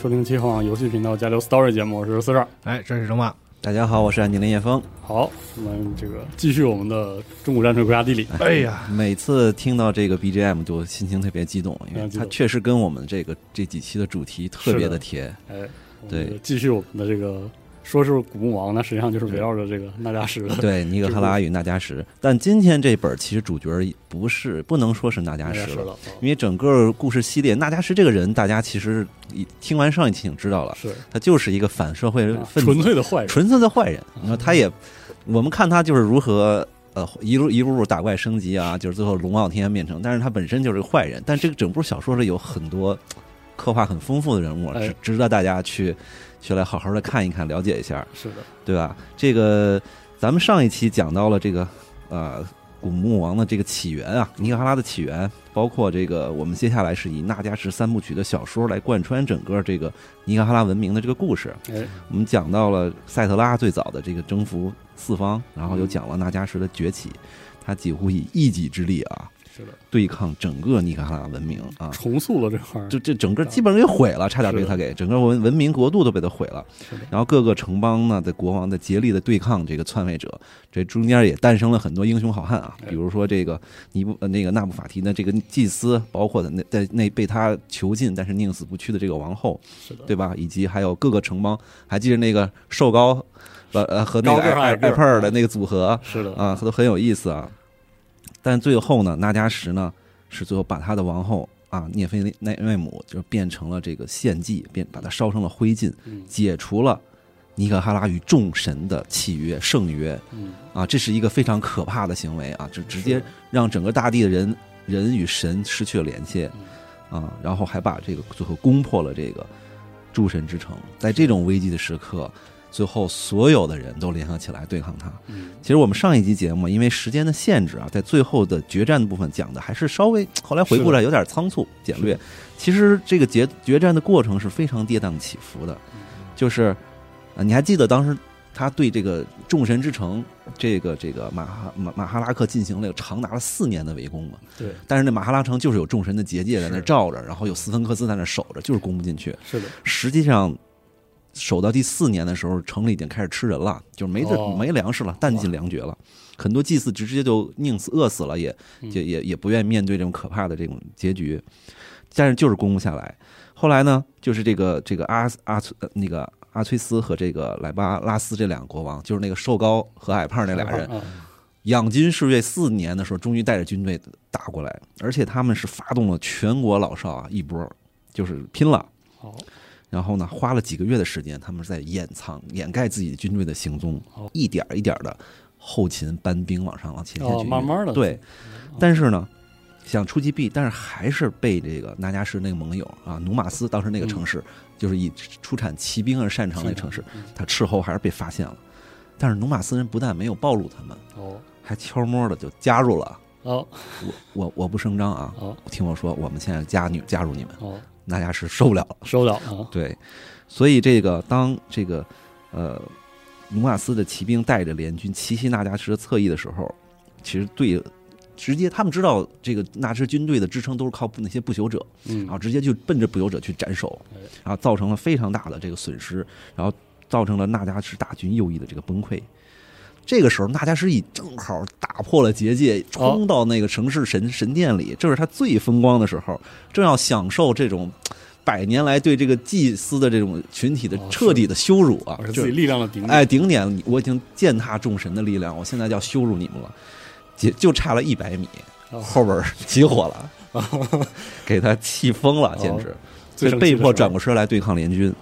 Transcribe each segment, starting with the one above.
收听七号游戏频道加流 Story 节目，我是四十二。哎，这是龙马。大家好，我是安吉林叶峰。好，我们这个继续我们的中古战锤国家地理。哎呀，每次听到这个 BGM 就心情特别激动，因为它确实跟我们这个这几期的主题特别的贴。哎，对，继续我们的这个。说是古墓王，那实际上就是围绕着这个纳加什。对，尼格哈拉与纳加什。但今天这本其实主角不是，不能说是纳加什了，因为整个故事系列，纳加什这个人，大家其实听完上一期已经知道了，是他就是一个反社会分子，纯粹的坏人，纯粹的坏人。那他也，我们看他就是如何呃一路一路路打怪升级啊，就是最后龙傲天变成，但是他本身就是个坏人。但这个整部小说里有很多刻画很丰富的人物，是值得大家去。去来好好的看一看，了解一下，是的，对吧？这个咱们上一期讲到了这个呃古墓王的这个起源啊，尼格哈拉的起源，包括这个我们接下来是以纳加什三部曲的小说来贯穿整个这个尼格哈拉文明的这个故事。哎，我们讲到了赛特拉最早的这个征服四方，然后又讲了纳加什的崛起，他几乎以一己之力啊。对抗整个尼卡拉文明啊，重塑了这块儿，就这整个基本上给毁了，差点被他给整个文文明国度都被他毁了。然后各个城邦呢在国王的竭力的对抗这个篡位者，这中间也诞生了很多英雄好汉啊，比如说这个尼布那个纳布法提的这个祭司，包括的那在那被他囚禁但是宁死不屈的这个王后，对吧？以及还有各个城邦，还记得那个瘦高呃呃和那个艾艾佩尔的那个组合，是的。啊，都很有意思啊。但最后呢，纳加什呢是最后把他的王后啊涅菲奈奈姆就变成了这个献祭，变把它烧成了灰烬，解除了尼可哈拉与众神的契约圣约，啊，这是一个非常可怕的行为啊，就直接让整个大地的人人与神失去了联系啊，然后还把这个最后攻破了这个诸神之城，在这种危机的时刻。最后，所有的人都联合起来对抗他。其实我们上一集节目因为时间的限制啊，在最后的决战的部分讲的还是稍微后来回顾来有点仓促简略。其实这个决决战的过程是非常跌宕起伏的。就是啊，你还记得当时他对这个众神之城这个这个马哈马马哈拉克进行了长达了四年的围攻吗？对。但是那马哈拉城就是有众神的结界在那罩着，然后有斯芬克斯在那守着，就是攻不进去。是的。实际上。守到第四年的时候，城里已经开始吃人了，就是没这没粮食了，弹尽粮绝了。很多祭祀直接就宁死饿死了，也也也也不愿意面对这种可怕的这种结局。但是就是攻不下来。后来呢，就是这个这个阿阿那个阿崔斯和这个莱巴拉斯这两个国王，就是那个瘦高和矮胖那俩人，养军士锐四年的时候，终于带着军队打过来，而且他们是发动了全国老少啊一波，就是拼了。好。然后呢，花了几个月的时间，他们在掩藏、掩盖自己军队的行踪，一点一点的后勤搬兵往上往前线去，慢慢的对。但是呢，想出击 B，但是还是被这个纳加什那个盟友啊，努马斯当时那个城市，就是以出产骑兵而擅长的城市，他斥候还是被发现了。但是努马斯人不但没有暴露他们，哦，还悄摸的就加入了。哦，我我我不声张啊，哦，听我说，我们现在加女加入你们。哦。纳加什受不了了，受不了了。对，所以这个当这个呃努马斯的骑兵带着联军奇袭纳加什的侧翼的时候，其实对直接他们知道这个纳什军队的支撑都是靠那些不朽者，然后直接就奔着不朽者去斩首，然后造成了非常大的这个损失，然后造成了纳加什大军右翼的这个崩溃。这个时候，纳加什已正好打破了结界，冲到那个城市神神殿里，这是他最风光的时候，正要享受这种百年来对这个祭司的这种群体的彻底的羞辱啊！自己力量的顶点，哎，顶点，我已经践踏众神的力量，我现在要羞辱你们了，就就差了一百米，后边起火了，给他气疯了，简直，所以被迫转过身来对抗联军。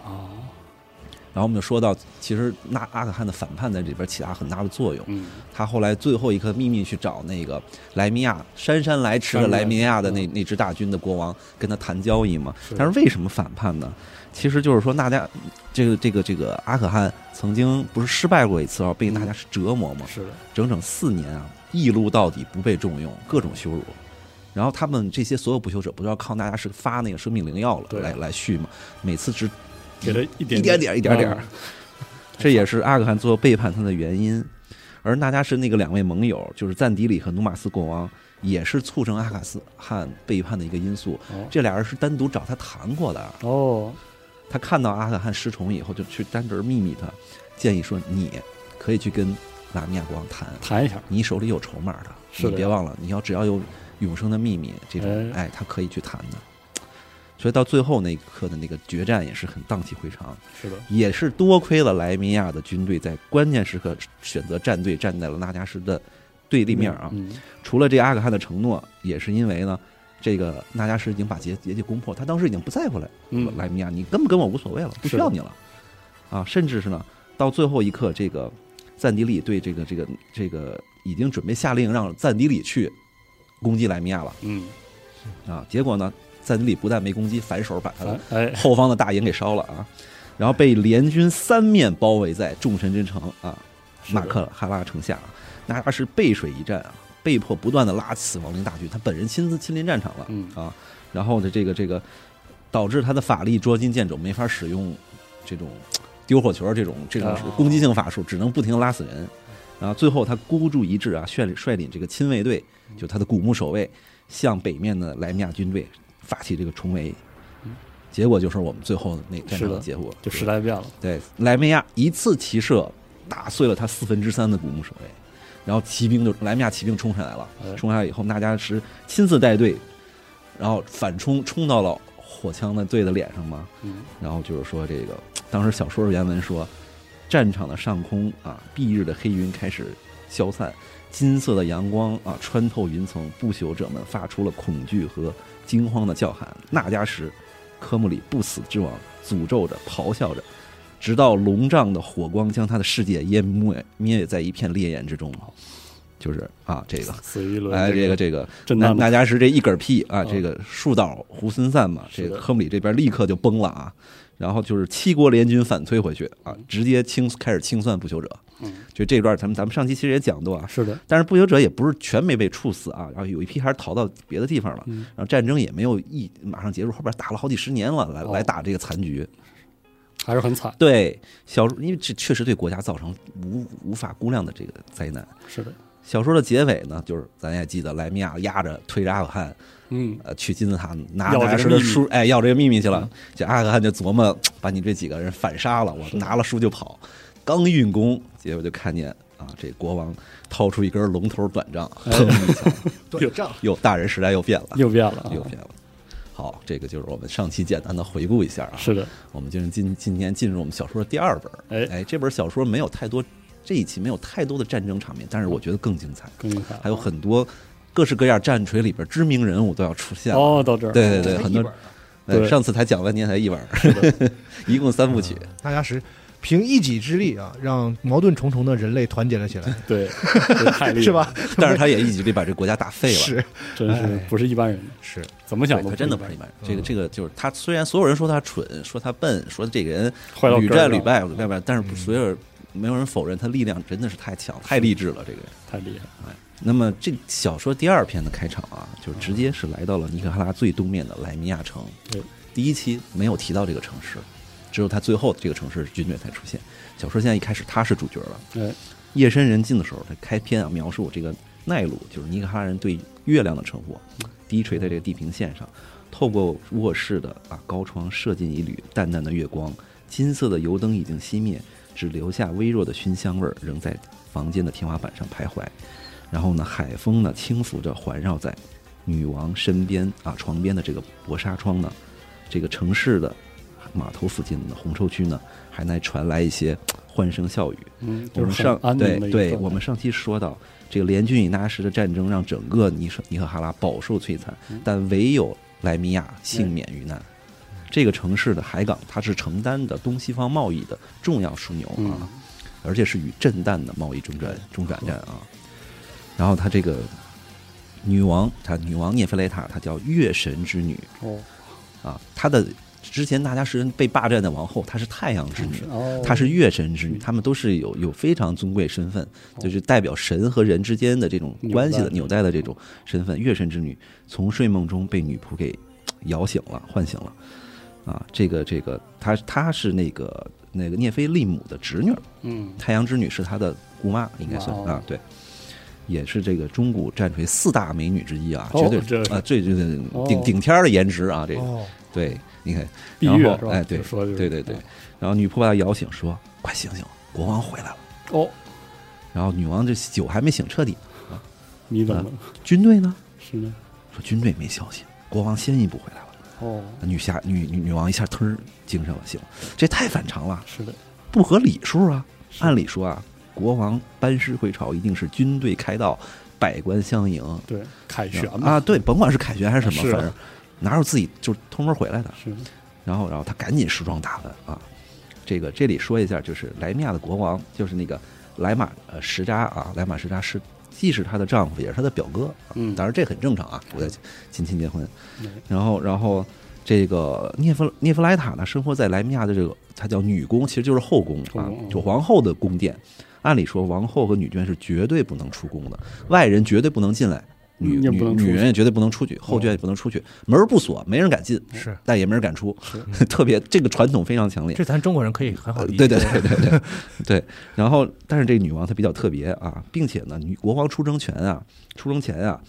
然后我们就说到，其实那阿可汗的反叛在里边起到很大的作用。嗯，他后来最后一刻秘密去找那个莱米亚姗姗来迟的莱米亚的那那支大军的国王，跟他谈交易嘛。但是为什么反叛呢？其实就是说，大家这个这个这个阿可汗曾经不是失败过一次啊，被大家是折磨嘛。是的，整整四年啊，一路到底，不被重用，各种羞辱。然后他们这些所有不朽者，不都要靠大家是发那个生命灵药了来来续嘛？每次只。给他一点一点点一点点，这也是阿克汗最后背叛他的原因。而纳加什那个两位盟友，就是赞迪里和努马斯国王，也是促成阿卡斯汗背叛的一个因素。这俩人是单独找他谈过的。哦，他看到阿克汗失宠以后，就去单独秘密他，建议说你可以去跟拉米亚国王谈，谈一下，你手里有筹码的，是别忘了，你要只要有永生的秘密这种，哎。哎，他可以去谈的。所以到最后那一刻的那个决战也是很荡气回肠，是的，也是多亏了莱米亚的军队在关键时刻选择站队，站在了纳加什的对立面啊。嗯，除了这阿克汗的承诺，也是因为呢，这个纳加什已经把结结界攻破，他当时已经不在乎了，嗯莱米亚，你跟不跟我无所谓了，不需要你了，啊，甚至是呢，到最后一刻，这个赞迪里对这个这个这个已经准备下令让赞迪里去攻击莱米亚了嗯，啊，结果呢，赞迪里不但没攻击，反手把他的后方的大营给烧了啊，然后被联军三面包围在众神之城啊，马克哈拉城下啊，那他是背水一战啊，被迫不断的拉死亡灵大军，他本人亲自亲临战场了，嗯。啊，然后呢这个这个导致他的法力捉襟见肘，没法使用这种丢火球这种这种哦攻击性法术，只能不停地拉死人。然后最后他孤注一掷啊，率率领这个亲卫队，就他的古墓守卫，向北面的莱米亚军队发起这个重围。结果就是我们最后的那战争的场的结果，就时代变了，对，莱梅亚一次骑射打碎了他四分之三的古墓守卫，然后骑兵就莱梅亚骑兵冲上来了，哎。冲上来以后，纳加什亲自带队，然后反冲冲到了火枪的队的脸上嘛，嗯，然后就是说这个当时小说的原文说，战场的上空啊，蔽日的黑云开始消散，金色的阳光啊穿透云层，不朽者们发出了恐惧和惊慌的叫喊。纳加什，科穆里不死之王，诅咒着，咆哮着，直到龙杖的火光将他的世界淹没灭在一片烈焰之中。就是啊，这个，死一轮，哎，这个这个震荡纳纳加什这一嗝屁啊，嗯这个树倒猢狲散嘛，这个科姆里这边立刻就崩了啊，然后就是七国联军反推回去啊，直接清开始清算不朽者。嗯，就这段咱们咱们上期其实也讲过啊，是的，但是不朽者也不是全没被处死啊，然后有一批还是逃到别的地方了，嗯然后战争也没有一马上结束，后边打了好几十年了，来哦来打这个残局。还是很惨，对小，因为这确实对国家造成无无法估量的这个灾难。是的，小说的结尾呢，就是咱也记得莱米亚压着推着阿克汗，嗯，呃，去金字塔拿要这个拿着的书，哎，要这个秘密去了。这阿克汗就琢磨，把你这几个人反杀了，我拿了书就跑。刚运功，结果就看见啊，这国王掏出一根龙头短杖，哎砰一下，短杖，又大人时代又变了，又变了啊，又变了。好，这个就是我们上期简单的回顾一下啊。是的，我们就是今今天进入我们小说的第二本。哎哎，这本小说没有太多，这一期没有太多的战争场面，但是我觉得更精彩，更精彩，还有很多各式各样战锤里边知名人物都要出现了。哦，到这儿，对对对，很多上次才讲半天才一本，一共三部曲。大家是凭一己之力啊，让矛盾重重的人类团结了起来，对，太厉害 是吧？？但是他也一己力把这国家打废了。是 真是哎不是一般人，是，怎么想都对他真的不是一般人。这个这个就是他，虽然所有人说他蠢，说他笨，说这个人屡战屡败，屡败败，但是嗯所有人没有人否认他力量真的是太强、太励志了。这个人。太厉害了，那么这小说第二篇的开场啊，就直接是来到了尼克哈拉最东面的莱米亚城对。第一期没有提到这个城市，只有他最后这个城市军队才出现。小说现在一开始他是主角了。对，夜深人静的时候，他开篇啊描述这个奈鲁，就是尼克哈拉人对月亮的称呼，低垂在这个地平线上，透过卧室的啊高窗射进一缕淡淡的月光，金色的油灯已经熄灭，只留下微弱的熏香味儿仍在房间的天花板上徘徊。然后呢，海风呢轻拂着环绕在女王身边啊床边的这个薄纱窗呢，这个城市的码头附近的红绸区呢，还在传来一些欢声笑语。嗯，我们就是很上对对，我们上期说到，这个联军与纳什的战争让整个尼什尼赫哈拉饱受摧残，嗯但唯有莱米亚幸免于难。这个城市的海港，它是承担的东西方贸易的重要枢纽嗯啊，而且是与震旦的贸易中转中转站啊。然后它这个女王，她女王涅菲雷塔，她叫月神之女哦，啊，她的之前大家是被霸占的王后，她是太阳之女。哦，她是月神之女，她们都是有有非常尊贵身份，就是代表神和人之间的这种关系的纽纽带的这种身份。月神之女从睡梦中被女仆给摇醒了，唤醒了。啊，这个这个，她她是那个那个涅菲利姆的侄女，嗯，太阳之女是她的姑妈，应该算哦啊，对，也是这个中古战锤四大美女之一啊，哦绝对这啊，最最顶顶天的颜值啊，这个哦，对，你看，然？后哎对说就是对对对，然后女仆把她摇醒，说：“快醒醒，国王回来了。哦，”然后女王这酒还没醒彻底啊，你怎么军队呢？是呢？说军队没消息，国王先一步回来了。哦，女侠女女女王一下腾儿精神了，行，这太反常了，是的，不合理数啊！按理说啊，国王班师回朝一定是军队开道，百官相迎。对，凯旋嘛。啊，对，甭管是凯旋还是什么，反正哪有自己就偷摸回来的？是。然后，然后他赶紧梳妆打扮啊。这个这里说一下，就是莱米亚的国王，就是那个莱马呃什扎啊，莱马什扎是既是她的丈夫，也是她的表哥。嗯当然这很正常啊，我要近亲结婚。然后，然后这个涅夫涅夫莱塔呢，生活在莱米亚的这个，她叫女宫，其实就是后宫啊就皇后的宫殿。按理说，王后和女眷是绝对不能出宫的，外人绝对不能进来，女女女人也绝对不能出去，后院也不能出去，门儿不锁，没人敢进，是但也没人敢出，是特别这个传统非常强烈。这咱中国人可以很好理解。对对对对对对。然后，但是这个女王她比较特别啊，并且呢，女国王出征前啊，出征前啊，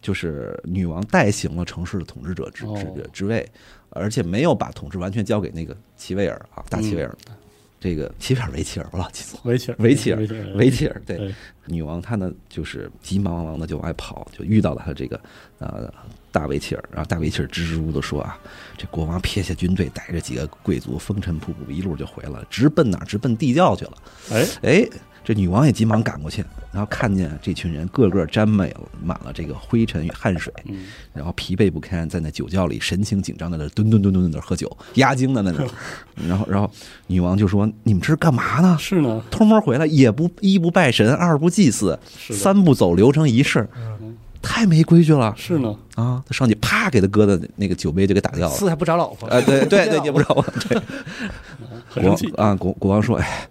就是女王代行了城市的统治者之哦之之位，而且没有把统治完全交给那个齐威尔啊，大齐威尔。这个齐威尔维齐尔，我老记错，维切尔，维齐尔维切尔，维齐尔对。对，女王她呢就是急忙忙忙的就往外跑，就遇到了她这个呃大卫切尔，然后大卫切尔支支吾吾的说啊，这国王撇下军队，带着几个贵族风尘仆仆一路就回了，直奔哪儿？直奔地窖去了。哎，哎，这女王也急忙赶过去，然后看见这群人个个沾满了满了这个灰尘与汗水，嗯，然后疲惫不堪，在那酒窖里神情紧张的那蹲蹲蹲蹲在那儿喝酒，压惊的那种。然后，然后女王就说：“你们这是干嘛呢？是呢，偷摸回来，也不一不拜神，二不祭祀，三不走流程仪式，嗯太没规矩了是呢，啊！他上去啪给他哥的那个酒杯就给打掉了。四还不找老婆？哎，对对对，也不知道。对，国王啊，国国王说：“哎，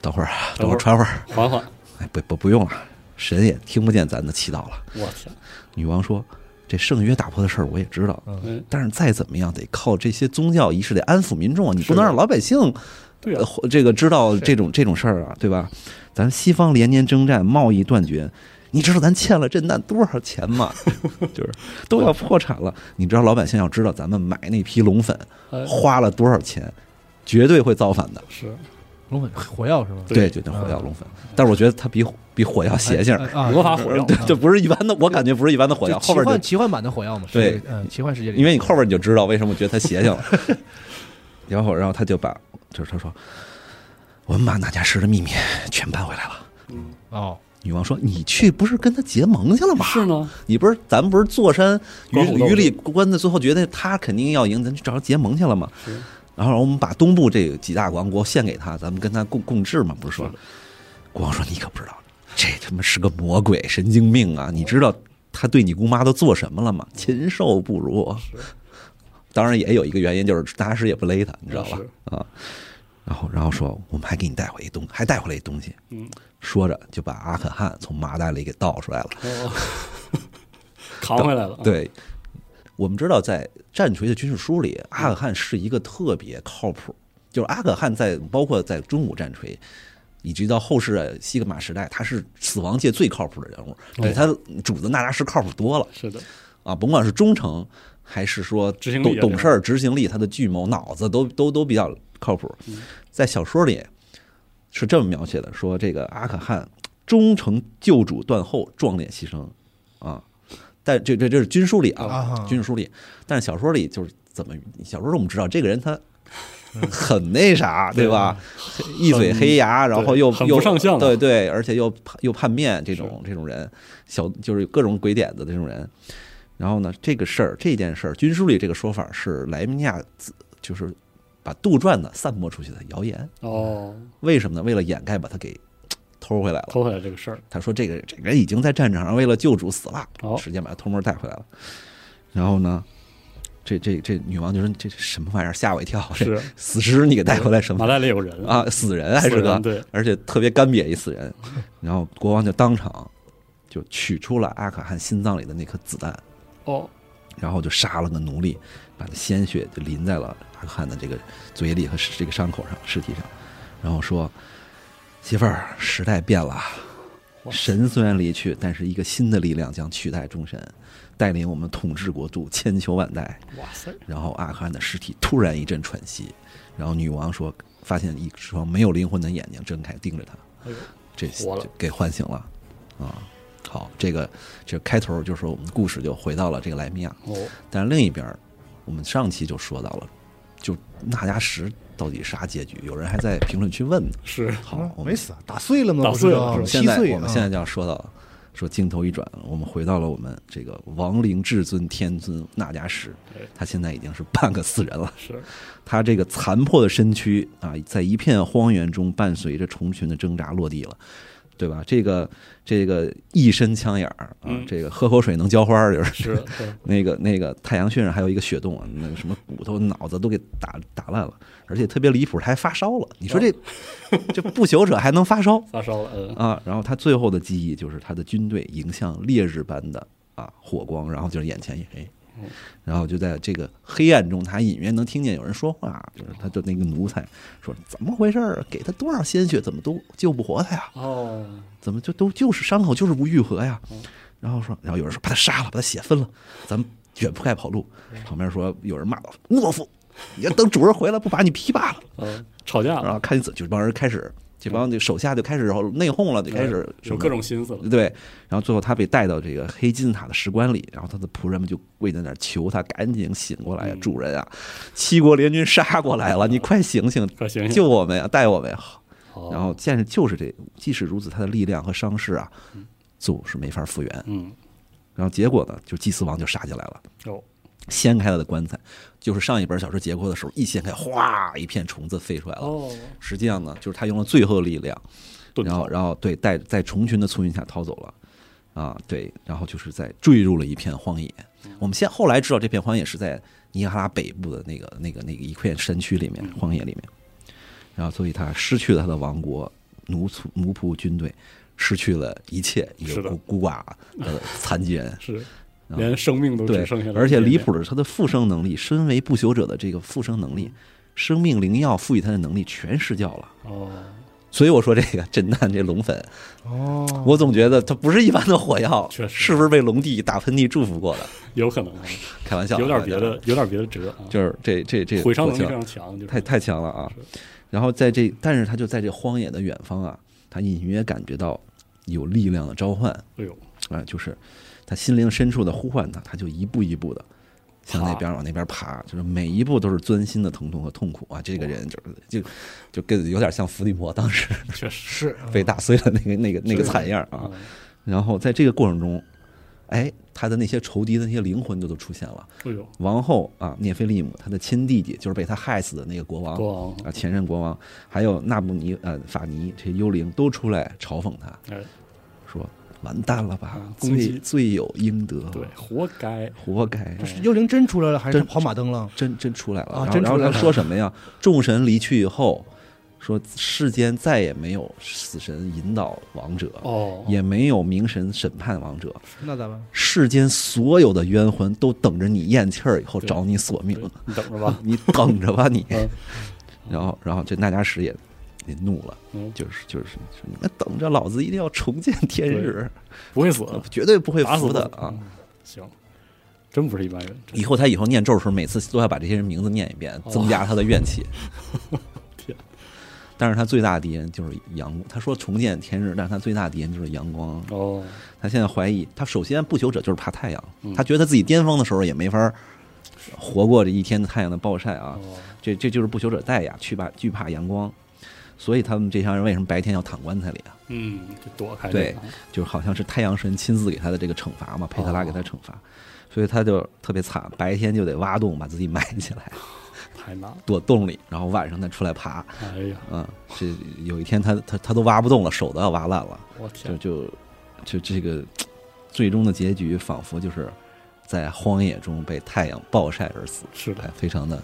等会儿啊，等会儿传会儿。缓缓，哎，不不不用了，神也听不见咱的祈祷了。我天，”女王说：“这圣约打破的事儿我也知道，但是再怎么样得靠这些宗教仪式得安抚民众啊，你不能让老百姓对啊，呃这个知道这种这种事儿啊，对吧？咱西方连年征战，贸易断绝，你知道咱欠了震旦多少钱吗？就是都要破产了。你知道老百姓要知道咱们买那批龙粉哎花了多少钱，绝对会造反的。是，龙粉火药是吗？对对，就叫火药龙粉。但是我觉得它比比火药邪性，魔法火药 对，这不是一般的，我感觉不是一般的火药。后边就幻奇幻版的火药嘛？对，嗯，奇幻世界里，因为你后边你就知道为什么我觉得它邪性了。然后，然后他就把，就是他说，我们把那家石的秘密全搬回来了。嗯哦，女王说：“你去不是跟他结盟去了吗？是呢，你不是咱们不是坐山鱼关虎斗鱼里关的，最后觉得他肯定要赢，咱去找他结盟去了吗？然后我们把东部这几大王国献给他，咱们跟他共共治嘛？不是说？国王说：你可不知道，这他妈是个魔鬼，神经病啊！你知道他对你姑妈都做什么了吗？禽兽不如。当然也有一个原因，就是大师也不勒他，你知道吧？啊，然后然后说我们还给你带回一东，还带回来一东西。嗯，说着就把阿可汗从麻袋里给倒出来了。哦，扛回来了，，对，我们知道在战锤的军事书里，阿可汗是一个特别靠谱，就是阿可汗在包括在中古战锤。以及到后世的西格玛时代，他是死亡界最靠谱的人物，比他主子纳达什靠谱多了是的，啊！甭管是忠诚，还是说懂懂事儿、执行力，他的计谋、脑子都都都比较靠谱。嗯在小说里是这么描写的：说这个阿可汗忠诚救主断后，壮烈牺牲啊。但这这这是军书里啊，啊军事书里，但是小说里就是怎么？小说里我们知道这个人他很那啥，对吧？一嘴黑牙，然后又又上相对对，而且又又叛变，这种这种人，小就是各种鬼点子的这种人。然后呢，这个事儿这件事儿，军书里这个说法是莱米尼亚自就是把杜撰的散播出去的谣言。哦，为什么呢？为了掩盖把他给偷回来了。偷回来这个事儿，他说这个这个人已经在战场上为了救主死了，哦时间把他偷摸带回来了。然后呢，这这这女王就说这这什么玩意儿，吓我一跳！这是死尸你给带回来什么麻袋里有人啊？，死人还是个，对，而且特别干瘪一死人。然后国王就当场就取出了阿卡汗心脏里的那颗子弹，哦，然后就杀了个奴隶，把那鲜血就淋在了阿克汗的这个嘴里和这个伤口上、尸体上，然后说：“媳妇儿，时代变了，神虽然离去，但是一个新的力量将取代众神，带领我们统治国度千秋万代。哇塞，然后阿克汗的尸体突然一阵喘息，然后女王说，发现一双没有灵魂的眼睛睁开盯着他，这给唤醒了。啊。好，这个这开头就是说我们的故事就回到了这个莱米亚，哦，但是另一边，我们上期就说到了，就纳加什到底啥结局？有人还在评论区问呢。是好啊，我们没死啊，打碎了吗？打碎了现在我们现在就要说到了，说镜头一转，我们回到了我们这个亡灵至尊天尊纳加什，他现在已经是半个死人了。是，他这个残破的身躯啊，在一片荒原中，伴随着虫群的挣扎落地了，对吧？这个这个一身枪眼儿啊嗯，这个喝口水能浇花儿，就是是，那个那个太阳穴上还有一个血洞啊，那个什么骨头、脑子都给打打烂了，而且特别离谱，他还发烧了。你说这这不朽者还能发烧 发烧了，嗯，啊？然后他最后的记忆就是他的军队迎向烈日般的啊火光，然后就是眼前一黑嗯。然后就在这个黑暗中，他隐约能听见有人说话，就是他就那个奴才说：“怎么回事儿？给他多少鲜血，怎么都救不活他呀？哦，怎么就都就是伤口就是不愈合呀嗯？”然后说，然后有人说把他杀了，把他血分了，咱们卷铺盖跑路。旁边说有人骂道：“懦夫！你要等主人回来，不把你劈罢了。”嗯，吵架然后，看你怎，就帮人开始，这帮这手下就开始后内讧了，就开始有各种心思了，对，然后最后他被带到这个黑金字塔的石棺里，然后他的仆人们就跪在那儿求他赶紧醒过来主人啊，七国联军杀过来了，你快醒醒，快醒醒，救我们呀，带我们呀。好然后，但是就是这，即使如此，他的力量和伤势啊总，是没法复原。嗯，然后结果呢，就祭司王就杀进来了。哦，掀开了的棺材，就是上一本小说结构的时候，一掀开，哗，一片虫子飞出来了。哦，实际上呢，就是他用了最后的力量，然后然后对带在虫群的簇拥下逃走了，啊对，然后就是在坠入了一片荒野。我们现后来知道这片荒野是在尼亚哈拉北部的那个那个那个一片山区里面，荒野里面。然后所以他失去了他的王国、奴仆奴仆军队，失去了一切，一个孤孤寡的残疾人。是，啊连生命都对只剩下，了，而且离谱的是他的复生能力，身为不朽者的这个复生能力，生命灵药赋予他的能力全失掉了。哦，所以我说这个震旦这龙粉，哦，我总觉得它不是一般的火药，确实。是不是被龙帝打喷嚏祝福过的？有可能啊。开玩笑，有点别的，，有点别的辙啊，就是这这这毁伤能力非常强，就是太太强了啊！然后在这，但是他就在这荒野的远方啊，他隐约感觉到有力量的召唤。哎呦，啊，就是他心灵深处的呼唤他，他就一步一步的。向那边往那边爬，就是每一步都是钻心的疼痛和痛苦啊！这个人就是就就跟有点像伏地魔当时 确实是啊 被打碎了那个那个那个惨样啊！嗯然后在这个过程中，哎，他的那些仇敌的那些灵魂就都出现了。王后啊，涅菲利姆，他的亲弟弟就是被他害死的那个国王国王，啊，前任国王，还有纳布尼呃法尼这些幽灵都出来嘲讽他，完蛋了吧罪罪有应得，对，活该，活该，幽灵真出来了还是跑马灯了？真真出来了。啊然后然后他真出来了说什么呀？众神离去以后，说世间再也没有死神引导王者，哦，也没有明神审判王者。那咋办？世间所有的冤魂都等着你咽气儿以后找你索命对，你等着吧，你等着吧你。嗯然后，然后这那加什也也怒了，嗯，就是就是说你们等着，老子一定要重见天日，不会死，绝对不会死的啊！！嗯行，真不是一般人，以后他以后念咒的时候，每次都要把这些人名字念一遍，哦增加他的怨气。天，但是他最大的敌人就是阳光。他说重见天日，但是他最大的敌人就是阳光。哦，他现在怀疑，他首先不朽者就是怕太阳，嗯他觉得他自己巅峰的时候也没法活过这一天的太阳的暴晒啊。哦，这这就是不朽者代呀，惧怕惧怕阳光，所以他们这帮人为什么白天要躺棺材里啊？嗯，就躲开对就好像是太阳神亲自给他的这个惩罚嘛，佩特拉给他惩罚，所以他就特别惨，白天就得挖洞把自己埋起来，太难了，躲洞里，然后晚上再出来爬。哎呀，嗯，这有一天他他他都挖不动了，手都要挖烂了，我天，就就就这个最终的结局仿佛就是在荒野中被太阳暴晒而死，是的。哎，，非常的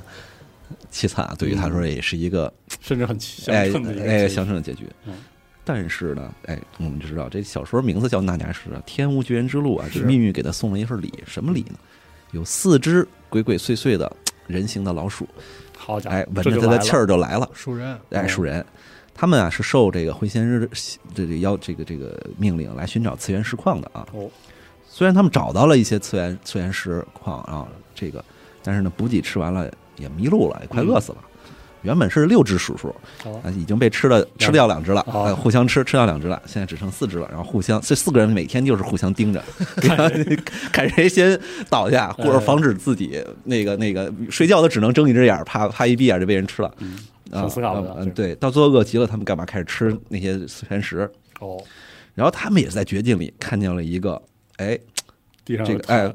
凄惨啊。对于他说也是一个甚至很相哎哎相称的结局。嗯但是呢，哎，我们就知道这小说名字叫《纳迦什》啊，天无绝人之路啊，是这命运给他送了一份礼，什么礼呢？有四只鬼鬼祟祟的人形的老鼠，好家伙，哎，闻着他的气儿就来了，鼠人，哎，鼠人。他们啊是受这个灰仙日的这个要这个这个命令来寻找次元石矿的啊。哦，虽然他们找到了一些次元次元石矿啊，这个，但是呢补给吃完了也迷路了，也快饿死了。原本是六只鼠鼠，已经被吃了吃掉两只了，哦呃，互相吃吃掉两只了，现在只剩四只了。然后互相这四个人每天就是互相盯着，看谁先倒下，或者防止自己那个那个睡觉都只能睁一只眼儿，怕怕一闭眼就被人吃了。嗯，思考的嗯，对，到最后饿极了，他们干嘛开始吃那些全食？哦，然后他们也是在绝境里看见了一个，哎，地上这个哎，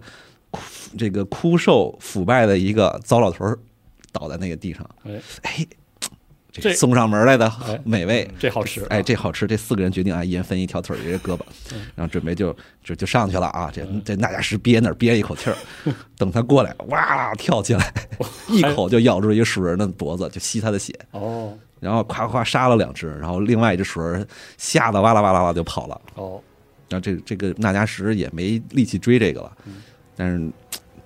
枯这个枯瘦腐败的一个糟老头儿倒在那个地上，哎，哎，这这送上门来的哎美味，这好吃，哎，这好吃。这四个人决定啊，一人分一条腿儿，一人胳膊。嗯，然后准备就就就上去了啊。这这那家石憋那憋一口气儿，等他过来，哇，跳起来，一口就咬住一个鼠人的脖子，就吸他的血，哦。然后夸夸杀了两只，然后另外一只鼠人吓得哇啦哇啦哇就跑了。哦，然后这这个纳加什也没力气追这个了。嗯，但是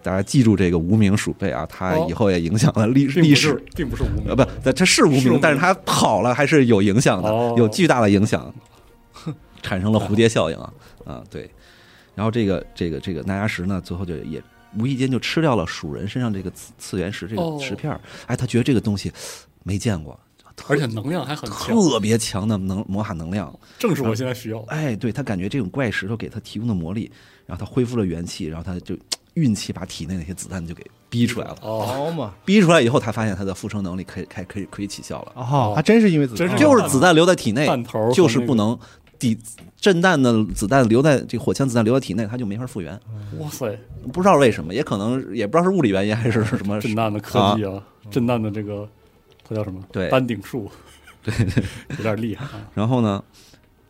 大家记住这个无名鼠辈啊，他哦以后也影响了历历史并不是。无名，呃，不，他是无是无名，但是他跑了还是有影响的，哦有巨大的影响，产生了蝴蝶效应啊啊，对。然后这个这个这个纳牙石呢，最后就也无意间就吃掉了鼠人身上这个次次元石这哦个石片儿，哎，他觉得这个东西没见过，而且能量还很，特别强的能魔法能量，正是我现在需要的。哎，对他感觉这种怪石头给他提供的魔力，然后他恢复了元气，然后他就运气把体内那些子弹就给逼出来了。哦，嘛，逼出来以后，他发现他的复生能力可以开可以可以起效了，哦，还真是因为子弹，就是子弹留在体内，就是不能抵震弹的子弹留在这火枪子弹留在体内，它就没法复原。哇塞，不知道为什么，也可能也不知道是物理原因还是什么。震弹的科技啊，震弹的这个它叫什么？对。丹顶术，对对，有点厉害啊。然后呢，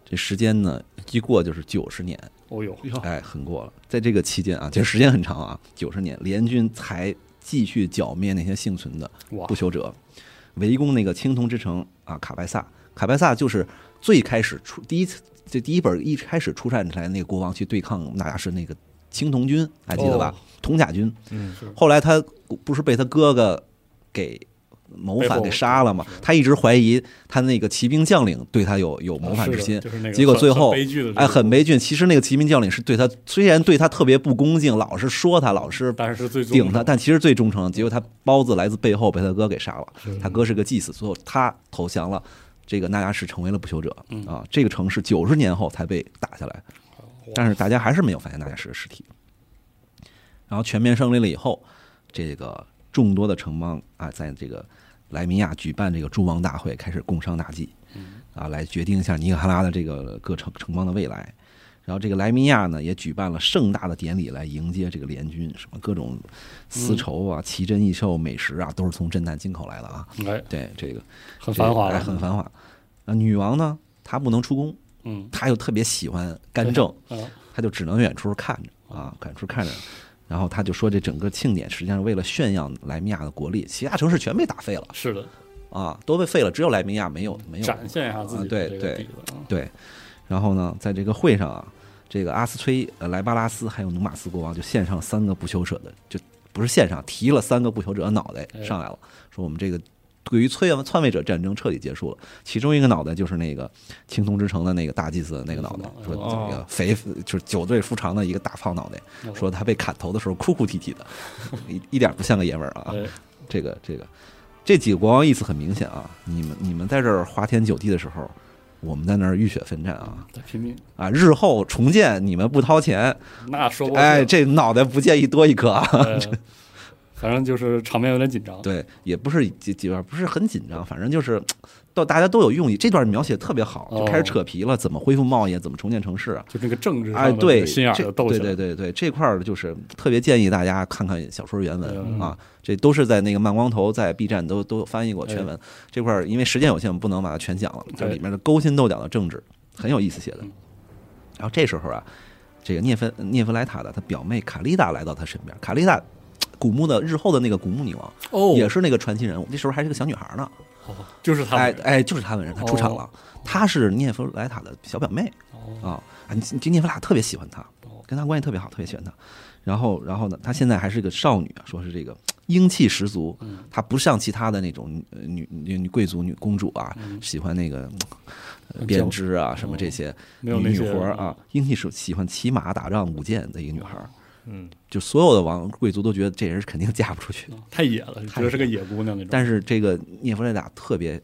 这时间呢一过就是九十年，哦呦，哟哎，很过了。在这个期间啊，其实时间很长啊，九十年，联军才继续剿灭那些幸存的不朽者，围攻那个青铜之城啊，卡拜萨。卡拜萨就是最开始出第一次，这第一本一开始出战来那个国王去对抗纳加什那个青铜军，还记得吧？哦铜甲军。嗯后来他不是被他哥哥给谋反给杀了嘛？他一直怀疑他那个骑兵将领对他有有谋反之心结果最后哎，很悲剧。其实那个骑兵将领是对他，虽然对他特别不恭敬，老是说他，老是顶他，但其实最忠诚。结果他包子来自背后被他哥给杀了，他哥是个祭司，最后他投降了。这个纳加什成为了不朽者嗯啊，这个城市九十年后才被打下来，但是大家还是没有发现纳加什的尸体。然后全面胜利了以后，这个众多的城邦啊，在这个莱米亚举办这个诸王大会，开始共商大计，啊，来决定一下尼可哈拉的这个各城城邦的未来。然后这个莱米亚呢，也举办了盛大的典礼来迎接这个联军，什么各种丝绸啊、奇珍异兽、美食啊，都是从震旦进口来的啊。哎，对，这个很繁华很繁华。啊，女王呢，她不能出宫，嗯，她又特别喜欢干政，啊，他就只能远处看着啊，远处看着。然后他就说，这整个庆典实际上为了炫耀莱米亚的国力，其他城市全被打废了。是的，啊，都被废了，只有莱米亚没有没有。展现一下自己啊对对。对，然后呢，在这个会上啊，这个阿斯崔、呃莱巴拉斯还有努马斯国王就献上三个不朽者的，就不是献上，提了三个不朽者的脑袋哎。上来了，说我们这个对于篡篡位者战争彻底结束了。其中一个脑袋就是那个青铜之城的那个大祭司的那个脑袋，说哦这个肥就是九对腹长的一个大胖脑袋，哦说他被砍头的时候哭哭啼啼的，一一点不像个爷们儿啊。哎，这个这个这几个国王意思很明显啊，你们你们在这儿花天酒地的时候，我们在那儿浴血奋战啊在拼命，啊！日后重建你们不掏钱，那说不哎，这脑袋不介意多一颗啊。哎反正就是场面有点紧张，对，也不是几几段不是很紧张，反正就是 到大家都有用意。这段描写特别好，就开始哦扯皮了，怎么恢复贸易，怎么重建城市啊。就这个政治哎，对，心眼儿斗对对对对，这块儿就是特别建议大家看看小说原文嗯啊，这都是在那个慢光头在 B 站都都翻译过全文。这块儿因为时间有限，我们不能把它全讲了，就哎里面的勾心斗角的政治很有意思写的嗯。然后这时候啊，这个涅芬涅弗莱塔的他表妹卡丽达来到他身边，卡丽达。古墓的日后的那个古墓女王，哦，也是那个传奇人物，那时候还是个小女孩呢。哦就是他们，哎哎，就是他本人，他出场了。哦。她是涅弗莱塔的小表妹。哦。啊，啊，你这涅弗莱塔特别喜欢她，哦。跟她关系特别好，特别喜欢她。然后然后呢，她现在还是个少女啊，说是这个英气十足，嗯。她不像其他的那种呃女女女贵族女公主啊，嗯。喜欢那个编织啊什么这些女女活啊，，英气是喜欢骑马打仗舞剑的一个女孩儿。嗯，就所有的王贵族都觉得这人肯定嫁不出去，嗯太野了，觉得是个野姑娘那种。但是这个涅弗雷达特别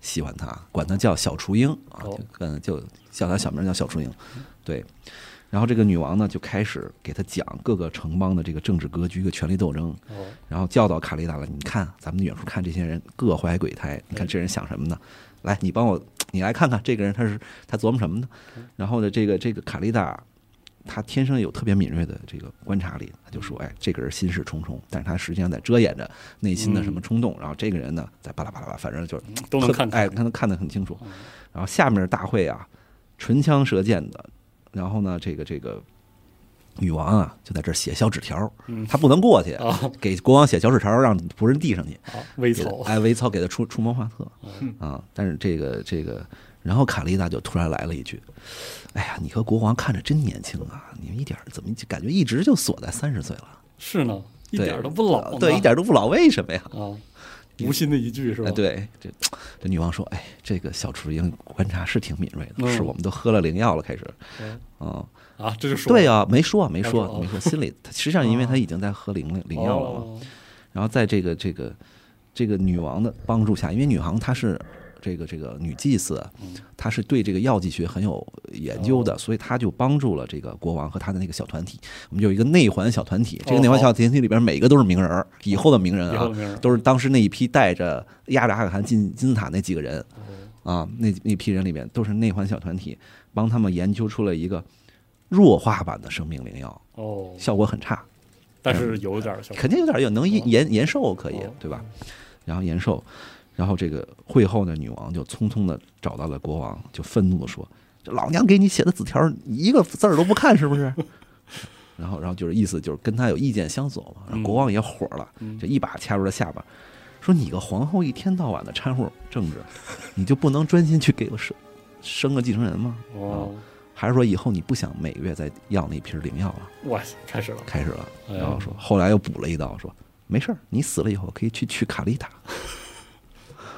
喜欢她，管她叫小雏鹰啊，哦就跟就叫她小名叫小雏鹰，对。然后这个女王呢就开始给他讲各个城邦的这个政治格局和权力斗争，哦，然后教导卡丽达了。你看，咱们远处看这些人各怀鬼胎，你看这人想什么呢？来，你帮我，你来看看这个人他是他琢磨什么呢？然后呢，这个这个卡丽达，他天生有特别敏锐的这个观察力，他就说，哎，这个人心事重重，但是他实际上在遮掩着内心的什么冲动。然后这个人呢，在巴拉巴拉巴，反正就是都能看 哎，他能看得很清楚嗯。然后下面的大会啊，唇枪舌剑的，然后呢，这个这个女王啊，就在这儿写小纸条，嗯她不能过去，啊给国王写小纸条，让仆人递上去，啊，微给他草，哎，微操给他出出谋划策嗯啊。但是这个这个，然后卡丽娜就突然来了一句：“哎呀，你和国王看着真年轻啊，你们一点儿怎么就感觉一直就锁在三十岁了？是呢，一点都不老呢，对，一点都不老，为什么呀？”啊，无心的一句是吧？哎，，对，这这女王说：“哎，这个小雏鹰观察是挺敏锐的，嗯是我们都喝了灵药了，开始，嗯嗯，啊，这就说对啊、没说没说说没说，心里他实际上因为他已经在喝灵灵药了嘛，哦然后在这个这个这个女王的帮助下，因为女王她是这个这个女祭司嗯，她是对这个药剂学很有研究的，哦。所以她就帮助了这个国王和他的那个小团体。我们有一个内环小团体，这个哦内环小团体里边每个都是名人儿，以后的名人啊都是当时那一批带着亚扎尔汗进金字塔那几个人。哦。啊，那那批人里面都是内环小团体，帮他们研究出了一个弱化版的生命灵药，哦，效果很差。但是有点小肯定有点有能延哦。延延寿可以哦，对吧？然后延寿，然后这个会后呢，女王就匆匆的找到了国王，就愤怒的说：“这老娘给你写的纸条，你一个字儿都不看，是不是？” 然后，然后就是意思就是跟他有意见相左嘛。然后国王也火了，嗯就一把掐住了下巴，说：“你个皇后一天到晚的掺和政治，你就不能专心去给我生生个继承人吗？哦，还是说以后你不想每个月再要那瓶灵药了？”哇，开始了，开始了，然后说，后来又补了一刀，说没事儿，你死了以后可以去去卡利塔。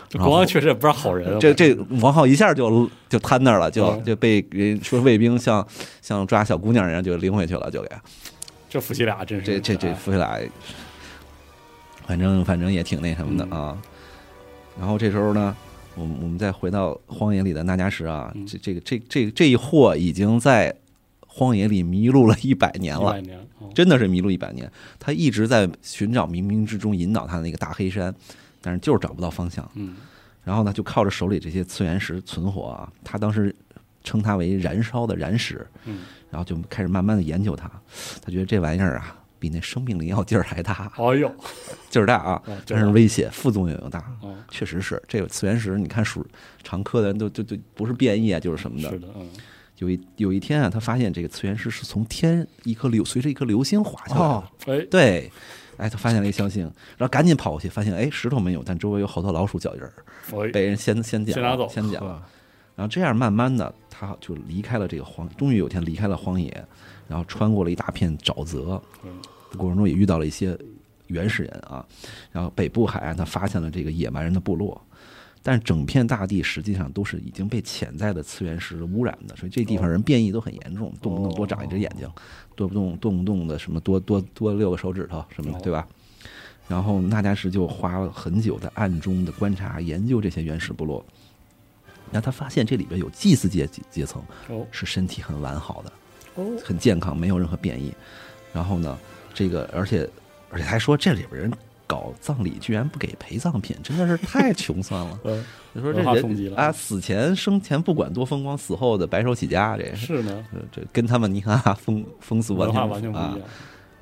这国王确实也不是好人啊，这这王浩一下就就瘫那儿了，就嗯就被人说卫兵像像抓小姑娘一样就拎回去了，就给这夫妻俩真是这这这哎夫妻俩，反正反正也挺那什么的嗯啊。然后这时候呢，我们我们再回到荒野里的纳加什啊，嗯这这个这这这一货已经在荒野里迷路了一百年了。年，哦真的是迷路一百年。他一直在寻找冥冥之中引导他的那个大黑山，但是就是找不到方向。嗯然后呢，就靠着手里这些次元石存活啊，他当时称它为燃烧的燃石，嗯，然后就开始慢慢的研究它。他觉得这玩意儿啊，比那生命灵药劲儿还大，哎呦，劲儿大啊哦，但是危险，副作用又大。哦，确实是这个次元石，你看属常科的人都就就不是变异啊，就是什么的是。的，嗯，有一有一天啊，他发现这个次元石是从天一颗流随着一颗流星滑下来的。哦，哎，对，哎，他发现了一个星星，然后赶紧跑过去，发现哎石头没有，但周围有好多老鼠脚印儿，被人先先捡了，先拿走先捡了。然后这样慢慢的，他就离开了这个荒，终于有一天离开了荒野，然后穿过了一大片沼泽，嗯过程中也遇到了一些原始人啊，然后北部海岸他发现了这个野蛮人的部落。但是整片大地实际上都是已经被潜在的次元石污染的，所以这地方人变异都很严重，动不动多长一只眼睛，动不动动不动的什么多多多六个手指头什么的，对吧？然后纳加什就花了很久在暗中的观察研究这些原始部落，然后他发现这里边有祭祀阶阶层哦是身体很完好的，哦，很健康，没有任何变异。然后呢，这个而且而且还说这里边人搞葬礼居然不给陪葬品，真的是太 穷酸了。呃，就说这人啊，死前生前不管多风光，死后的白手起家，这是。呢，这这跟他们你看啊风风俗完全不一样，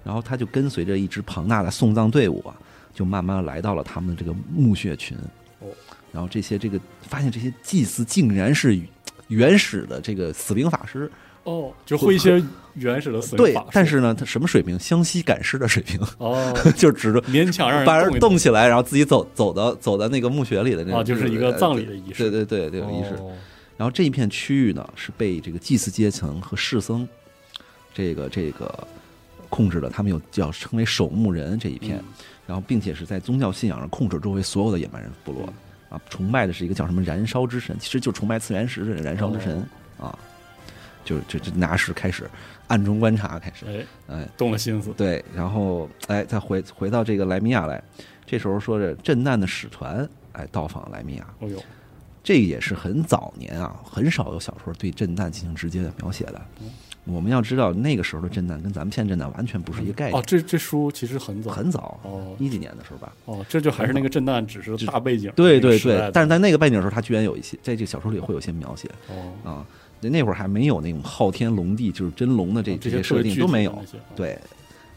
然后他就跟随着一支庞大的送葬队伍啊，就慢慢来到了他们的这个墓穴群。哦，然后这些这个发现这些祭祀竟然是原始的这个死灵法师，哦，就会一些原始的死对法术，但是呢，他什么水平？湘西赶尸的水平，哦，就指着勉强让人把人动起来，然后自己走走到走到那个墓穴里的那种，啊，就是一个葬礼的仪式，对对对，这个仪式。哦然后这一片区域呢，是被这个祭祀阶层和士僧，这个这个控制的他们有叫称为守墓人这一片，嗯然后并且是在宗教信仰上控制周围所有的野蛮人部落啊，崇拜的是一个叫什么燃烧之神，其实就崇拜次元石的燃烧之神哦啊，就就就拿石开始暗中观察，开始哎，哎动了心思，对，然后哎再回回到这个莱米亚来，这时候说着震旦的使团哎到访莱米亚，哦呦，这也是很早年啊，很少有小说对震旦进行直接的描写的。我们要知道，那个时候的震旦跟咱们现在震旦完全不是一个概念，哦，这这书其实很早，很早，哦一几年的时候吧。哦，这就还是那个震旦，只是大背景，对对对但是在那个背景的时候，他居然有一些在这个小说里会有一些描写哦，啊。那那会儿还没有那种昊天龙帝，就是真龙的这哦这些设定都没有对，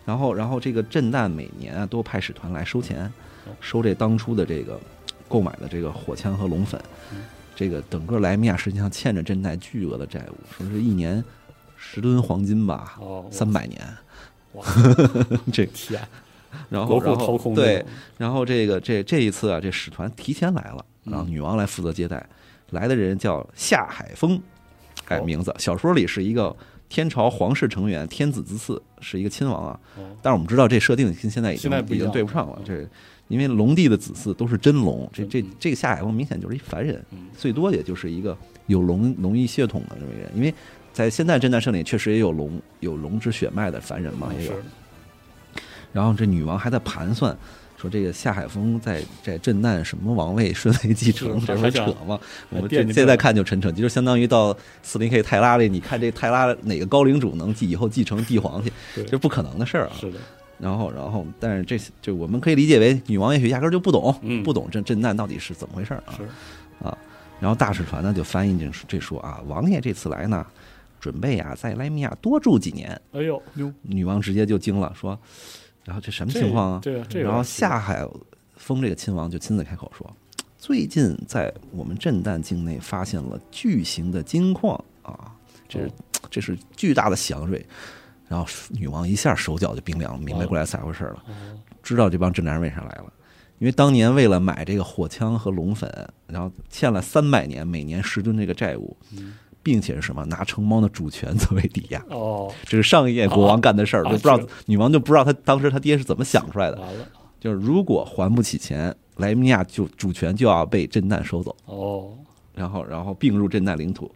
然后然后这个震旦每年啊都派使团来收钱哦，收这当初的这个购买的这个火枪和龙粉嗯。这个整个莱米亚实际上欠着震旦巨额的债务，说是一年十吨黄金吧，哦，三百年。哇，这天，然后然后对然后这个这这一次啊，这使团提前来了，嗯然后女王来负责接待。来的人叫夏海峰，哎，哦名字。小说里是一个天朝皇室成员，天子之嗣，是一个亲王啊。哦，但是我们知道这设定跟现在已经已经对不上了嗯，这因为龙帝的子嗣都是真龙，这这嗯。这个夏海峰明显就是一凡人，嗯，最多也就是一个有龙龙裔血统的这么一个人，因为在现在侦探社里确实也有龙有龙之血脉的凡人嘛，也有是。然后这女王还在盘算，说这个夏海峰在在震旦什么王位顺位继承，这不是扯吗？我们这现在看就陈扯，就是相当于到四零 K 泰拉里，你看这泰拉哪个高领主能继以后继承帝皇去，对这不可能的事儿啊。是的，然后，然后，但是这就我们可以理解为女王也许压根儿就不懂，嗯不懂这震旦到底是怎么回事儿啊。是，然后大使团呢就翻译这这说啊，王爷这次来呢，准备啊在莱米亚多住几年。哎呦呦，女王直接就惊了，说，然后这什么情况啊？然后夏海峰这个亲王就亲自开口说，最近在我们震旦境内发现了巨型的金矿啊，这是哦这是巨大的祥瑞。然后女王一下手脚就冰凉了，明白过来咋回事了，哦，知道这帮震旦人为啥来了。因为当年为了买这个火枪和龙粉，然后欠了三百年每年十吨这个债务，嗯并且是什么？拿城邦的主权作为抵押，哦，这是上一届国王干的事儿，啊就不知道女王就不知道他当时他爹是怎么想出来的。就是如果还不起钱，莱米亚就主权就要被震旦收走，哦，然后然后并入震旦领土。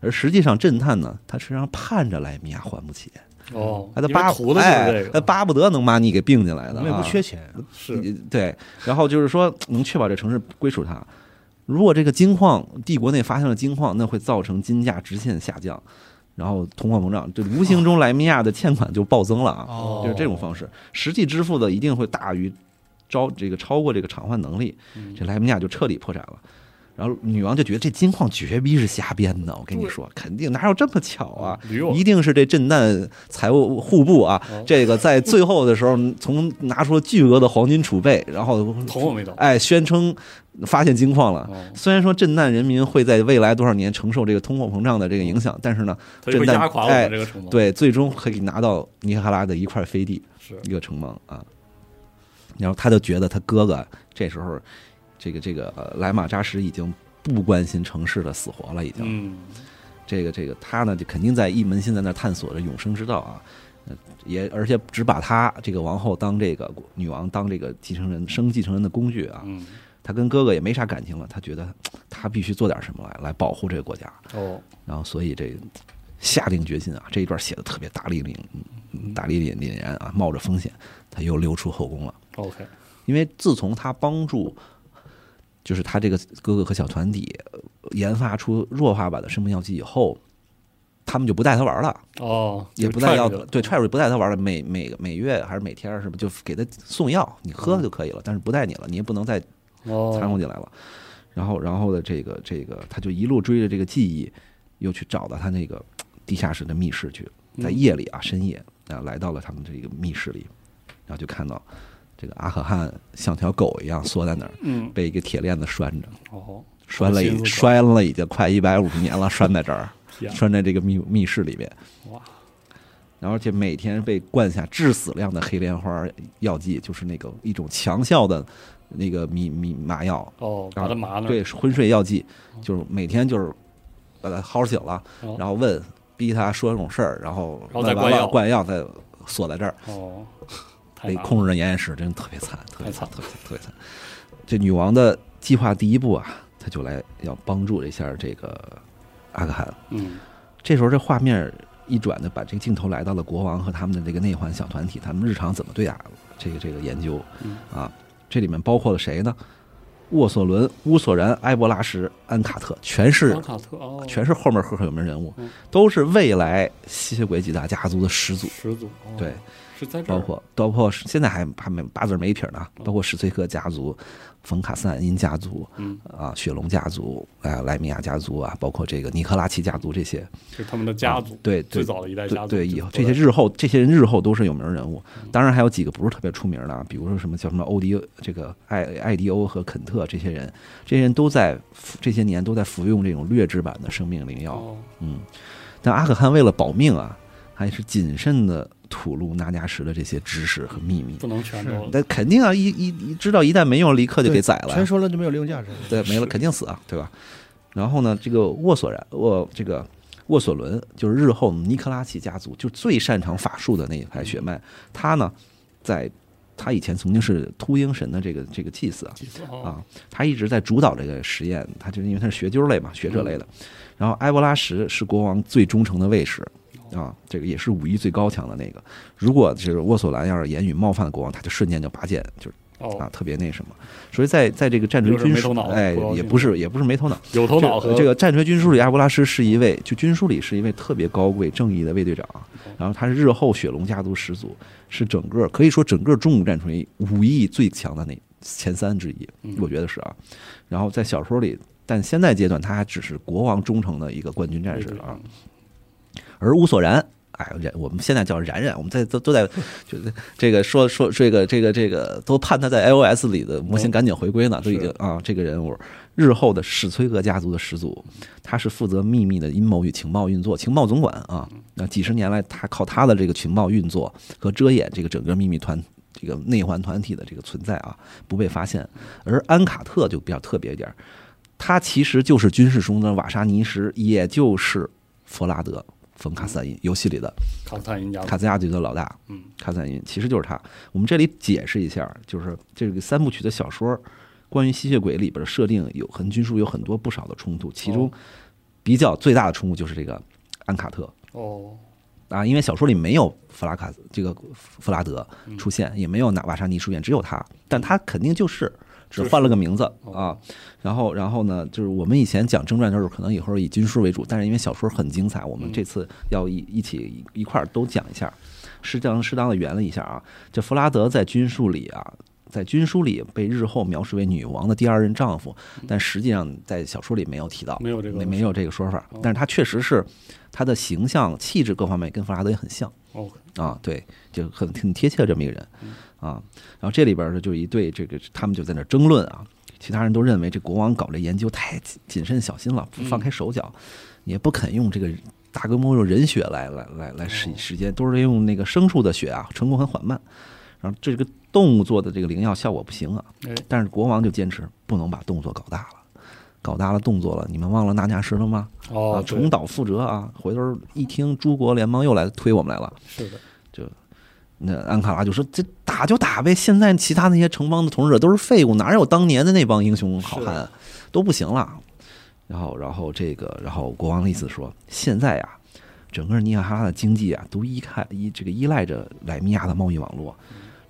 而实际上，震旦呢，他实际上盼着莱米亚还不起，哦，他巴图的他巴不得能把你给并进来的我们也啊。不缺钱，是，对，然后就是说能确保这城市归属他。如果这个金矿帝国内发现了金矿，那会造成金价直线下降，然后通货膨胀，这无形中莱米亚的欠款就暴增了啊。哦就是这种方式，实际支付的一定会大于招这个超过这个偿还能力，嗯这莱米亚就彻底破产了。然后女王就觉得这金矿绝逼是瞎编的，我跟你说，肯定哪有这么巧啊！一定是这震旦财务户部啊，哦这个在最后的时候从拿出了巨额的黄金储备，然后头我没懂，哎宣称发现金矿了。哦，虽然说震旦人民会在未来多少年承受这个通货膨胀的这个影响，但是呢，震旦压垮我哎对，最终可以拿到尼赫拉的一块飞地。是，一个城邦啊。然后他就觉得他哥哥这时候，这个这个呃莱马扎什已经不关心城市的死活了，已经。嗯，这个这个他呢，就肯定在一门心在那探索着永生之道啊。呃也而且只把他这个王后当这个女王当这个继承人生继承人的工具啊。嗯，他跟哥哥也没啥感情了，他觉得他必须做点什么来来保护这个国家。哦，然后所以这下定决心啊，这一段写的特别大力凛嗯大力凛凛然啊，冒着风险，他又溜出后宫了。OK，因为自从他帮助，就是他这个哥哥和小团体呃研发出弱化版的生命药剂以后，他们就不带他玩了，哦，也不带要就踹出去了对踹出去不带他玩了，每每个每月还是每天是吧，就给他送药，你喝就可以了，但是不带你了，你也不能再哦，掺和进来了。然后，然后的这个这个，他就一路追着这个记忆，又去找到他那个地下室的密室去，在嗯夜里啊，深夜啊，来到了他们这个密室里，然后就看到这个阿可汗像条狗一样缩在那儿，嗯，被一个铁链子拴着，哦，拴了了已经快一百五十年了，拴在这儿，拴在这个密密室里边。哇，然后而且每天被灌下致死量的黑莲花药剂，就是那个一种强效的那个迷迷麻药，哦，把他麻了，对昏睡药剂，就是每天就是把他薅醒了，哦，然后问逼他说这种事儿，然后然后再灌药灌药再锁在这儿，被控制着严严实，真的特别惨，特别惨特别特别惨。这女王的计划第一步啊，她就来要帮助一下这个阿克汗。嗯这时候这画面一转呢，把这个镜头来到了国王和他们的这个内环小团体，他们日常怎么对啊这个这个研究嗯啊？这里面包括了谁呢？沃索伦、乌索然、埃博拉什、安卡特，全是阿卡特哦，全是后面赫赫有名人物嗯，都是未来吸血鬼几大家族的始祖。始祖，哦对，是在这儿。包括包括现在还还没八字没撇呢，包括史崔克家族、冯卡斯坦因家族嗯，啊、雪龙家族啊、莱米亚家族啊，包括这个尼克拉奇家族这些是他们的家族啊，对对最早的一代家族，对对，以后这些日后这些人日后都是有名人物，当然还有几个不是特别出名的啊，比如说什么叫什么欧迪这个艾艾迪欧和肯特这些人，这些人都在服这些年都在服用这种劣质版的生命灵药，哦，嗯，但阿可汗为了保命啊，还是谨慎的吐露纳加什的这些知识和秘密。不能全都那肯定啊，一一一知道一旦没用，立刻就给宰了全。说了就没有利用价值。对，没了肯定死啊，对吧？然后呢，这个沃索然沃这个沃索伦就是日后尼克拉奇家族就最擅长法术的那一派血脉，他呢，在他以前曾经是秃鹰神的这个这个祭司啊，啊，他一直在主导这个实验，他就是因为他是学究类嘛，学者类的。然后埃博拉什是国王最忠诚的卫士，啊，这个也是武艺最高强的那个。如果就是沃索兰要是言语冒犯了国王，他就瞬间就拔剑，就是啊哦，特别那什么。所以在在这个战锤军书，没头脑哎也不是也不是没头脑，有头脑和这这个战锤军书里，阿布拉什是一位，就军书里是一位特别高贵正义的卫队长，然后他是日后雪龙家族始祖，是整个可以说整个中古战锤武艺最强的那前三之一嗯，我觉得是啊。然后在小说里，但现在阶段他还只是国王忠诚的一个冠军战士啊。而乌索然，哎，然我们现在叫然然，我们在都都在 就是这个说说这个这个这个都盼他在 iOS 里的模型赶紧回归呢，都已经啊这个人物日后的史崔格家族的始祖，他是负责秘密的阴谋与情报运作，情报总管啊。那几十年来，他靠他的这个情报运作和遮掩这个整个秘密团。这个内环团体的这个存在啊，不被发现。而安卡特就比较特别一点，他其实就是军事中的瓦沙尼什，也就是弗拉德·冯卡斯坦因游戏里的卡斯坦因家族卡兹亚族的老大。嗯，卡斯坦因其实就是他。我们这里解释一下，就是这个三部曲的小说关于吸血鬼里边的设定有和军书有很多不少的冲突，其中哦比较最大的冲突就是这个安卡特。哦，啊，因为小说里没有弗拉卡这个弗拉德嗯出现，也没有纳瓦沙尼出现，只有他，但他肯定就是只换了个名字哦啊。然后，然后呢，就是我们以前讲正传的时候，可能以后以军书为主，但是因为小说很精彩，我们嗯这次要一一起一块儿都讲一下，适当适当的圆了一下啊。这弗拉德在军书里啊。在军书里被日后描述为女王的第二任丈夫，但实际上在小说里没有提到，没有这个没没有这个说法哦，但是他确实是他的形象、气质各方面跟弗拉德也很像。啊，对，就很挺贴切的这么一个人啊。然后这里边呢，就一对这个他们就在那争论啊，其他人都认为这国王搞这研究太谨谨慎小心了，不放开手脚，也不肯用这个大规模用人血来来来来实哦实践，都是用那个牲畜的血啊，成功很缓慢。然后这个动物做的这个灵药效果不行啊，哎，但是国王就坚持不能把动作搞大了。搞大了动作了，你们忘了纳加什了吗？啊，哦，对重蹈覆辙啊！回头一听诸国联邦又来推我们来了，是的，就那安卡拉就说：“这打就打呗，现在其他那些城邦的统治者都是废物，哪有当年的那帮英雄好汉，都不行了。”然后，然后这个，然后国王的意思说：“现在呀，整个尼亚哈拉的经济啊，都依靠依这个依赖着莱米亚的贸易网络。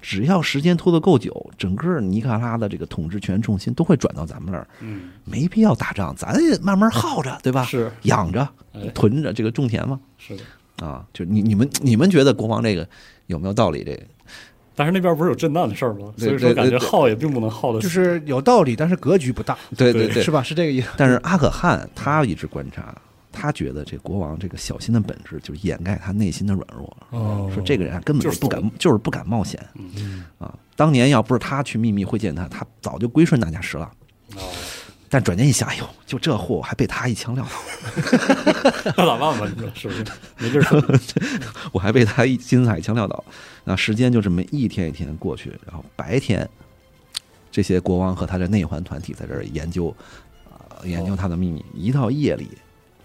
只要时间拖得够久，整个尼卡拉的这个统治权重心都会转到咱们那儿，嗯，没必要打仗，咱也慢慢耗着，对吧？是，养着、哎，囤着，这个种田嘛。是的。啊，就你你们你们觉得国王这个有没有道理？这个但是那边不是有震荡的事儿吗？所以说感觉耗也并不能耗的就是有道理，但是格局不大，对对对是吧？是这个意思。但是阿可汗他一直观察，他觉得这国王这个小心的本质就是掩盖他内心的软弱。哦说这个人啊根本就就是不敢，就是不敢冒险嗯啊！当年要不是他去秘密会见他，他早就归顺纳加什了。哦，但转念一想，哎呦，就这货还被他一枪撂倒，那咋办吧？你说是不是？没地儿说。我还被他一金字塔一枪撂倒。那时间就这么一天一天过去，然后白天，这些国王和他的内环团体在这儿研究，啊、研究他的秘密。一到夜里，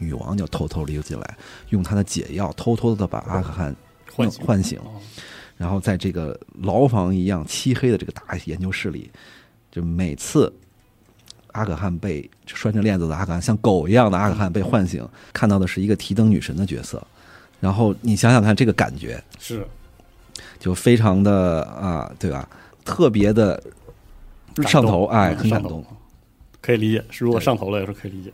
女王就偷偷溜进来，用她的解药偷偷的把阿可汗唤醒唤醒，哦然后在这个牢房一样漆黑的这个大研究室里，就每次阿可汗被拴着链子的阿可汗，像狗一样的阿可汗被唤醒，看到的是一个提灯女神的角色。然后你想想看，这个感觉是就非常的啊，对吧？特别的上头，哎，很感动。可以理解。是如果上头了也是可以理解。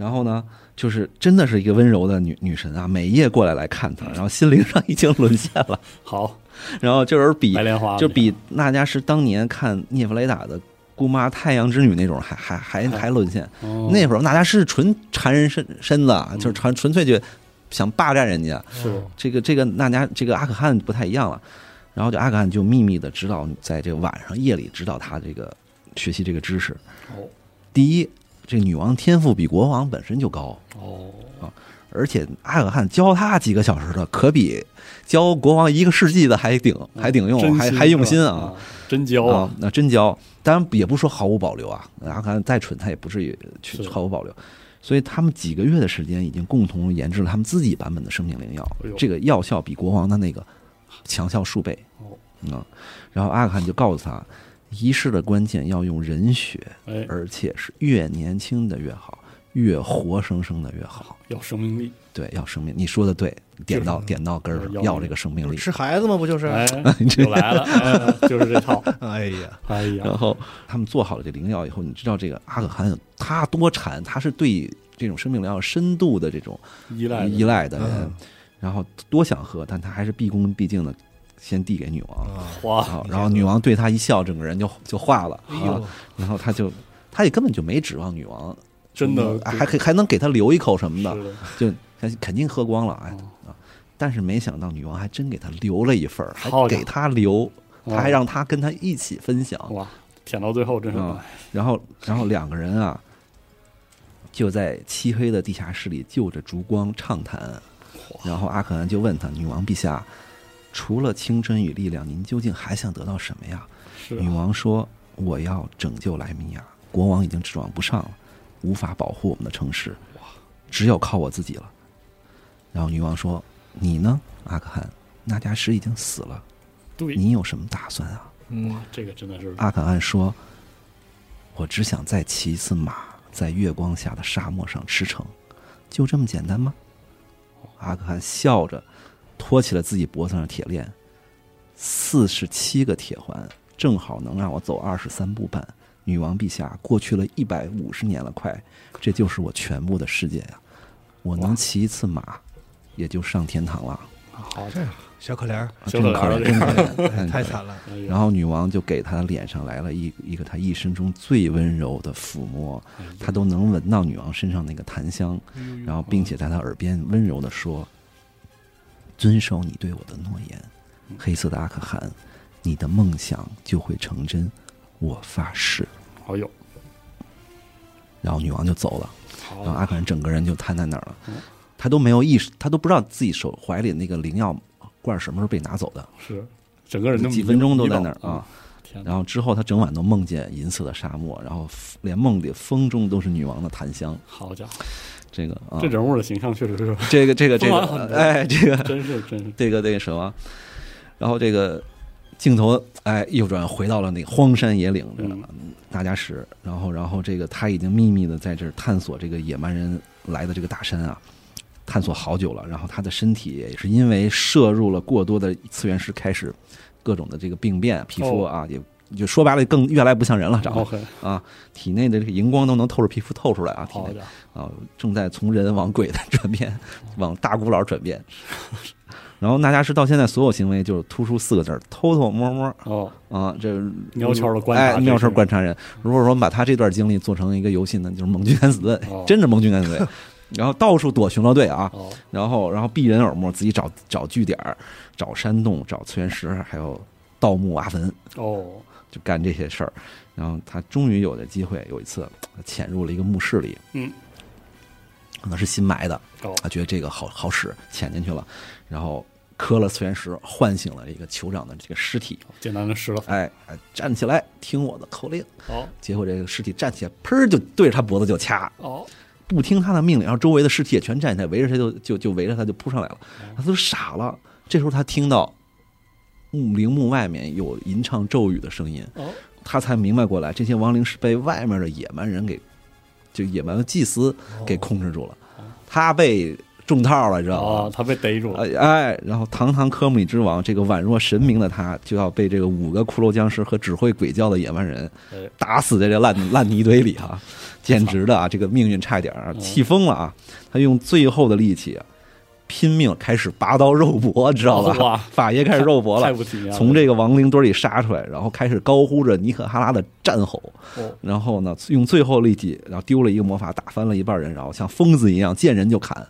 然后呢，就是真的是一个温柔的女女神啊，每夜过来来看他，然后心灵上已经沦陷了。好，然后就是比白莲花就比那加什当年看涅弗雷达的姑妈太阳之女那种还还还还还。沦陷。哦。那会儿那家是纯缠人身身子，啊就是纯纯粹就想霸占人家。是。这个这个那家这个阿可汗不太一样了，然后就阿可汗就秘密的指导，在这个晚上夜里指导他这个学习这个知识。哦。第一，这女王天赋比国王本身就高，哦，而且阿可汗教他几个小时的，可比教国王一个世纪的还顶还顶用，还还用心啊！，真教啊啊，，那真教，当然也不说毫无保留啊。阿可汗再蠢，他也不至于去毫无保留。所以他们几个月的时间，已经共同研制了他们自己版本的生命灵药哎，这个药效比国王的那个强效数倍。哦嗯，然后阿可汗就告诉他，仪式的关键要用人血，哎，而且是越年轻的越好，越活生生的越好。要生命力，对，要生命。你说的对，点到点到根儿上，要要这个生命力。是孩子吗？不就是？哎，这又来了，哎，就是这套，哎呀，哎呀然，后他们做好了这灵药以后，你知道这个阿可汗他多馋，他是对这种生命灵药深度的这种依赖依赖的人嗯，然后多想喝，但他还是毕恭毕敬的先递给女王。然后，女王对他一笑，整个人就就化了啊然后他就他也根本就没指望女王真的嗯还可以还能给他留一口什么的，就他肯定喝光了，哎！但是没想到女王还真给他留了一份，还给他留，哦他还让他跟他一起分享。哇，舔到最后真是，然后，然后两个人啊，就在漆黑的地下室里就着烛光畅谈。然后阿可汗就问他：“女王陛下，除了青春与力量，您究竟还想得到什么呀？”女王说：“我要拯救莱米亚，国王已经指望不上了，无法保护我们的城市，只有靠我自己了。”然后女王说：“你呢，阿克汗？那加什已经死了，对，你有什么打算啊嗯，这个真的是，阿克汗说：“我只想再骑一次马，在月光下的沙漠上驰骋，就这么简单吗？”阿克汗笑着托起了自己脖子上的铁链，四十七个铁环，正好能让我走二十三步半。女王陛下，过去了一百五十年了，快，这就是我全部的世界呀！我能骑一次马，也就上天堂了。好这小可怜儿，啊真可怜，真可怜，真可怜太惨了。然后女王就给他脸上来了一一个他一生中最温柔的抚摸，他都能闻到女王身上那个檀香，然后并且在他耳边温柔的说：“遵守你对我的诺言，黑色的阿克汗，你的梦想就会成真，我发誓。好友，”然后女王就走了，然后，阿克汗整个人就瘫在那儿了嗯，他都没有意识，他都不知道自己手怀里那个灵药罐什么时候被拿走的，是整个人都几分钟都在那儿啊。，然后之后他整晚都梦见银色的沙漠，然后连梦里风中都是女王的檀香。好家伙，这个啊。这，人物的形象确实是，这个这个这个哎，这个真是真是，这个这个什么，然后这个镜头哎右转回到了那个荒山野岭这嗯。纳加什，然后然后这个他已经秘密的在这儿探索这个野蛮人来的这个大山啊。探索好久了，然后他的身体也是因为摄入了过多的次元石，开始各种的这个病变，皮肤啊、也就说白了更越来不像人了，长得啊，体内的这个荧光都能透着皮肤透出来啊，体内啊，正在从人往鬼的转变，往大古老转变。然后纳加什到现在所有行为就是突出四个字儿：偷偷摸摸。哦，啊，这悄悄的观察哎，这悄观察人。如果说把他这段经历做成一个游戏呢，就是盟军敢死队哦，真的盟军敢死队。然后到处躲巡逻队啊，哦，然后然后避人耳目，自己找找据点，找山洞，找次元石，还有盗墓挖坟。哦，就干这些事儿。然后他终于有了机会，有一次潜入了一个墓室里，嗯，可能是新埋的，哦，他觉得这个好好使，潜进去了，然后磕了次元石，唤醒了这个酋长的这个尸体。简单的施了哎，站起来，听我的口令。哦结果这个尸体站起来，砰就对着他脖子就掐，哦，不听他的命令，然后周围的尸体也全站起来，围着他就就就围着他就扑上来了。他都傻了，这时候他听到墓陵墓外面有吟唱咒语的声音，哦他才明白过来，这些亡灵是被外面的野蛮人给，就野蛮的祭司给控制住了，他被中套了，知道吗？哦，他被逮住了，哎哎，然后堂堂科姆里之王，这个宛若神明的他，就要被这个五个骷髅僵尸和只会鬼叫的野蛮人哎打死在这烂 烂泥堆里啊！简直的啊，这个命运差点啊，气疯了啊！他用最后的力气啊，拼命开始拔刀肉搏，知道吧？法爷开始肉搏了，从这个亡灵堆里杀出来，然后开始高呼着尼克哈拉的战吼，哦。然后呢，用最后力气，然后丢了一个魔法，打翻了一半人，然后像疯子一样见人就砍，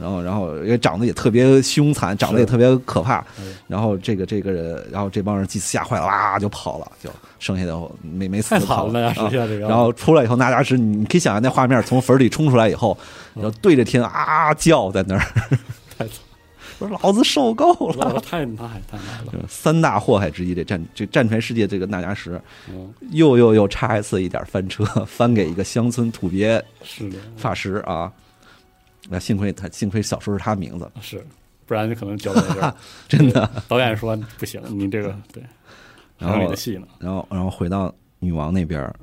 然后然后也长得也特别凶残，长得也特别可怕嗯，然后这个这个人，然后这帮人祭司吓坏了，哇就跑了，就剩下的没没死然后出来以后，那家是你可以想象那画面，从坟里冲出来以后，然后对着天啊叫，在那儿。太惨 说老子受够了，了。太太太难了，三大祸害之一，这战这战全世界这个纳迦石嗯，又又又差一次一点翻车，翻给一个乡村土鳖是，法师啊。那幸亏他幸亏小说是他名字，是，不然就可能交代。真的。导演说不行，你这个 对，然后你的戏呢，然后然后回到女王那边儿，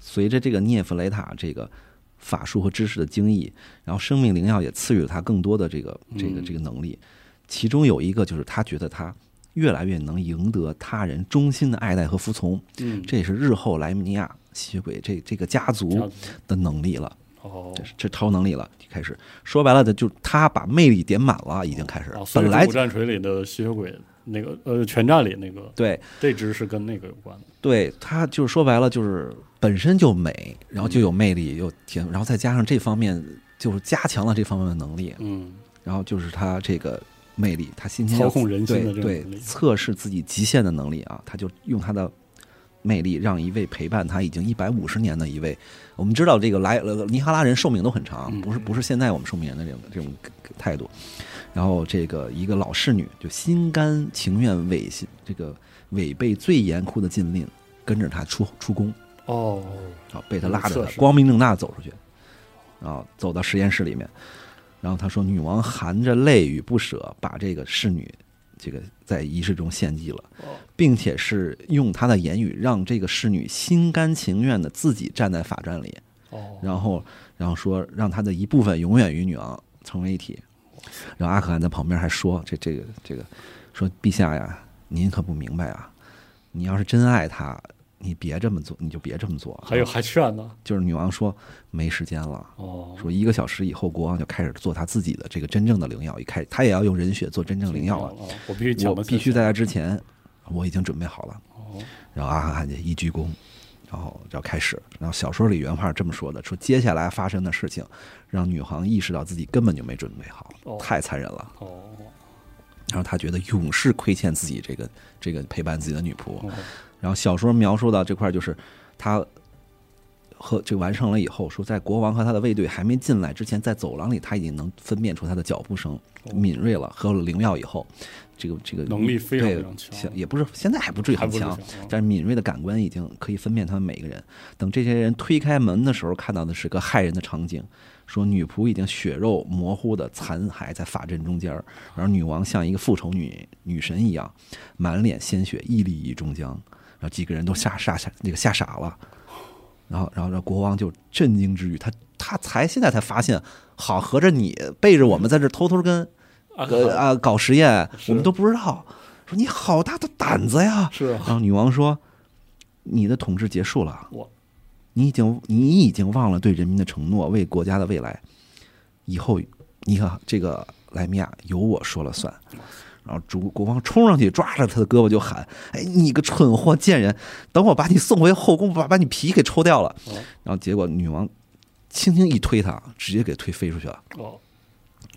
随着这个涅弗雷塔这个法术和知识的精益，然后生命灵药也赐予了他更多的这个这个嗯这个能力。其中有一个就是他觉得他越来越能赢得他人衷心的爱戴和服从，嗯，这也是日后莱米尼亚吸血鬼这这个家族的能力了。哦。这，是这超能力了，开始。说白了的，就他把魅力点满了，已经开始哦，。本来古战锤里的吸血鬼那个呃全战里那个对。这只是跟那个有关的，对，他就是说白了，就是本身就美，然后就有魅力，又甜，然后再加上这方面，就是加强了这方面的能力，嗯，然后就是他这个魅力，他今天操控人心的对测试自己极限的能力啊，他就用他的魅力让一位陪伴他已经一百五十年的一位，我们知道这个来呃尼哈拉人寿命都很长，嗯。不是不是现在我们寿命人的这种这种态度。然后这个一个老侍女就心甘情愿违心这个违背最严酷的禁令，跟着他出出宫，哦，啊，被他拉着他光明正大走出去，然后，走到实验室里面，然后他说，女王含着泪与不舍，把这个侍女这个在仪式中献祭了，哦并且是用他的言语让这个侍女心甘情愿的自己站在法站里，哦，然后然后说让她的一部分永远与女王成为一体。然后阿可汗在旁边还说：“这这个这个，说陛下呀，您可不明白啊，你要是真爱她，你别这么做，你就别这么做。”还有还劝呢，就是女王说没时间了，哦，说一个小时以后，国王就开始做他自己的这个真正的灵药，一开他也要用人血做真正灵药了。哦，我必须我到必须在他之前，我已经准备好了。哦，然后阿汗汗就一鞠躬，然后要开始。然后小说里原话是这么说的：说接下来发生的事情，让女皇意识到自己根本就没准备好哦，太残忍了。哦，然后他觉得永世亏欠自己这个这个陪伴自己的女仆。哦然后小说描述到这块，就是他和这完成了以后，说在国王和他的卫队还没进来之前，在走廊里他已经能分辨出他的脚步声，哦敏锐了。喝了灵药以后，这个这个能力非常非常强也不是现在还不至于很强，强但是敏锐的感官已经可以分辨他们每个人。等这些人推开门的时候，看到的是个骇人的场景。说女仆已经血肉模糊的残骸在法阵中间儿，然后女王像一个复仇女女神一样，满脸鲜血屹立于中央，然后几个人都吓吓吓那个吓傻了，然后然后让国王就震惊之余，他他才现在才发现，好合着你背着我们在这偷偷跟啊呃啊搞实验，我们都不知道，说你好大的胆子呀！是啊，然后女王说：“你的统治结束了我，你已经你已经忘了对人民的承诺，为国家的未来，以后你看这个莱米亚由我说了算。”然后主国王冲上去抓着他的胳膊就喊：“哎，你个蠢货贱人！等我把你送回后宫，把把你皮给抽掉了。哦”然后结果女王轻轻一推他，直接给推飞出去了。哦，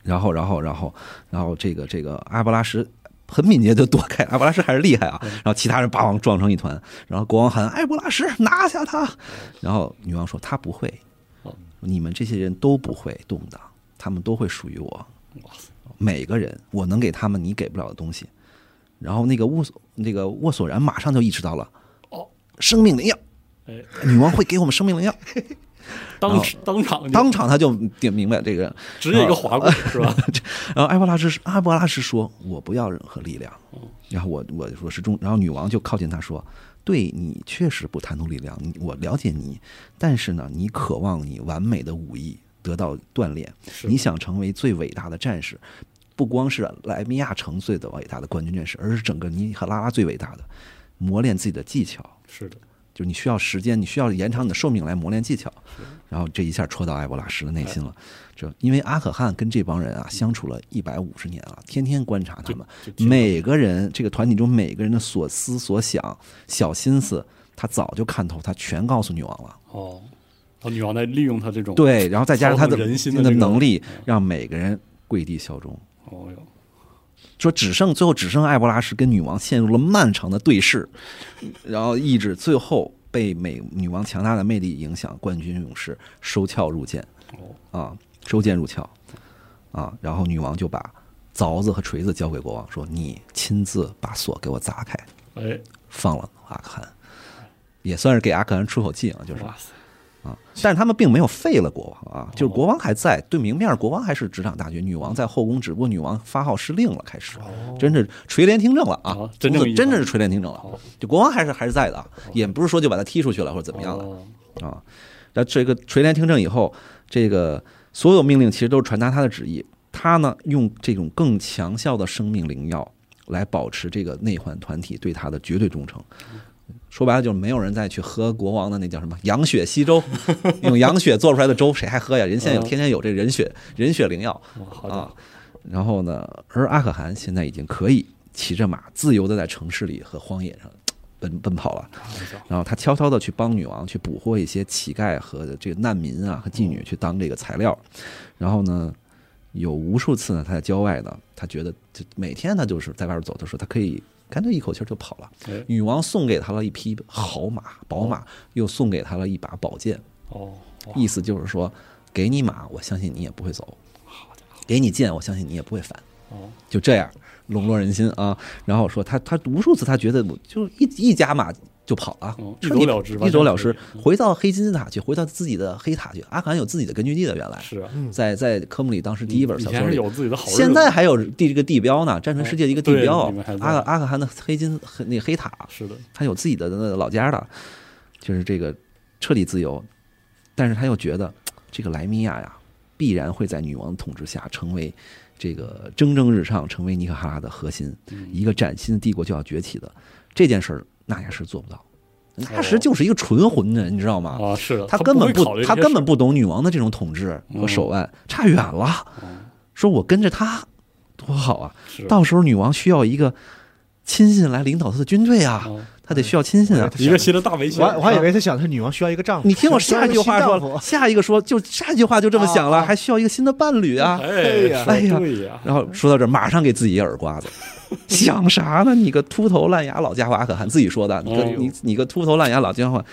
然后，然后，然后，然后这个这个阿布拉什很敏捷就躲开，阿布拉什还是厉害啊。然后其他人把王撞成一团，然后国王喊埃布拉什拿下他，然后女王说他不会。哦，你们这些人都不会动的，他们都会属于我，每个人我能给他们你给不了的东西。然后那个沃索那个沃索然马上就意识到了，哦，生命灵药，哎，女王会给我们生命灵药。当当场当场他就点明白这个，直接一个滑过是吧？然后埃博拉斯阿波拉斯说：“我不要任何力量。哦”然后我我我是中，然后女王就靠近他说：“对你确实不贪图力量，我了解你，但是呢，你渴望你完美的武艺得到锻炼，你想成为最伟大的战士，不光是莱米亚城最的伟大的冠军战士，而是整个尼赫拉拉最伟大的，磨练自己的技巧。是的，就是你需要时间，你需要延长你的寿命来磨练技巧。然后这一下戳到埃博拉什的内心了，这因为阿可汗跟这帮人啊相处了一百五十年了，天天观察他们，就就每个人这个团体中每个人的所思所想、小心思，他早就看透，他全告诉女王了。哦，女王在利用他这种对，然后再加上他的人心的能力，让每个人跪地效忠。哦哟，说只剩最后只剩艾博拉什跟女王陷入了漫长的对视，然后意志最后被美女王强大的魅力影响，冠军勇士收鞘入剑。哦。啊，收剑入鞘。啊，然后女王就把凿子和锤子交给国王，说你亲自把锁给我砸开，哎，放了阿克汗，也算是给阿克汗出口气啊，就是。哇塞，啊，但是他们并没有废了国王啊，就是国王还在，对明面国王还是执掌大局，女王在后宫，只不过女王发号施令了，开始真是垂帘听政了啊哦，真正真的是垂帘听政了，就国王还是还是在的啊，也不是说就把他踢出去了或者怎么样的哦。啊。那这个垂帘听政以后，这个所有命令其实都是传达他的旨意，他呢用这种更强效的生命灵药来保持这个内环团体对他的绝对忠诚。说白了就是没有人再去喝国王的那叫什么 羊血稀粥，用羊血做出来的粥，谁还喝呀？人现在有嗯天天有这人血 人血灵药啊。然后呢，而阿可汗现在已经可以骑着马自由的在城市里和荒野上 奔奔跑了。然后他悄悄的去帮女王去捕获一些乞丐和这个难民啊和妓女去当这个材料，然后呢，有无数次呢他在郊外呢，他觉得就每天他就是在外边走，的时候他可以干脆一口气儿就跑了。哎女王送给他了一匹好马宝马，又送给他了一把宝剑，哦，意思就是说，给你马，我相信你也不会走；给你剑，我相信你也不会反。哦，就这样笼络人心啊。然后说他他无数次他觉得我就一一家马就跑了嗯，一走了之一走了之回到黑金字塔去，回到自己的黑塔去。阿汗有自己的根据地的，原来是啊，在在科姆里当时第一本小说里。有自己的好，现在还有地这个地标呢，战锤世界的一个地标阿阿克汗的黑金那个黑塔，是的，他有自己的那个老家的，就是这个彻底自由，但是他又觉得这个莱米亚呀，必然会在女王统治下成为这个蒸蒸日上，成为尼可哈拉的核心，嗯一个崭新的帝国就要崛起的这件事儿，纳亚什做不到。纳什就是一个纯混的，你知道吗？啊，是的，他根本不他根本不懂女王的这种统治和手腕，差远了。嗯说我跟着他多好啊！到时候女王需要一个亲信来领导他的军队啊，他得需要亲信啊。一个新的大围裙我，还我还以为他想的是女王需要一个丈夫，你听我下一句话说，下一个说就下一句话就这么想了，还需要一个新的伴侣啊。哎呀。哎呀说对呀，然后说到这，马上给自己一耳刮子，想啥呢？你个秃头烂牙老家伙阿可汗自己说的，你个你你个秃头烂牙老家伙，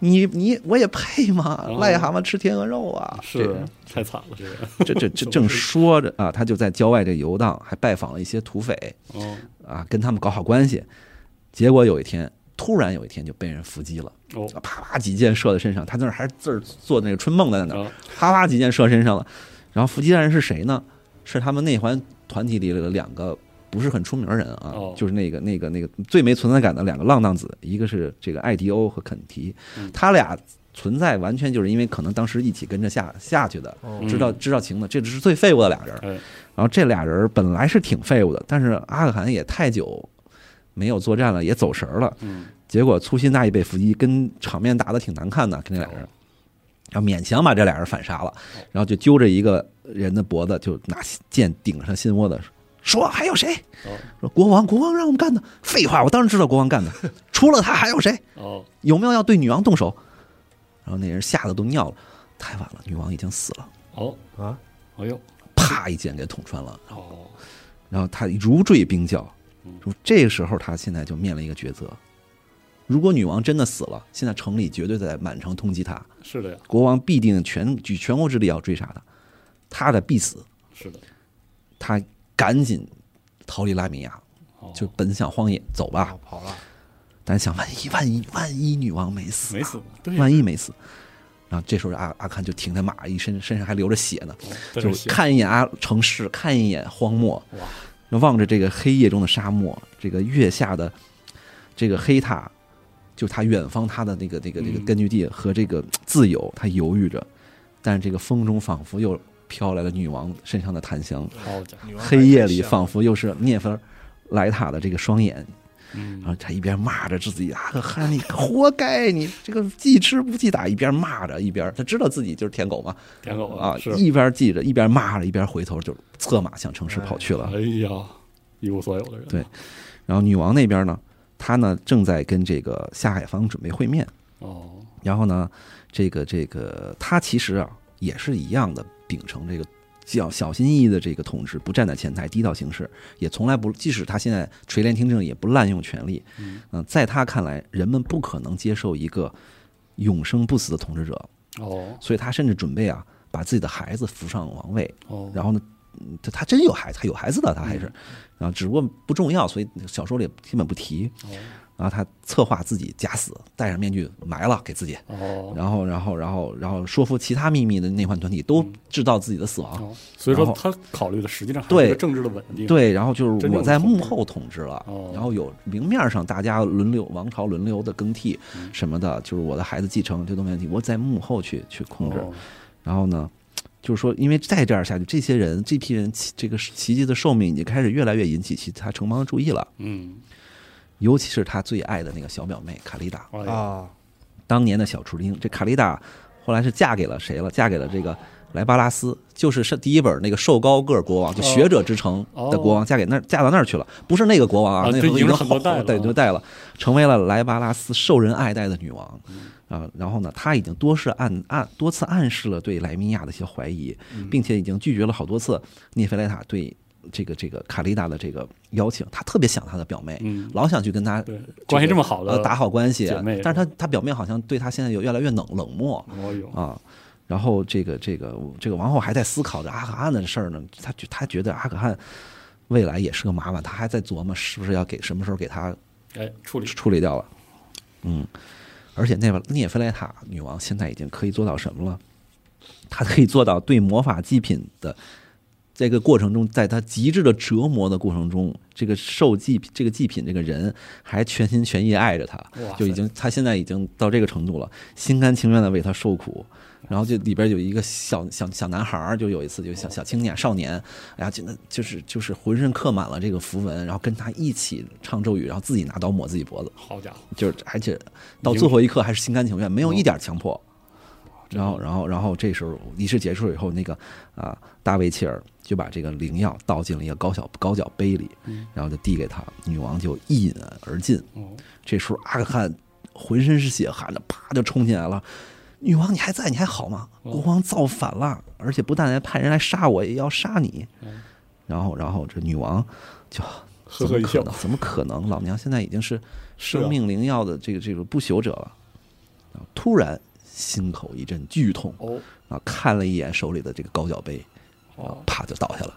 你你我也配吗？哦癞蛤蟆吃天鹅肉啊！是 太惨了，这个，这这这正说着啊，他就在郊外这游荡，还拜访了一些土匪哦啊，跟他们搞好关系。结果有一天，突然有一天就被人伏击了，哦啪啪几箭射在身上，他在那儿还自儿做那个春梦在那儿，啊啪啪几箭射身上了。然后伏击的人是谁呢？是他们内环团体里的两个不是很出名的人啊，哦。就是那个那个那个最没存在感的两个浪荡子，一个是这个艾迪欧和肯提，嗯。他俩存在完全就是因为可能当时一起跟着下下去的，哦。知道知道情的，这只是最废物的俩人。哎。然后这俩人本来是挺废物的，但是阿克汗也太久没有作战了，也走神儿了。嗯。结果粗心大意被伏击，跟场面打的挺难看的，跟这俩人，然后勉强把这俩人反杀了，然后就揪着一个人的脖子，就拿剑顶上心窝子，说还有谁？哦。说国王，国王让我们干的。废话，我当然知道国王干的，除了他还有谁？哦。有没有要对女王动手？然后那人吓得都尿了，太晚了，女王已经死了，哦。啊，哎呦。啪一剑给捅穿了。哦。然后他如坠冰窖。这个时候他现在就面临一个抉择：如果女王真的死了，现在城里绝对在满城通缉他，是的呀。国王必定全举全国之力要追杀他，他的必死。是的。他赶紧逃离拉米亚，哦。就奔向荒野，走吧。啊。，跑了，但想万一万一万一女王没死，没死对。万一没死，然后这时候阿阿汗就停在马，一身身上还流着血呢，就是看一眼阿城市，看一眼荒漠，哇，望着这个黑夜中的沙漠，这个月下的这个黑塔，就他远方他的那个那个那个嗯。根据地和这个自由，他犹豫着，但是这个风中仿佛又飘来了女王身上的檀香，黑夜里仿佛又是涅芬莱塔的这个双眼，嗯。然后他一边骂着自己啊，汉你活该，你这个记吃不记打，一边骂着一边他知道自己就是舔狗嘛。舔狗啊，一边记着一边骂着一边回头就策马向城市跑去了。哎呀，一无所有的人，对。然后女王那边呢，她呢正在跟这个夏海芳准备会面，哦，然后呢，这个这个她其实啊也是一样的，秉承这个叫小心翼翼的这个统治，不站在前台，低调行事，也从来不，即使他现在垂帘听政，也不滥用权力。嗯嗯、在他看来，人们不可能接受一个永生不死的统治者，哦所以他甚至准备啊把自己的孩子扶上王位，哦，然后呢，嗯他他真有孩子，他有孩子的，他还是，然后只不过不重要，所以小说里基本不提。哦然后他策划自己假死，戴上面具埋了给自己，哦。然后然后然后然后说服其他秘密的内患团体都制造自己的死亡。哦，所以说他考虑的实际上还对政治的稳定，对，然后就是我在幕后统治了哦，然后有明面上大家轮流王朝轮流的更替嗯。什么的，就是我的孩子继承这都没问题，我在幕后去去控制。哦。然后呢，就是说，因为再这样下去，这些人这批人奇这个奇迹的寿命已经开始越来越引起其他城邦的注意了，嗯，尤其是他最爱的那个小表妹卡丽达，啊，当年的小雏鹰。这卡丽达后来是嫁给了谁了？嫁给了这个莱巴拉斯，就是是第一本那个瘦高个国王，就学者之城的国王，嫁给那儿嫁到那儿去了，不是那个国王啊，啊那已经是后很多代了对，就带了，成为了莱巴拉斯受人爱戴的女王。嗯啊，然后呢，他已经多次暗暗多次暗示了对莱米亚的一些怀疑，嗯并且已经拒绝了好多次涅菲莱塔对这个这个卡丽娜的这个邀请。他特别想他的表妹，嗯，老想去跟他对，关系这么好的呃打好关系但是他他表妹好像对他现在有越来越冷冷漠啊。然后这个这个这个王后还在思考着阿可汗的事儿呢，他觉他觉得阿可汗未来也是个麻烦，他还在琢磨是不是要给什么时候给他哎，处理处理掉了。嗯，而且那个涅菲莱塔女王现在已经可以做到什么了？她可以做到对魔法祭品的这个过程中，在他极致的折磨的过程中，这个受祭这个祭品这个人还全心全意爱着他，就已经他现在已经到这个程度了，心甘情愿的为他受苦。然后就里边有一个小小小男孩儿，就有一次就小小青年少年，哎呀，就那就是就是浑身刻满了这个符文，然后跟他一起唱咒语，然后自己拿刀抹自己脖子，好家伙，就是而且到最后一刻还是心甘情愿，没有一点强迫。哦然后，然后，然后这时候仪式结束以后，那个啊，大卫切尔就把这个灵药倒进了一个高脚高脚杯里，嗯然后就递给他，女王就一饮而尽。哦，这时候阿克汗浑身是血，喊着啪就冲进来了。女王，你还在？你还好吗？哦国王造反了，而且不但来派人来杀我，也要杀你。嗯然后，然后这女王就呵呵一笑怎么可能？怎么可能？老娘现在已经是生命灵药的这个这个不朽者了。突然心口一阵剧痛，哦啊，看了一眼手里的这个高脚杯，然后哦，啪就倒下了。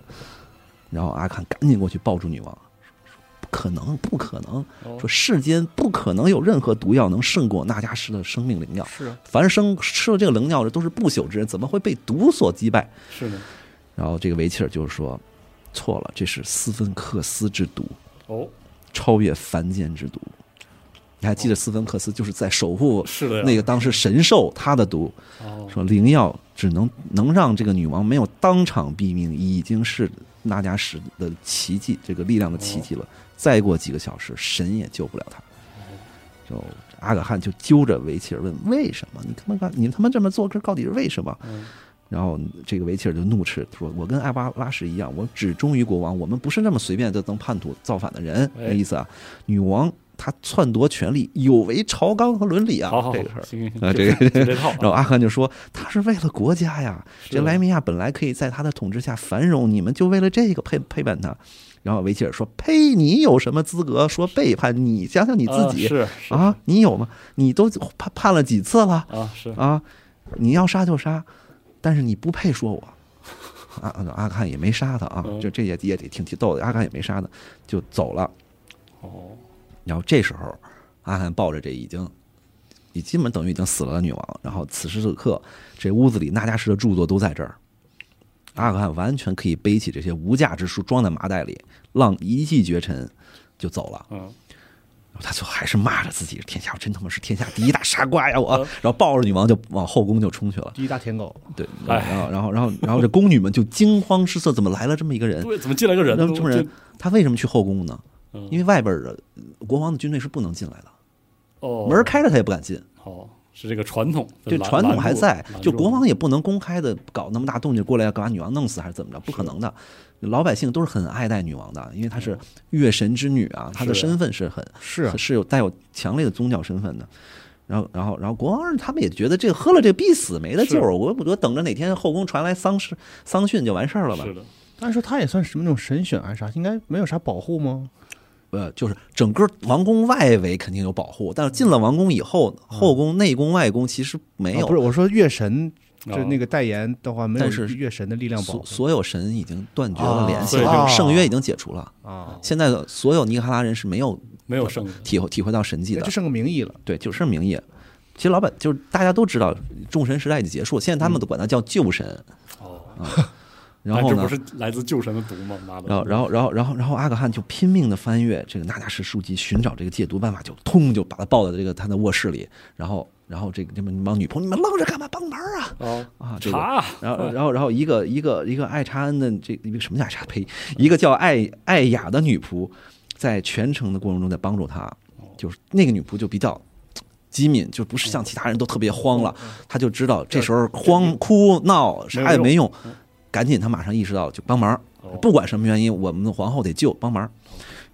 然后阿坎赶紧过去抱住女王，说：“不可能，不可能！哦说世间不可能有任何毒药能胜过那加什的生命灵药。是啊，凡生吃了这个灵药的都是不朽之人，怎么会被毒所击败？”是的，然后这个维切尔就是说：“错了，这是斯芬克斯之毒。”哦，超越凡间之毒。你还记得斯芬克斯就是在守护那个当时神兽他的毒，哦，说灵药只能能让这个女王没有当场毙命，已经是那加什的奇迹，这个力量的奇迹了。再过几个小时，神也救不了他。就阿可汗就揪着维切尔问：“为什么？你他妈干你他妈这么做，这到底是为什么？”嗯然后这个维切尔就怒斥说：“我跟艾巴拉什一样，我只忠于国王，我们不是那么随便就能叛徒造反的人。哎那意思啊，女王她篡夺权力有违朝纲和伦理啊，好好好这个事儿。啊这个 这套啊，然后阿汗就说：“他是为了国家呀，这莱米亚本来可以在他的统治下繁荣，你们就为了这个陪陪伴他。”然后维吉尔说：“呸！你有什么资格说背叛？你想想你自己啊是是啊，你有吗？你都判判了几次了？啊是啊，你要杀就杀，但是你不配说我。阿 阿汗也没杀他啊，嗯就这也也挺挺逗的。阿汗也没杀他，就走了。哦然后这时候，阿汉抱着这已经你基本等于已经死了的女王。然后此时此刻，这屋子里那加什的著作都在这儿，阿可汗完全可以背起这些无价之书装在麻袋里，浪一骑绝尘就走了。嗯，他最后还是骂着自己：“天下我真他妈是天下第一大傻瓜呀！”我，嗯然后抱着女王就往后宫就冲去了。第一大舔狗，对，哎然后然后然后然后这宫女们就惊慌失色，怎么来了这么一个人？对，怎么进来个人？那这么人，他为什么去后宫呢？嗯因为外边的国王的军队是不能进来的，哦，门开着他也不敢进。哦，是这个传统，拦这传统还在，就国，王也不能公开的搞那么大动静过来要把女王弄死还是怎么着？不可能的。老百姓都是很爱戴女王的，因为她是月神之女啊，她的身份是很是啊，是有带有强烈的宗教身份的。然后，然后，然后国王他们也觉得这个喝了这必死没得救儿，我我等着哪天后宫传来丧事丧讯就完事儿了吧住？是的，按说他也算什么那种神选还是啥，应该没有啥保护吗？呃，就是整个王宫外围肯定有保护，但是进了王宫以后，后宫、内宫、外宫其实没有。啊不是，我说月神就哦那个代言的话，没有但是月神的力量保护所所有神已经断绝了啊联系圣约已经解除了。啊，现在的所有尼格哈拉人是没有没有圣，体会体会到神迹的就，剩个名义了。对，就剩名义。其实老板就是大家都知道，众神时代已经结束，现在他们都管它叫旧神。哦，然后呢这不，是来自旧神的毒吗？妈的，然后然后然后然后然后阿可汗就拼命的翻阅这个纳达什书籍，寻找这个戒毒办法，就通就把他抱到这个他的卧室里，然后然后这个这么帮女仆，你们愣着干嘛？帮忙啊！哦，啊，这个查，然后，然后，然后一个一个一个爱查恩的这一个什么叫爱查？呸，一个叫艾艾雅的女仆，在全程的过程中在帮助他，就是那个女仆就比较机敏，就不是像其他人都特别慌了，她就知道这时候慌哭闹啥也没用，赶紧他马上意识到就帮忙，哦。不管什么原因，我们的皇后得救，帮忙。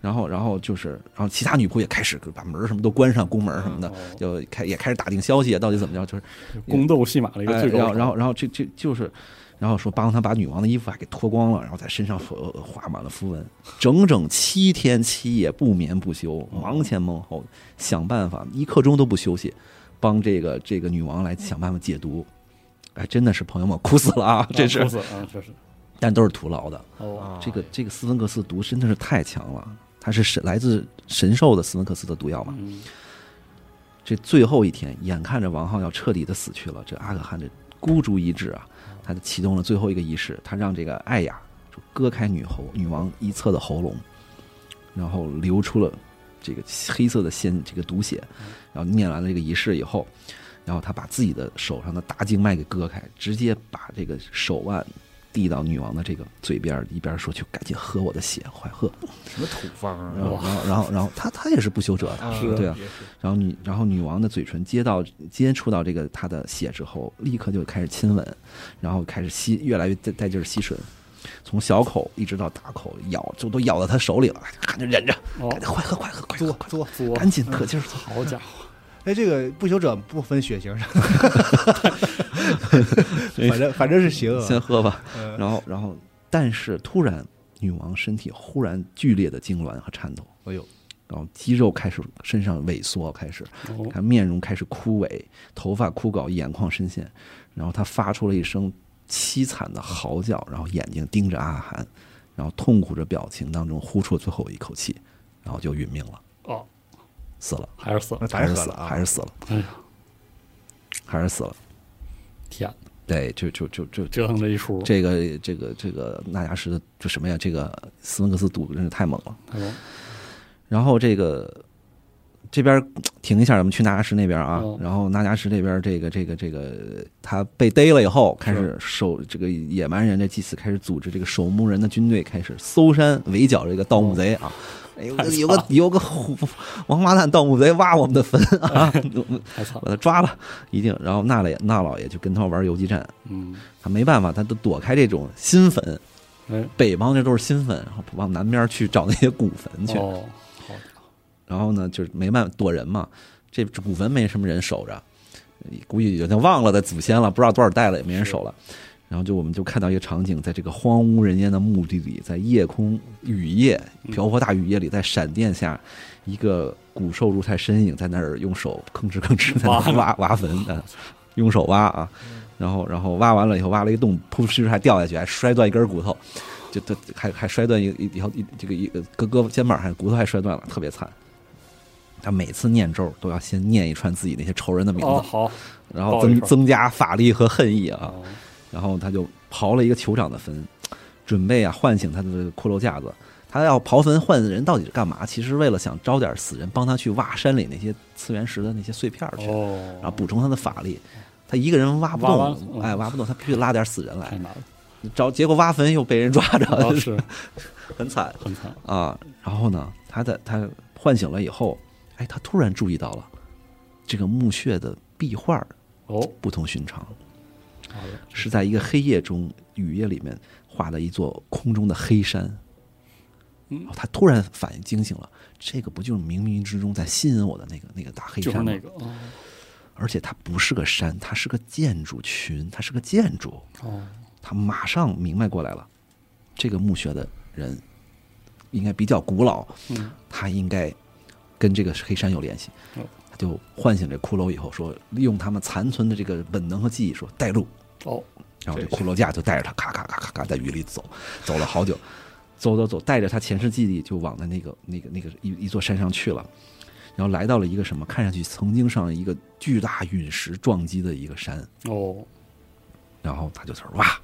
然后，然后就是，然后其他女仆也开始把门什么都关上，宫门什么的，哦。就开也开始打听消息，到底怎么着，就是 宫斗戏码的一个哎最高潮，然后然后然后这这就是，然后说帮他把女王的衣服还给脱光了，然后在身上呃画满了符文，整整七天七夜不眠不休，忙前忙后想办法，一刻钟都不休息，帮这个这个女王来想办法解毒。哎，真的是朋友们哭死了啊！这是啊，死啊，确实，但都是徒劳的。这个这个斯芬克斯毒真的是太强了，它是神来自神兽的斯芬克斯的毒药嘛。嗯，这最后一天，眼看着王浩要彻底的死去了，这阿可汗这孤注一掷啊，他就启动了最后一个仪式，他让这个艾雅就割开女喉女王一侧的喉咙，然后流出了这个黑色的鲜这个毒血，然后念完了这个仪式以后，然后他把自己的手上的大静脉给割开，直接把这个手腕递到女王的这个嘴边，一边说：“去赶紧喝我的血，快喝。什么土方”啊？然后，然后，然后，他他也是不休者的，啊是对啊然后女，然后女王的嘴唇接到接触到这个他的血之后，立刻就开始亲吻，然后开始吸，越来越带带劲儿吸吮，从小口一直到大口咬，就都咬到他手里了，赶紧忍着，哦赶，紧快喝快喝快喝，作快作。作，赶紧可劲儿做。好家伙，哎，这个不朽者不分血型，反正反正是邪恶。先喝吧，呃。然后然后，但是突然女王身体忽然剧烈的痉挛和颤抖，哎呦，然后肌肉开始身上萎缩，开始哦看面容开始枯萎，头发枯槁，眼眶深陷，然后他发出了一声凄惨的嚎叫，然后眼睛盯着阿寒，然后痛苦着表情当中呼出了最后一口气，然后就殒命了，哦，死了，还是死了，还是死了！还是死了，哎呀，还是死了。天，对，就就就就折腾这一出，这个这个这个纳加什的就什么呀？这个斯文克斯赌真是太猛了。太猛了然后这个这边停一下，我们去纳加什那边啊。嗯然后纳加什这边这个这个这个他被逮了以后，开始守这个野蛮人的祭司开始组织这个守墓人的军队，开始搜山围剿这个盗墓贼啊。有个有个有 个王八蛋盗墓贼挖我们的坟啊，把他抓了，一定。然后纳老爷纳老爷就跟他玩游击战，嗯，他没办法，他都躲开这种新坟，哎，北方这都是新坟，然后往南边去找那些古坟去。然后呢，就是没办法躲人嘛，这这古坟没什么人守着，估计已经忘了的祖先了，不知道多少代了，也没人守了。然后就我们就看到一个场景，在这个荒无人烟的墓地里，在夜空雨夜瓢泼大雨夜里，在闪电下，一个骨瘦如柴身影在那儿用手吭哧吭哧 在那挖挖坟的，用手挖啊，然后然后挖完了以后挖了一个洞，噗嗤还掉下去，还摔断一根骨头，就他还还摔断一一条一这个一个胳胳膊肩膀还骨头还摔断了，特别惨。他每次念咒都要先念一串自己那些仇人的名哦，字，好，然后增增加法力和恨意啊。哦然后他就刨了一个酋长的坟，准备啊唤醒他的骷髅架子。他要刨坟换人到底是干嘛？其实为了想招点死人帮他去挖山里那些次元石的那些碎片去，哦，然后补充他的法力。他一个人挖不动，嗯哎，挖不动，他必须拉点死人来找结果挖坟又被人抓着，哦是 很惨很惨，啊。然后呢，他在他唤醒了以后，哎，他突然注意到了这个墓穴的壁画哦，不同寻常。是在一个黑夜中，雨夜里面画的一座空中的黑山。嗯哦他突然反应惊醒了，这个不就是冥冥之中在吸引我的那个那个大黑就是山吗？那个，哦而且它不是个山，它是个建筑群，它是个建筑。哦，他马上明白过来了，这个墓穴的人应该比较古老，嗯，他应该跟这个黑山有联系。哦。他就唤醒这骷髅以后说，利用他们残存的这个本能和记忆，说带路。哦，然后这骷髅架就带着他咔咔咔咔咔在雨里走，走了好久，走走走，带着他前世记忆就往那那个那个那个一一座山上去了，然后来到了一个什么，看上去曾经上一个巨大陨石撞击的一个山，哦，然后他就在那儿挖，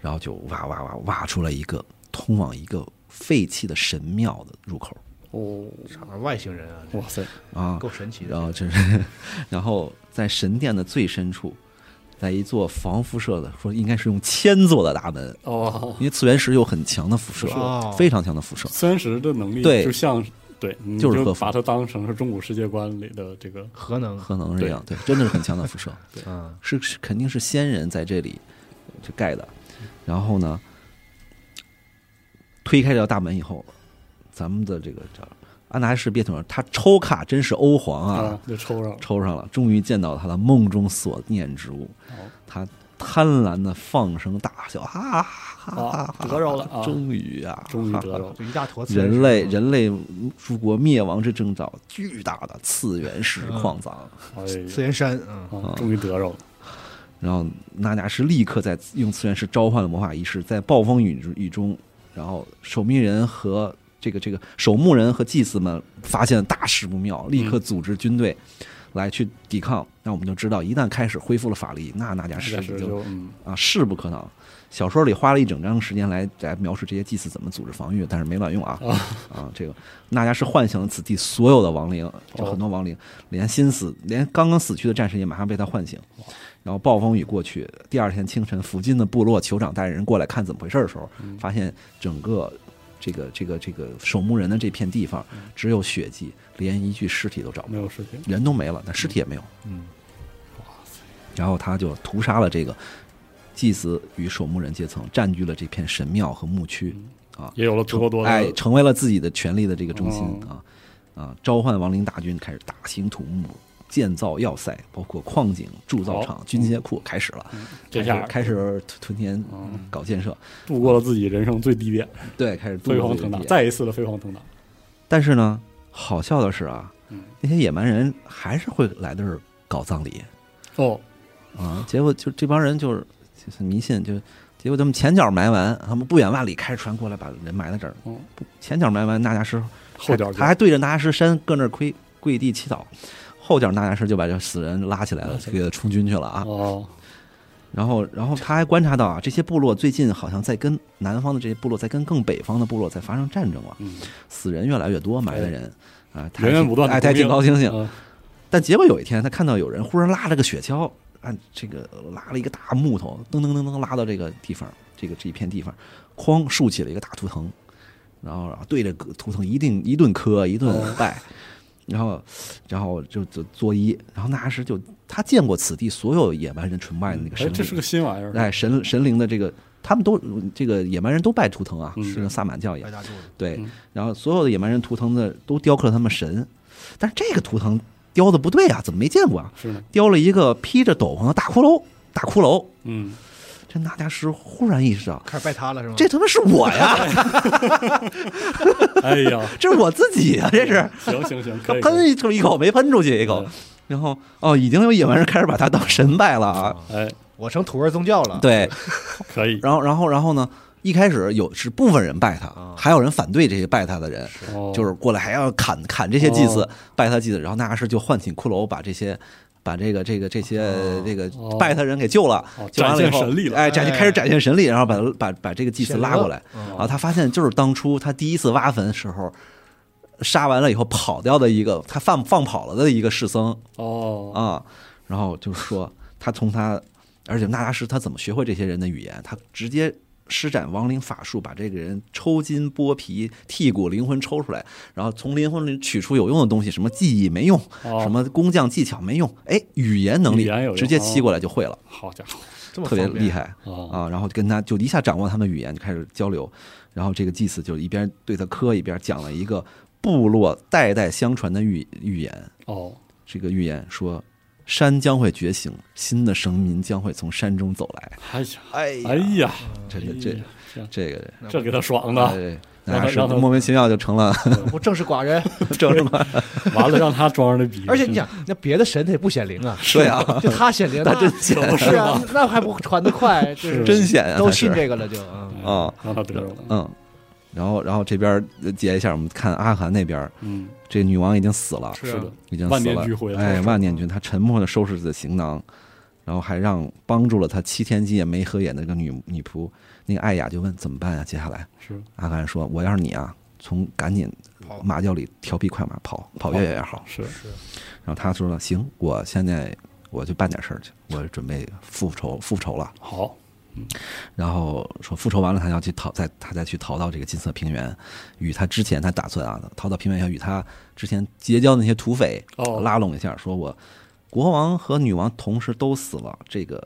然后就挖挖挖挖出了一个通往一个废弃的神庙的入口哦，啥玩意儿外星人啊，哇塞，啊，够神奇的。然后这是，然后在神殿的最深处，在一座防辐射的，说应该是用铅做的大门，哦，因为次元石有很强的辐射，哦非常强的辐射。次元石的能力对就像对，就是把它当成是中古世界观里的这个核能，核能是这样，对，真的是很强的辐射，嗯，是是肯定是先人在这里就盖的。然后呢，推开这道大门以后，咱们的这个叫安达士别统，他抽卡真是欧皇啊，啊，就抽上了，抽上了，终于见到他的梦中所念之物。哦。他贪婪的放声大笑，哈哈哈啊哈！得着了啊。终于啊，终于得着一大坨人类人类诸国灭亡之征兆，巨大的次元石矿藏。哎次元山，嗯，啊，终于得着了，然后纳迦是立刻在用次元石召唤了魔法仪式，在暴风雨雨中，然后守密人和这个这个守墓人和祭司们发现大事不妙，立刻组织军队来去抵抗。那我们就知道，一旦开始恢复了法力，那那家是是是就啊势不可挡。小说里花了一整章时间来来描述这些祭司怎么组织防御，但是没卵用啊啊啊！这个那家是唤醒了此地所有的亡灵，就很多亡灵，连新死连刚刚死去的战士也马上被他唤醒。然后暴风雨过去，第二天清晨，附近的部落酋长带人过来看怎么回事的时候，嗯发现整个这个这个这个守墓人的这片地方只有血迹，连一具尸体都找不到，没有事情，人都没了，但尸体也没有。嗯，然后他就屠杀了这个祭司与守墓人阶层，占据了这片神庙和墓区，啊，也有了足够多的哎，成为了自己的权力的这个中心哦。啊。啊！召唤亡灵大军，开始大兴土木，建造要塞，包括矿井、铸造厂、好。军械库，开始了。这下开始屯田嗯。搞建设，度过了自己人生最低点，对，开始飞黄腾达，再一次的飞黄腾达，但是呢，好笑的是啊嗯，那些野蛮人还是会来这儿搞葬礼。哦，啊。结果就这帮人就是就是迷信，就结果他们前脚埋完，他们不远万里开着船过来把人埋在这儿。嗯前脚埋完，纳迦师后脚他还对着纳迦师山搁那儿跪跪地祈祷，后脚纳迦师就把这死人拉起来了，给他充军去了啊。哦，然后，然后他还观察到啊，这些部落最近好像在跟南方的这些部落在跟更北方的部落在发生战争了，嗯，死人越来越多，埋的人啊，源源不断哎，他还挺高兴兴。嗯。但结果有一天，他看到有人忽然拉着个雪橇，按这个拉了一个大木头，噔噔噔噔拉到这个地方，这个这一片地方，哐竖起了一个大图腾，然后然后对着图腾一定一顿磕一顿哦拜，然后然后就就作揖，然后那时就他见过此地所有野蛮人崇拜的那个哎，神灵，这是个新玩意儿，哎神神灵的这个。他们都这个野蛮人都拜图腾啊，嗯是个萨满教也。对嗯，然后所有的野蛮人图腾的都雕刻了他们神，但是这个图腾雕的不对啊，怎么没见过啊？是，雕了一个披着斗篷的大骷髅，大骷髅。嗯，这纳迦师忽然意识到，开始拜他了是吗？这他妈是我呀，哎呀，这是我自己呀，这是行行行，可以，喷一出一口没喷出去一口嗯，然后哦，已经有野蛮人开始把他当神拜了啊。哎，我成土味宗教了，，对，可以，然后然后然后呢，一开始有是部分人拜他啊，还有人反对这些拜他的人，哦就是过来还要砍砍这些祭祀哦，拜他祭祀。然后那亚士就唤醒骷髅，把这些把这个这个这些哦这个哦。拜他人给救了哦，救完了以后展现神力，了。哎，展现哎。开始展现神力，然后把把把这个祭司拉过来，嗯然后他发现就是当初他第一次挖坟的时候。杀完了以后跑掉的一个，他放放跑了的一个士僧哦。啊，然后就说他从他，而且纳达师他怎么学会这些人的语言？他直接施展亡灵法术，把这个人抽筋剥皮、剔骨、灵魂抽出来，然后从灵魂里取出有用的东西，什么技艺没用，哦什么工匠技巧没用，哎，语言能力言直接吸过来就会了，好家伙特别厉害啊啊！然后就跟他就一下掌握他们的语言，就开始交流。然后这个祭司就一边对他磕，一边讲了一个部落代代相传的预预言。哦这个预言说，山将会觉醒，新的神民将会从山中走来。哎呀。哎哎呀。这个这哎呀这这个。这给他爽的，哎，那是让他莫名其妙就成了。我正是寡人，正什么？完了让他装上那逼，而且你想，那别的神他也不显灵啊，对啊，就他显灵，他那真显是啊，那还不传得快，就是。真显啊，都信这个了就啊。啊让他得了，嗯。然后，然后这边截一下，我们看阿含那边，嗯这女王已经死了，是啊是的，已经死了万念俱灰。了哎，万念俱，他沉默的收拾自己的行囊，然后还让帮助了他七天七夜没合眼的那个女女仆，那个艾雅就问怎么办呀？接下来，是阿甘说：“我要是你啊，从赶紧跑马厩里调匹快马跑，跑越远越好。是然后他说了：“行，我现在我就办点事儿去，我准备复仇复仇了。好，然后说复仇完了，他要去逃，再他再去逃到这个金色平原，与他之前他打算啊，逃到平原要与他之前结交的那些土匪哦。拉拢一下，说我国王和女王同时都死了，这个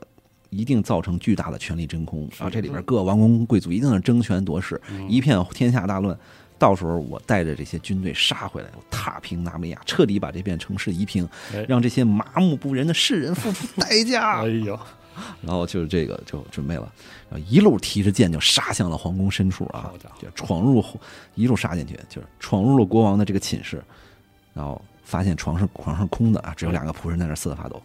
一定造成巨大的权力真空，然后这里边各王公贵族一定是争权夺势，嗯。一片天下大乱。到时候我带着这些军队杀回来，我踏平纳米亚，彻底把这片城市夷平，哎。让这些麻木不仁的世人付出代价。哎。呀，然后就是这个就准备了，然后一路提着剑就杀向了皇宫深处啊就闯入一路杀进去，就是闯入了国王的这个寝室，然后发现床上床上空的啊，只有两个仆人在那瑟瑟发抖。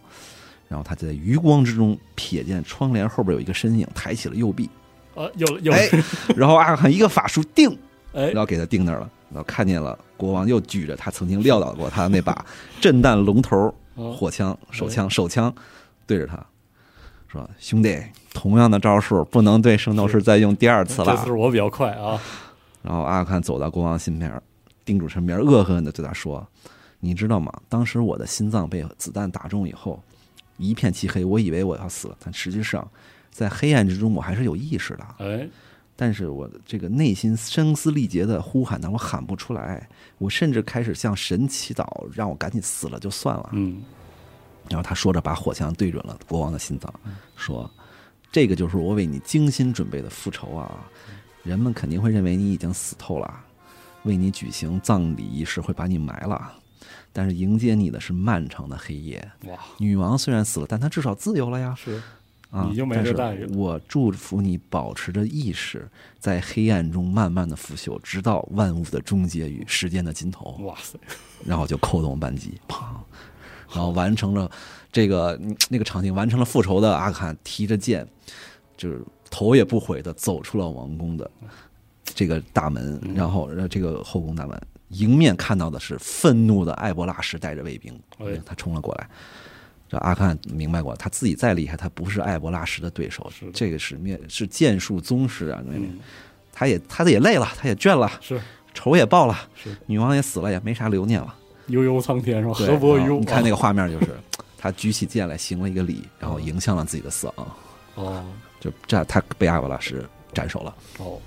然后他在余光之中瞥见窗帘后边有一个身影，抬起了右臂，啊，有有哎，然后阿汗一个法术定，哎然后给他定那儿了，然后看见了国王又举着他曾经撂倒过他的那把 震弹龙头哦火枪、手枪、手枪对着他，说：“兄弟，同样的招数不能对圣斗士再用第二次了这次。我比较快啊，”然后阿汗走到国王身边，盯住身边，恶狠狠地对他说：“你知道吗？当时我的心脏被子弹打中以后，一片漆黑，我以为我要死了，但实际上在黑暗之中我还是有意识的。哎，但是我的这个内心声嘶力竭的呼喊，但我喊不出来，我甚至开始向神祈祷，让我赶紧死了就算了。嗯，然后他说着，把火枪对准了国王的心脏，说：“这个就是我为你精心准备的复仇啊！人们肯定会认为你已经死透了，为你举行葬礼仪式会把你埋了，但是迎接你的是漫长的黑夜。哇，女王虽然死了，但她至少自由了呀。是啊，你就没这待遇了我祝福你保持着意识，在黑暗中慢慢的腐朽，直到万物的终结与时间的尽头。哇塞，然后就扣动扳机，砰，然后完成了这个嗯那个场景，完成了复仇的阿坎提着剑，就是头也不回的走出了王宫的这个大门，嗯然后呃这个后宫大门，迎面看到的是愤怒的艾博拉什带着卫兵哎，他冲了过来。这阿坎明白过，他自己再厉害，他不是艾博拉什的对手是。这个是面是剑术宗师啊，他也他也累了，他也倦了，是仇也报了，是女王也死了，也没啥留念了。悠悠苍天是吧？对何伯庸，你看那个个画面，就是他举起剑来行了一个礼，然后迎向了自己的死亡，哦。就这他被阿瓦拉什斩首了。哦，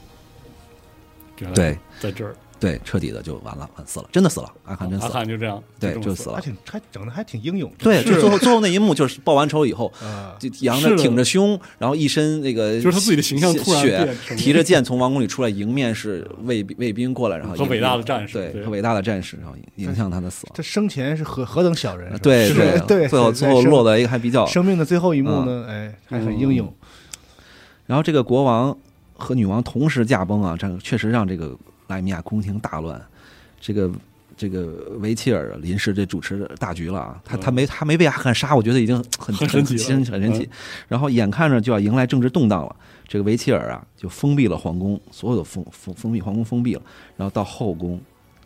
对。在这儿，对，彻底的就完了，完死了，真的死了，阿汗真死阿了。汗就这样，对就死了。还挺还整的还挺英勇，对，就最后最后那一幕，就是报完仇以后，啊，就扬着挺着胸，然后一身那个就是他自己的形象突然提着剑从王宫里出来，迎面是卫卫兵过来，然后迎和伟大的战士对对。和伟大的战士，然后影向他的死亡。这生前是何何等小人，对对对，最后最后落在一个还比较生命的最后一幕呢，哎，还很英勇，然后这个国王和女王同时驾崩啊，这个确实让这个莱米亚宫廷大乱。这个这个维切尔临时这主持大局了啊，他嗯他没他没被阿汗杀，我觉得已经很很神奇很很神奇。然后眼看着就要迎来政治动荡了，这个维切尔啊就封闭了皇宫，所有的封封封闭皇宫封闭了，然后到后宫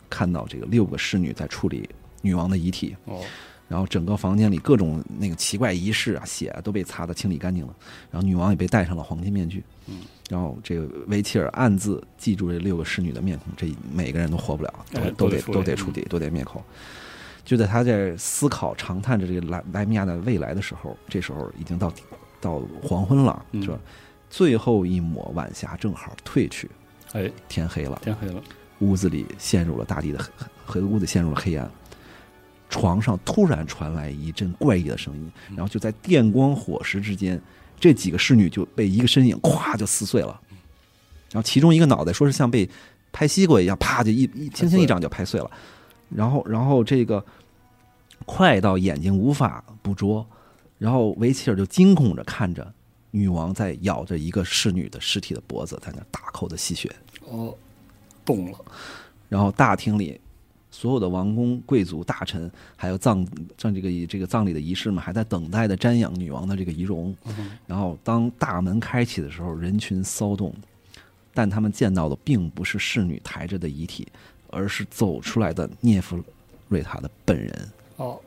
看到这个六个侍女在处理女王的遗体，哦，然后整个房间里各种那个奇怪仪式啊，血啊都被擦得清理干净了。然后女王也被戴上了黄金面具。嗯，然后这个维切尔暗自记住这六个侍女的面孔，这每个人都活不了，都得都得处理都得灭口。就在他在思考、长叹着这个莱莱米亚的未来的时候，这时候已经到到黄昏了，嗯是吧？最后一抹晚霞正好褪去，哎，天黑了。天黑了，屋子里陷入了大地的黑，黑屋子陷入了黑暗。床上突然传来一阵怪异的声音，然后就在电光火石之间，这几个侍女就被一个身影咵就撕碎了。然后其中一个脑袋说是像被拍西瓜一样，啪就一一轻轻一掌就拍碎了。然后，然后这个快到眼睛无法捕捉，然后维切尔就惊恐着看着女王在咬着一个侍女的尸体的脖子，在那大口的吸血。哦，动了，然后大厅里所有的王公贵族、大臣，还有葬葬这个这个葬礼的仪式们，还在等待的瞻仰女王的这个仪容。嗯然后当大门开启的时候，人群骚动，但他们见到的并不是侍女抬着的遗体，而是走出来的涅夫瑞塔的本人。哦，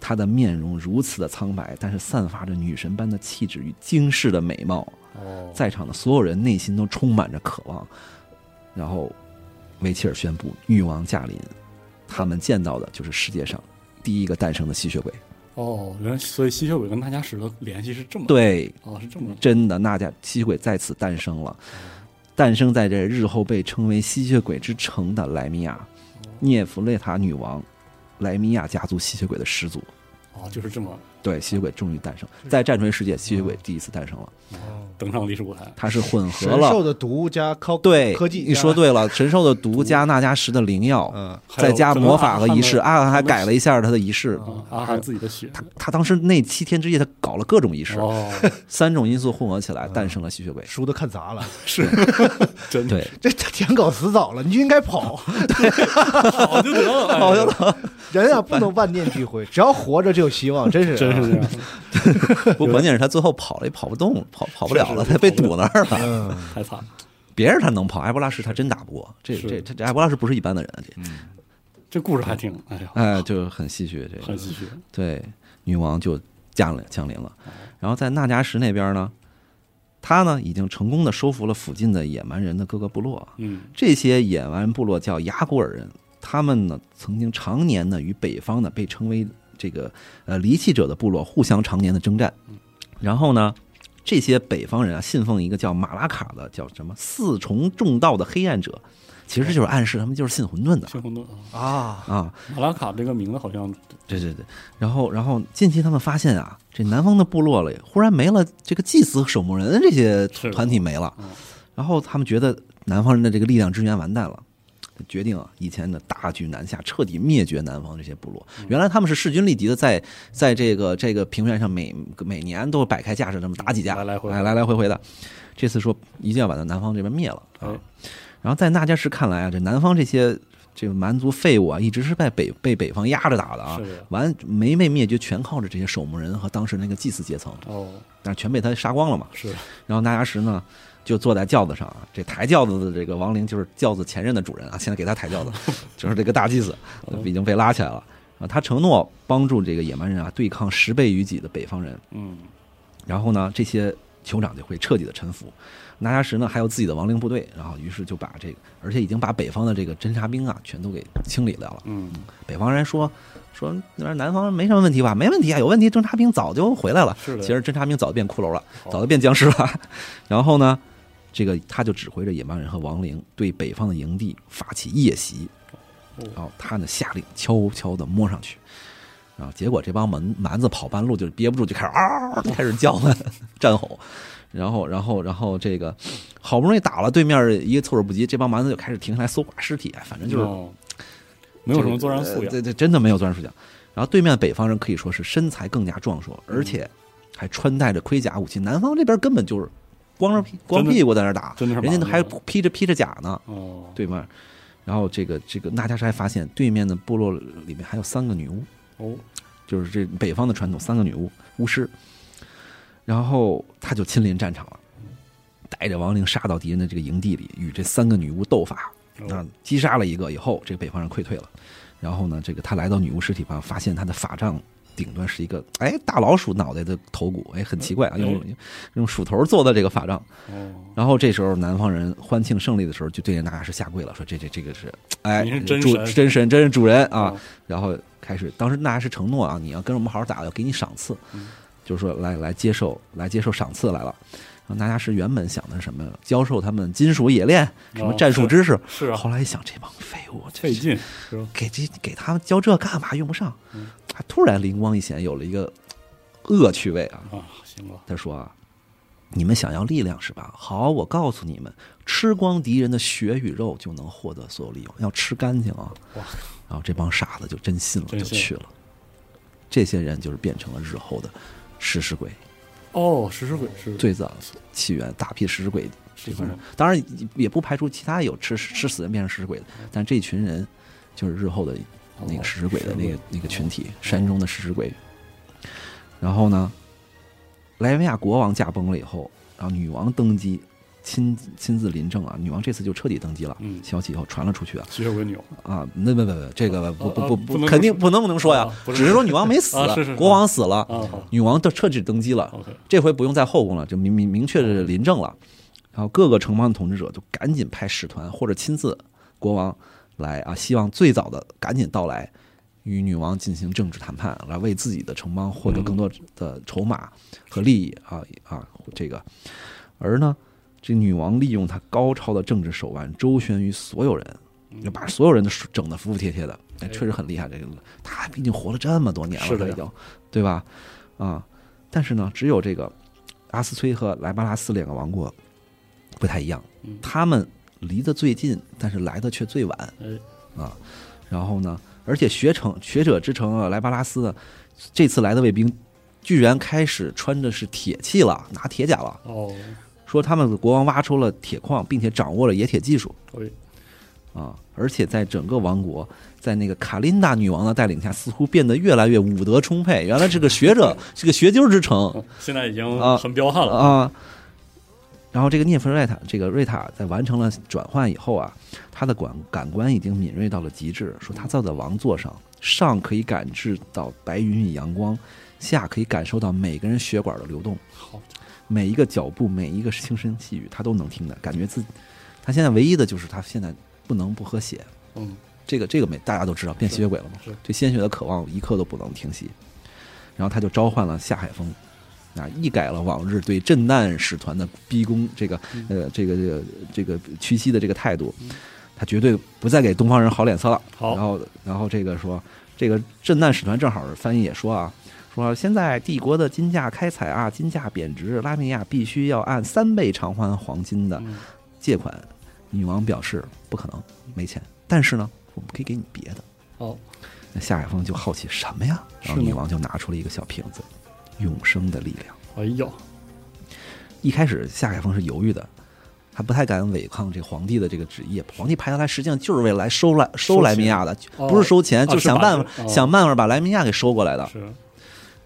她的面容如此的苍白，但是散发着女神般的气质与惊世的美貌。哦，在场的所有人内心都充满着渴望。然后，维切尔宣布女王驾临，他们见到的就是世界上第一个诞生的吸血鬼。哦，原来所以吸血鬼跟纳加什的联系是这么，，对，哦，是这么，真的，纳迦吸血鬼在此诞生了，诞生在这日后被称为吸血鬼之城的莱米亚，涅弗雷塔女王，莱米亚家族吸血鬼的始祖。哦，就是这么对，吸血鬼终于诞生，在战锤世界，吸血鬼第一次诞生了，登上历史舞台，它是混合了神了兽的毒加科对科技，你说，对了，神兽的毒加纳加什的灵药，嗯，再加魔法和仪式，可能阿汗还改了一下他的仪式。啊阿汗自己的血，他他当时那七天之夜，他搞了各种仪式，哦，三种因素混合起来，诞生了吸血鬼。书都看砸了，是 真的对，这舔狗死早了，你就应该跑，跑就得了，哎好像的。人啊不能万念俱灰，只要活着就有希望，真是真是这样，不，关键是他最后跑了也跑不动，跑跑不了了，他被堵那儿了。嗯，太惨，别人他能跑，埃博拉什他真打不过。这这这这埃博拉什不是一般的人，啊这？这故事还挺，哎呀，哎就很戏谑。这个。很唏嘘，对女王就降临降临了，然后在纳加什那边呢，他呢已经成功的收服了附近的野蛮人的各个部落。嗯，这些野蛮部落叫雅古尔人，他们呢曾经常年呢与北方呢被称为这个呃离弃者的部落互相常年的征战。然后呢，这些北方人啊信奉一个叫马拉卡的叫什么四重重道的黑暗者，其实就是暗示他们就是信混沌的信混沌啊，啊，啊。马拉卡这个名字好像对对对，然后然后近期他们发现啊，这南方的部落里忽然没了这个祭司和守墓人这些团体没了嗯，然后他们觉得南方人的这个力量之源完蛋了。决定啊，以前的大举南下，彻底灭绝南方这些部落。嗯原来他们是势均力敌的在，在这个这个平原上每每年都摆开架势，这么打几架，来来回回哎来来回回的。这次说一定要把那南方这边灭了啊哎。然后在纳加什看来啊，这南方这些这个蛮族废物啊，一直是被北被北方压着打的啊，完没被灭绝，全靠着这些守墓人和当时那个祭祀阶层，哦，但是全被他杀光了嘛。是然后纳加什呢，就坐在轿子上啊，这抬轿子的这个亡灵就是轿子前任的主人啊，现在给他抬轿子，就是这个大祭司已经被拉起来了啊。他承诺帮助这个野蛮人啊对抗十倍于己的北方人，嗯，然后呢，这些酋长就会彻底的臣服。纳加什呢还有自己的亡灵部队，然后于是就把这个，而且已经把北方的这个侦察兵啊全都给清理掉了。嗯，北方人说说那边南方没什么问题吧？没问题啊，有问题，侦察兵早就回来了。是的，其实侦察兵早就变骷髅了，早就变僵尸了。然后呢，这个他就指挥着野蛮人和亡灵对北方的营地发起夜袭，哦然后他呢下令悄悄的摸上去，然后结果这帮蛮蛮子跑半路就憋不住，就开始嗷、开始叫唤战吼。然后，然后，然后这个好不容易打了对面一个措手不及，这帮蛮子就开始停下来搜刮尸体，哎反正就是哦没有什么作战素养，呃对对，真的没有作战素养。然后对面北方人可以说是身材更加壮硕，嗯而且还穿戴着盔甲武器。南方这边根本就是光着屁光屁股在那儿打，人家还披着披着甲呢，哦，对吗？然后这个这个纳加什还发现对面的部落里面还有三个女巫，哦，就是这北方的传统三个女巫巫师，然后他就亲临战场了，带着亡灵杀到敌人的这个营地里，与这三个女巫斗法，啊哦，击杀了一个以后，这个北方人溃退了。然后呢，这个他来到女巫尸体旁，发现他的法杖顶端是一个哎大老鼠脑袋的头骨，哎很奇怪啊，用用鼠头做的这个法杖。哦，然后这时候南方人欢庆胜利的时候，就对着纳加什下跪了，说这这这个是哎是真主神真神真是主人啊。哦，然后开始，当时纳加什承诺啊，你要跟我们好好打，要给你赏赐，嗯就是说来来接受来接受赏赐来了。然后纳加什原本想的是什么？教授他们金属冶炼，什么哦战术知识。是啊，后来一想，这帮废物，这费劲？给这给他们教这干嘛？用不上突然灵光一现，有了一个恶趣味啊。啊，行了，他说啊，你们想要力量是吧？好，我告诉你们，吃光敌人的血与肉就能获得所有利用，要吃干净啊。哇然后这帮傻子就真信了，就去了。这些人就是变成了日后的食尸鬼，哦，食尸鬼是最早起源大批食尸鬼这是吗帮人。当然也不排除其他有吃吃死人变成食尸鬼的，但这群人就是日后的那个食尸鬼的那个那个群体，山中的食尸鬼。然后呢，莱维亚国王驾崩了以后，然后女王登基，亲亲自临政啊。女王这次就彻底登基了，嗯。消息以后传了出去啊。吸血鬼女王。啊，那不不不，这个不不不啊不肯定不能不能说呀只是说女王没死国王死了，女王都彻底登基了，这回不用在后宫了，就明明明确的临政了。然后各个城邦的统治者就赶紧派使团或者亲自国王来啊，希望最早的赶紧到来，与女王进行政治谈判，来为自己的城邦获得更多的筹码和利益啊啊这个。而呢，这女王利用她高超的政治手腕，周旋于所有人，就把所有人都整得服服帖帖的，哎，确实很厉害。这个她毕竟活了这么多年了，是的已经对吧？啊，但是呢，只有这个阿斯崔和莱巴拉斯两个王国不太一样嗯，他们离得最近，但是来的却最晚哎，啊。然后呢，而且学成学者之城啊，莱巴拉斯呢，这次来的卫兵居然开始穿的是铁器了，拿铁甲了。哦，说他们的国王挖出了铁矿，并且掌握了冶铁技术哎，啊，而且在整个王国，在那个卡琳达女王的带领下，似乎变得越来越武德充沛。原来这个学者 是个学究之城嗯现在已经啊很彪悍了，啊。然后这个涅弗瑞塔，这个瑞塔在完成了转换以后啊，他的感感官已经敏锐到了极致。说他坐在王座上，上可以感知到白云与阳光，下可以感受到每个人血管的流动。好，每一个脚步，每一个轻声细语，他都能听的，感觉自他现在唯一的就是他现在不能不喝血，嗯，这个这个没大家都知道，变吸血鬼了嘛。是，这鲜血的渴望一刻都不能停息。然后他就召唤了夏海峰，啊，一改了往日对震难使团的逼宫，这个呃这个这个这个屈膝的这个态度，他绝对不再给东方人好脸色了。好。然后然后这个说，这个震难使团正好翻译也说啊，说现在帝国的金价开采啊，金价贬值，拉米亚必须要按三倍偿还黄金的嗯借款。女王表示不可能，没钱。但是呢，我们可以给你别的。哦，那夏海峰就好奇什么呀？然后女王就拿出了一个小瓶子，永生的力量。哎呦，一开始夏海峰是犹豫的，他不太敢违抗这皇帝的这个旨意。皇帝派他来，实际上就是为了来收来收收莱米亚的，哦不是收钱，啊就是想办法、想办法把莱米亚给收过来的。是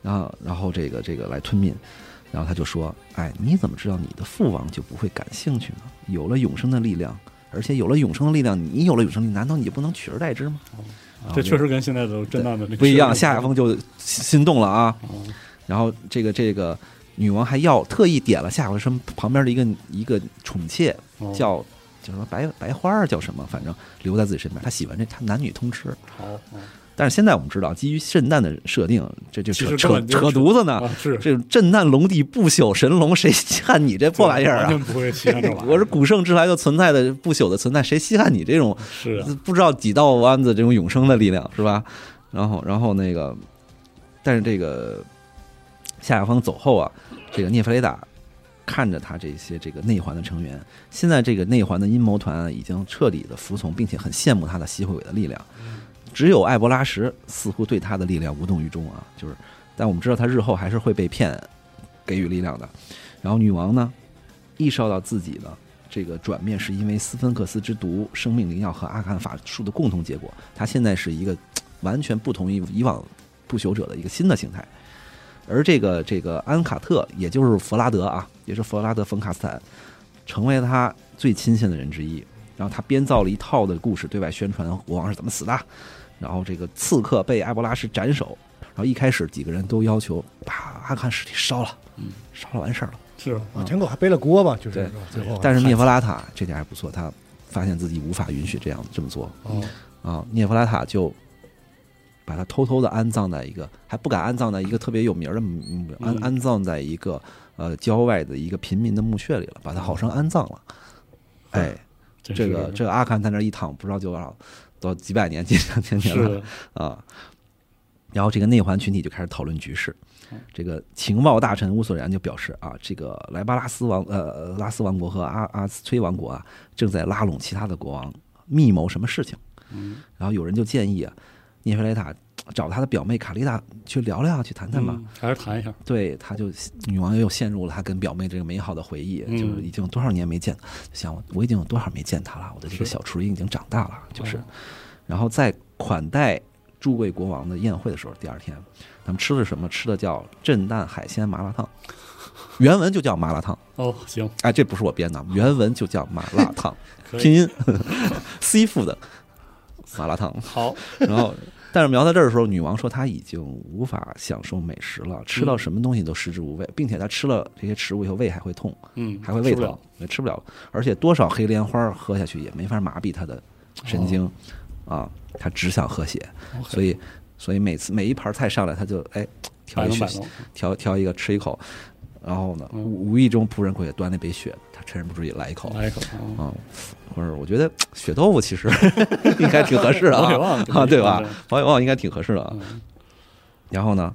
然后，然后这个这个来吞并，然后他就说：“哎，你怎么知道你的父王就不会感兴趣呢？有了永生的力量，而且有了永生的力量，你有了永生力，难道你就不能取而代之吗？”这确实跟现在的震荡的不一样。夏亚峰就心动了啊！哦然后这个这个女王还要特意点了夏亚峰旁边的一个一个宠妾，哦叫叫什么白白花儿，叫什么，反正留在自己身边。他喜欢这，他男女通吃。好，哦但是现在我们知道，基于圣诞的设定，这就其扯扯犊子呢。啊是这种震旦龙帝不朽神龙，谁稀罕你这破玩意儿啊？不会稀罕这玩意儿。我是古圣之来就存在的不朽的存在，谁稀罕你这种是啊不知道几道弯子这种永生的力量是吧？然后，然后那个，但是这个夏亚方走后啊，这个涅弗雷达看着他这些这个内环的成员，现在这个内环的阴谋团啊已经彻底的服从，并且很羡慕他的吸血鬼的力量。只有艾博拉什似乎对他的力量无动于衷啊，就是，但我们知道他日后还是会被骗给予力量的。然后女王呢，意识到自己呢这个转变是因为斯芬克斯之毒、生命灵药和阿坎法术的共同结果。他现在是一个 完全不同于以往不朽者的一个新的形态。而这个这个安卡特，也就是弗拉德啊，也是弗拉德·冯卡斯坦，成为了他最亲信的人之一。然后他编造了一套的故事，对外宣传国王是怎么死的。然后这个刺客被埃博拉什斩首。然后一开始几个人都要求把阿坎尸体烧了，嗯，烧了完事儿了。是吧？啊，天狗还背了锅吧？就是最后，但是涅弗拉塔这点还不错，他发现自己无法允许这样这么做哦，啊，涅弗拉塔就把他偷偷的安葬在一个还不敢安葬在一个特别有名的墓安嗯安葬在一个呃郊外的一个平民的墓穴里了，把他好生安葬了。哎，这个这个阿坎在那一躺，不知道多少多几百年、几上千年了，啊。然后这个内环群体就开始讨论局势嗯。这个情报大臣乌索然就表示啊，这个莱巴拉斯王呃拉斯王国和阿阿斯崔王国啊，正在拉拢其他的国王，密谋什么事情。嗯，然后有人就建议啊，涅菲莱塔找他的表妹卡丽达去聊聊，去谈谈吧。嗯还是谈一下，对，他就女王又陷入了他跟表妹这个美好的回忆，嗯。就是已经有多少年没见，想我我已经有多少没见他了，我的这个小雏鹰已经长大了，就是。哦，然后在款待诸位国王的宴会的时候，第二天他们吃的是什么？吃的叫震旦海鲜麻辣烫，原文就叫麻辣烫，哦，行，哎，这不是我编的，原文就叫麻辣烫，拼音 seafood 麻辣烫，好，然后，但是描到这儿的时候，女王说她已经无法享受美食了，吃到什么东西都食之无味，并且她吃了这些食物以后胃还会痛，嗯，还会胃疼吃，也吃不了。而且多少黑莲花喝下去也没法麻痹她的神经，啊，她只想喝血，所以，所以每次每一盘菜上来，她就哎调一血，摆弄摆弄，挑挑一个吃一口，然后呢，嗯无无意中仆人过去端那杯血，他趁人不注意来一口，来一口啊，啊，或者我觉得血豆腐其实 应该挺合适的啊，啊，对吧？？保险旺应该挺合适的然后呢，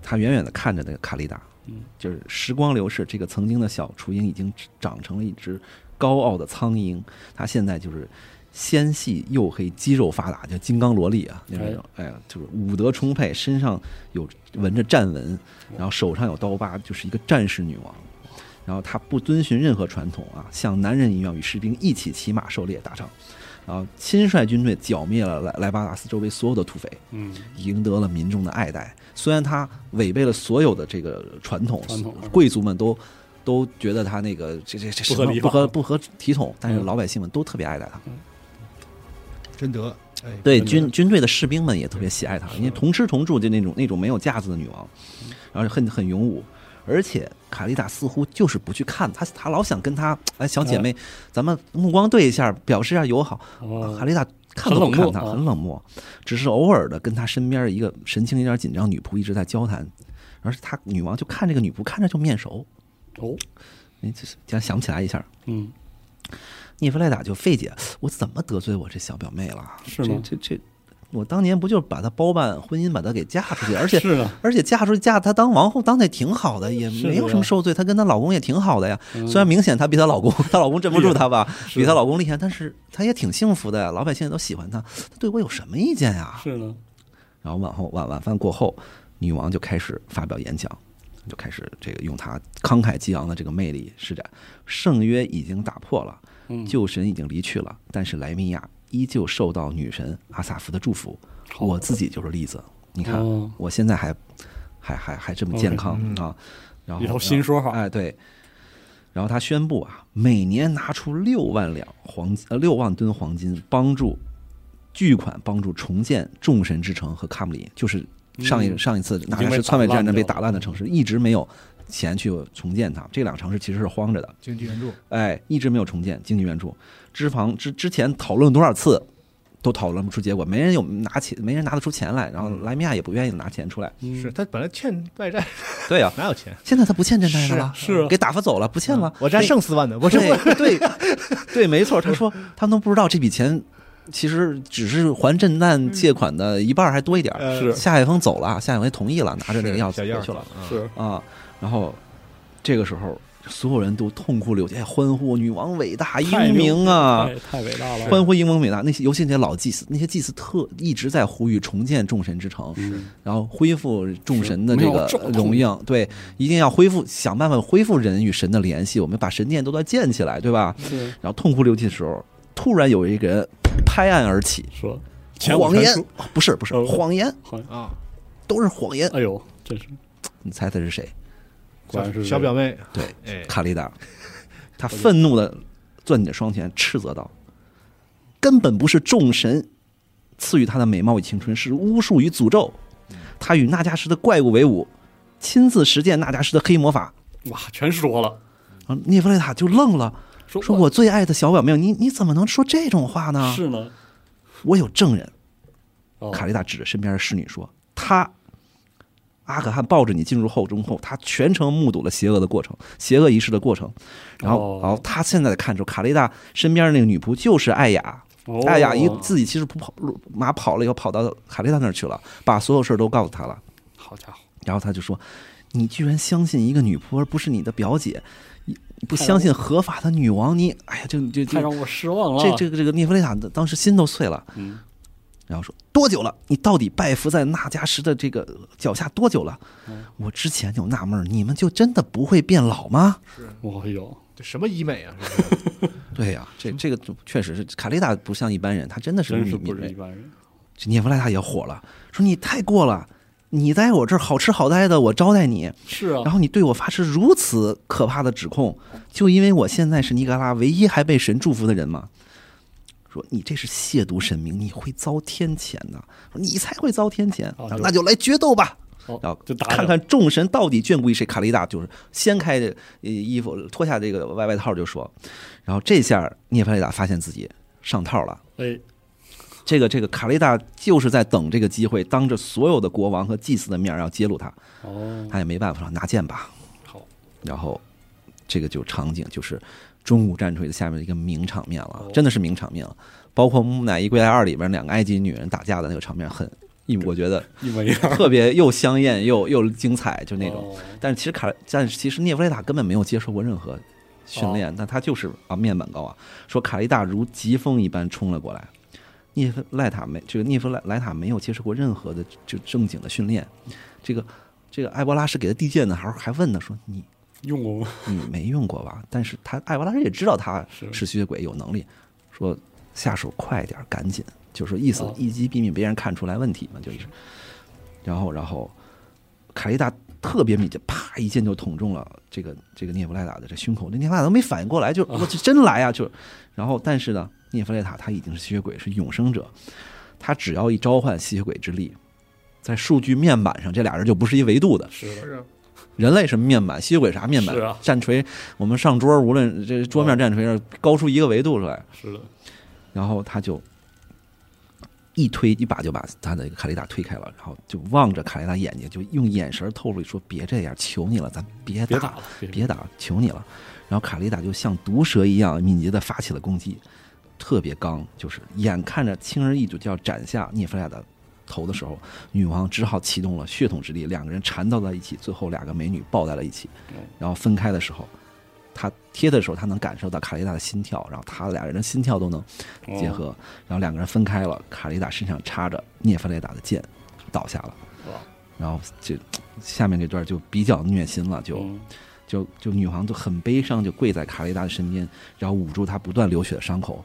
他远远的看着那个卡丽达，嗯，就是时光流逝，这个曾经的小雏鹰已经长成了一只高傲的苍鹰，他现在就是纤细黝黑，肌肉发达，就金刚萝莉啊，那哎。种，哎呀，就是武德充沛，身上有纹着战纹，然后手上有刀疤，就是一个战士女王。然后她不遵循任何传统啊，像男人一样与士兵一起骑马狩猎打仗，然后亲率军队剿灭了莱莱巴达斯周围所有的土匪，嗯，赢得了民众的爱戴。虽然她违背了所有的这个传统，传统贵族们都都觉得他那个这这这不合理不合不合体统，但是嗯。老百姓们都特别爱戴他。真得，哎，对军军队的士兵们也特别喜爱她，因为同吃同住就那种那种没有架子的女王，然后很很勇武。而且卡丽达似乎就是不去看她，她老想跟她哎小姐妹，咱们目光对一下，表示一下友好。哦。卡丽达看都不看她，很冷漠只是偶尔的跟她身边一个神情有点紧张女仆一直在交谈，而她女王就看这个女仆，看着就面熟，哦，哎，就是竟然想不起来一下。嗯，涅弗莱达就费解，我怎么得罪我这小表妹了？是吗这这这，我当年不就是把她包办婚姻，把她给嫁出去，而且是呢，而且嫁出去嫁她当王后当的也挺好的，也没有什么受罪。她跟她老公也挺好的呀，嗯虽然明显她比她老公，她老公镇不住她吧，比她老公厉害，但是她也挺幸福的呀，老百姓也都喜欢她，她对我有什么意见呀？是呢，然后晚后晚晚饭过后，女王就开始发表演讲，就开始这个用她慷慨激昂的这个魅力施展。圣约已经打破了，嗯，旧神已经离去了，但是莱米亚依旧受到女神阿萨夫的祝福。我自己就是例子，你看、哦。我现在还还还还这么健康啊，然后新说法。哎对。然后他宣布啊，每年拿出六万两黄呃六万吨黄金，帮助巨款帮助重建众神之城和卡姆里，就是上一、嗯。上一次纳已经被加斯篡位战争被打烂的城市，一直没有钱去重建它。这两个城市其实是荒着的，经济援助，哎，一直没有重建经济援助。脂肪之之前讨论多少次，都讨论不出结果，没人有拿钱，没人拿得出钱来，然后莱米亚也不愿意拿钱出来。嗯是他本来欠外债，对呀、哪有钱？现在他不欠这债的了，是啊给打发走了，不欠了。我债剩四万的，我这对对对，没错。他说 他们都不知道这笔钱其实只是还震旦借款的一半还多一点是夏海峰走了，夏海峰同意了，拿着那个钥匙小钥匙回去了啊是啊。然后这个时候，所有人都痛哭流涕，哎欢呼女王伟大英明啊！太太伟大了，欢呼英明伟大，那些尤其那些老祭司，那些祭司特一直在呼吁重建众神之城，嗯然后恢复众神的这个荣耀，对，一定要恢复，想办法恢复人与神的联系，我们把神殿都要建起来，对吧？是然后痛哭流涕的时候，突然有一个人拍案而起，说谎言，不是不是哦谎言，啊，都是谎言。哎呦，真是你猜猜是谁？果然是小表妹，对，哎，卡丽达，他愤怒的攥紧双拳，斥责道：“根本不是众神赐予他的美貌与青春，是巫术与诅咒。他与纳加什的怪物为伍，亲自实践纳加什的黑魔法。哇，全说了，”啊，涅弗雷塔就愣了，说说：“我最爱的小表妹，你你怎么能说这种话呢？是呢，我有证人。”哦卡丽达指着身边的侍女说：“他。”阿可汗抱着你进入后中后，他全程目睹了邪恶的过程，邪恶仪式的过程。然后，哦然后他现在看出卡丽达身边的那个女仆就是艾雅，哦艾雅一自己其实不跑马跑了以后跑到卡丽达那儿去了，把所有事儿都告诉他了。好家伙，然后他就说：“你居然相信一个女仆而不是你的表姐，不相信合法的女王，你哎呀，这这这太让我失望了，这这个这个涅弗雷塔当时心都碎了。”嗯，然后说多久了？你到底拜伏在那加什的这个脚下多久了？嗯我之前就纳闷，你们就真的不会变老吗？是我有这什么医美啊？对呀、这这个确实是卡丽达不像一般人，他真的是真是不。是一般人，这涅弗莱塔也火了，说你太过了，你在我这儿好吃好待的，我招待你，是啊然，后你对我发出如此可怕的指控，就因为我现在是尼格拉唯一还被神祝福的人吗？说你这是亵渎神明，你会遭天谴的。说你才会遭天谴，哦那就来决斗吧。哦然后就打看看众神到底眷顾于谁。卡利达就是掀开这呃衣服，脱下这个外外套就说，然后这下涅凡雷达发现自己上套了。哎，这个这个卡利达就是在等这个机会，当着所有的国王和祭司的面要揭露他，哦，他也没办法了，拿剑吧。好，然后这个就场景就是中古战锤的下面的一个名场面了哦，真的是名场面了。包括《木乃伊归来二》里边两个埃及女人打架的那个场面很，一我觉得一模一样，特别又香艳又又精彩，就那种。哦但是其实卡，但是其实涅弗雷塔根本没有接受过任何训哦练，但他就是啊面板高啊。说卡利大如疾风一般冲了过来，涅弗赖塔没这个涅弗莱莱塔没有接受过任何的就正经的训练，这个这个埃博拉是给他递剑的，还还问呢，说你用过吗？嗯没用过吧？但是他艾娃当时也知道他是是吸血鬼，有能力，说下手快点，赶紧，就说意思哦一击毙命，别人看出来问题嘛，就是。然后，然后凯利达特别敏捷，啪一剑就捅中了这个这个涅弗莱塔的这胸口，这涅弗莱塔都没反应过来，就我这真来啊！就，然后但是呢，涅弗莱塔他已经是吸血鬼，是永生者，他只要一召唤吸血鬼之力，在数据面板上，这俩人就不是一维度的。是的，是啊，人类什么面板，吸血鬼啥面板？是啊战锤，我们上桌，无论这桌面战锤上高出一个维度出来，是的，然后他就一推一把就把他的卡丽达推开了，然后就望着卡丽达眼睛，就用眼神透露说：“别这样，求你了，咱别打别打了，别打，求你了。”然后卡丽达就像毒蛇一样敏捷的发起了攻击，特别刚，就是眼看着轻而易举就要斩下涅弗莱的头的时候，女王只好启动了血统之力，两个人缠斗在一起，最后两个美女抱在了一起嗯。然后分开的时候，他贴的时候，他能感受到卡丽达的心跳，然后他俩人的心跳都能结合，然后两个人分开了，卡丽达身上插着涅弗雷达的剑，倒下了。然后就下面这段就比较虐心了，就嗯就就女皇就很悲伤，就跪在卡丽达的身边，然后捂住她不断流血的伤口，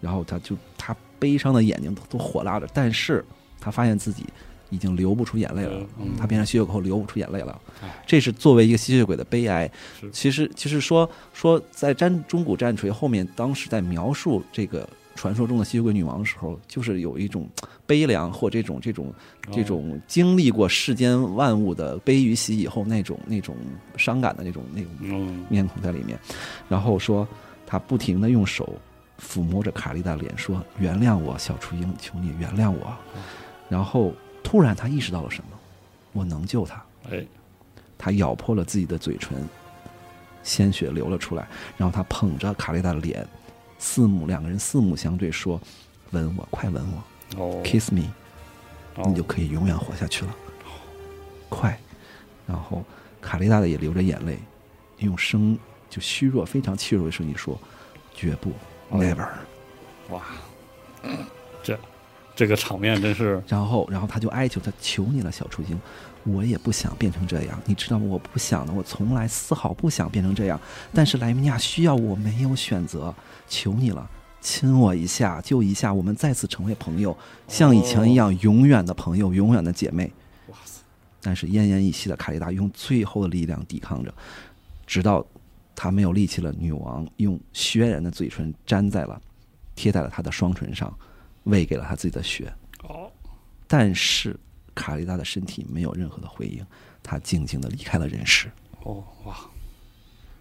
然后她就她悲伤的眼睛都都火辣着，但是她发现自己已经流不出眼泪了，嗯她变成吸血鬼后流不出眼泪了，这是作为一个吸血鬼的悲哀。其实其实说说在战中古战锤后面，当时在描述这个。传说中的吸血鬼女王的时候，就是有一种悲凉或这种这种这种经历过世间万物的悲与喜以后那种那种伤感的那种那种嗯。面孔在里面，然后说他不停的用手抚摸着卡莉的脸，说：“原谅我，小雏鹰，求你原谅我。”然后突然他意识到了什么，我能救他。哎他咬破了自己的嘴唇，鲜血流了出来，然后他捧着卡丽达的脸，四目两个人四目相对，说：“吻我，快吻我哦，kiss me。”哦你就可以永远活下去了。快，然后卡丽达的也流着眼泪，用声就虚弱、非常脆弱的声音说：“绝不，never。”哇，这这个场面真是然后，然后他就哀求他：“求你了，小雏鹰，我也不想变成这样，你知道吗？我不想的，我从来丝毫不想变成这样。但是莱米尼亚需要我，没有选择，求你了，亲我一下，就一下，我们再次成为朋友，像以前一样，永远的朋友，永远的姐妹。”哇塞，但是奄奄一息的卡丽达用最后的力量抵抗着，直到她没有力气了，女王用血染的嘴唇粘在了，贴在了她的双唇上，喂给了他自己的血。哦，但是卡利达的身体没有任何的回应，她静静的离开了人世。哦，哇，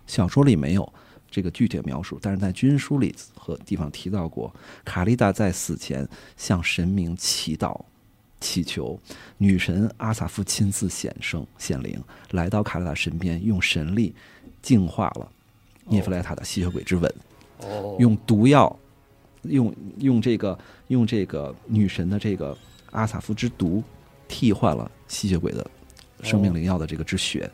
小说里没有这个具体的描述，但是在军书里和地方提到过，卡利达在死前向神明祈祷，祈求女神阿萨夫亲自显圣显灵，来到卡利达身边，用神力净化了涅弗莱塔的吸血鬼之吻，哦，用毒药，用用这个用这个女神的这个阿萨夫之毒，替换了吸血鬼的生命灵药的这个之血，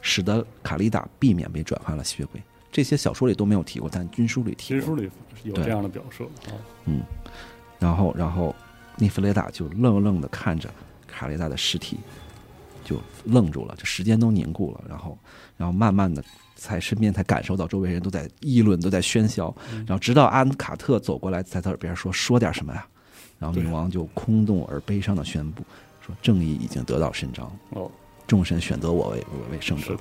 使得卡丽达避免被转换了吸血鬼。这些小说里都没有提过，但军书里提过。军书里有这样的表述啊，嗯，然后然后内弗雷达就愣愣的看着卡丽达的尸体，就愣住了，就时间都凝固了，然后然后慢慢的才身边才感受到周围人都在议论，都在喧嚣，然后直到安卡特走过来，在他耳边说说点什么呀，然后女王就空洞而悲伤的宣布说正义已经得到伸张，哦，众神选择我为为为圣者。，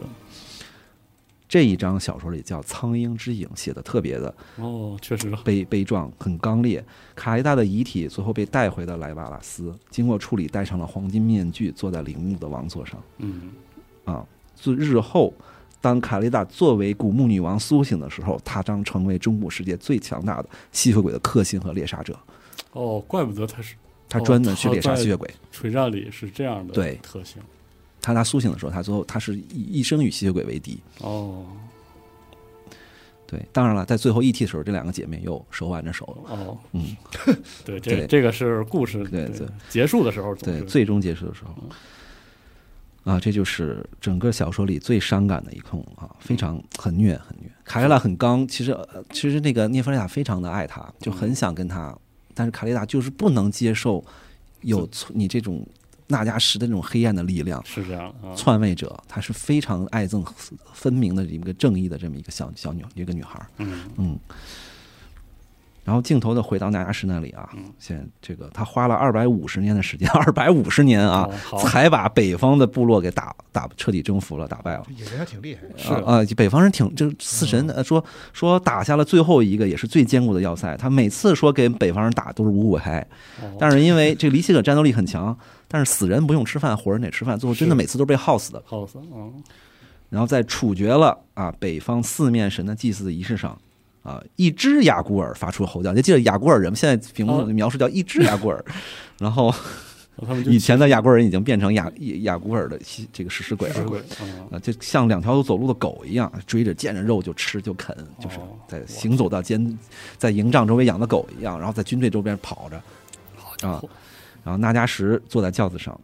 这一章小说里叫《苍鹰之影》，写的特别的哦，确实悲悲壮，很刚烈。卡丽达的遗体最后被带回了莱瓦拉斯，经过处理，戴上了黄金面具，坐在陵墓的王座上。嗯，啊，自日后，当卡丽达作为古墓女王苏醒的时候，她将成为中古世界最强大的吸血鬼的克星和猎杀者。哦，怪不得她是她哦专门去猎杀吸血鬼。锤战里是这样的对特性她她苏醒的时候，她最后她是一一生与吸血鬼为敌。哦对，当然了，在最后 ET 的时候，这两个姐妹又手挽着手。哦，嗯，对，这对这个是故事对对结束的时候对，最终结束的时候，啊，这就是整个小说里最伤感的一空啊，非常很虐很虐。卡丽达很刚，其实呃其实那个涅弗雷塔非常的爱他，就很想跟他，但是卡丽达就是不能接受有你这种纳加什的这种黑暗的力量。是这样啊，篡位者，她是非常爱憎分明的一个正义的这么一个小小女一个女孩儿，嗯嗯，然后镜头的回到纳加什那里啊，嗯。现在这个他花了二百五十年的时间，二百五十年啊，才把北方的部落给打打彻底征服了，打败了。演员还挺厉害，是。啊啊，北方人挺就是四神呃说说打下了最后一个也是最坚固的要塞，他每次说给北方人打都是五五开，哦。但是因为这个离奇者战斗力很强，但是死人不用吃饭，活人得吃饭，最后真的每次都被耗死的。耗死嗯。然后在处决了啊北方四面神的祭祀仪式上，啊一只雅古尔发出吼叫，你记得雅古尔人吗？现在屏幕哦描述叫一只雅古尔，然后以前的雅古尔人已经变成雅雅古尔的这个食尸鬼了。啊，就像两条走路的狗一样，追着见着肉就吃就啃，就是哦在行走到监在营帐周围养的狗一样，然后在军队周边跑着。啊然后纳加什坐在轿子上，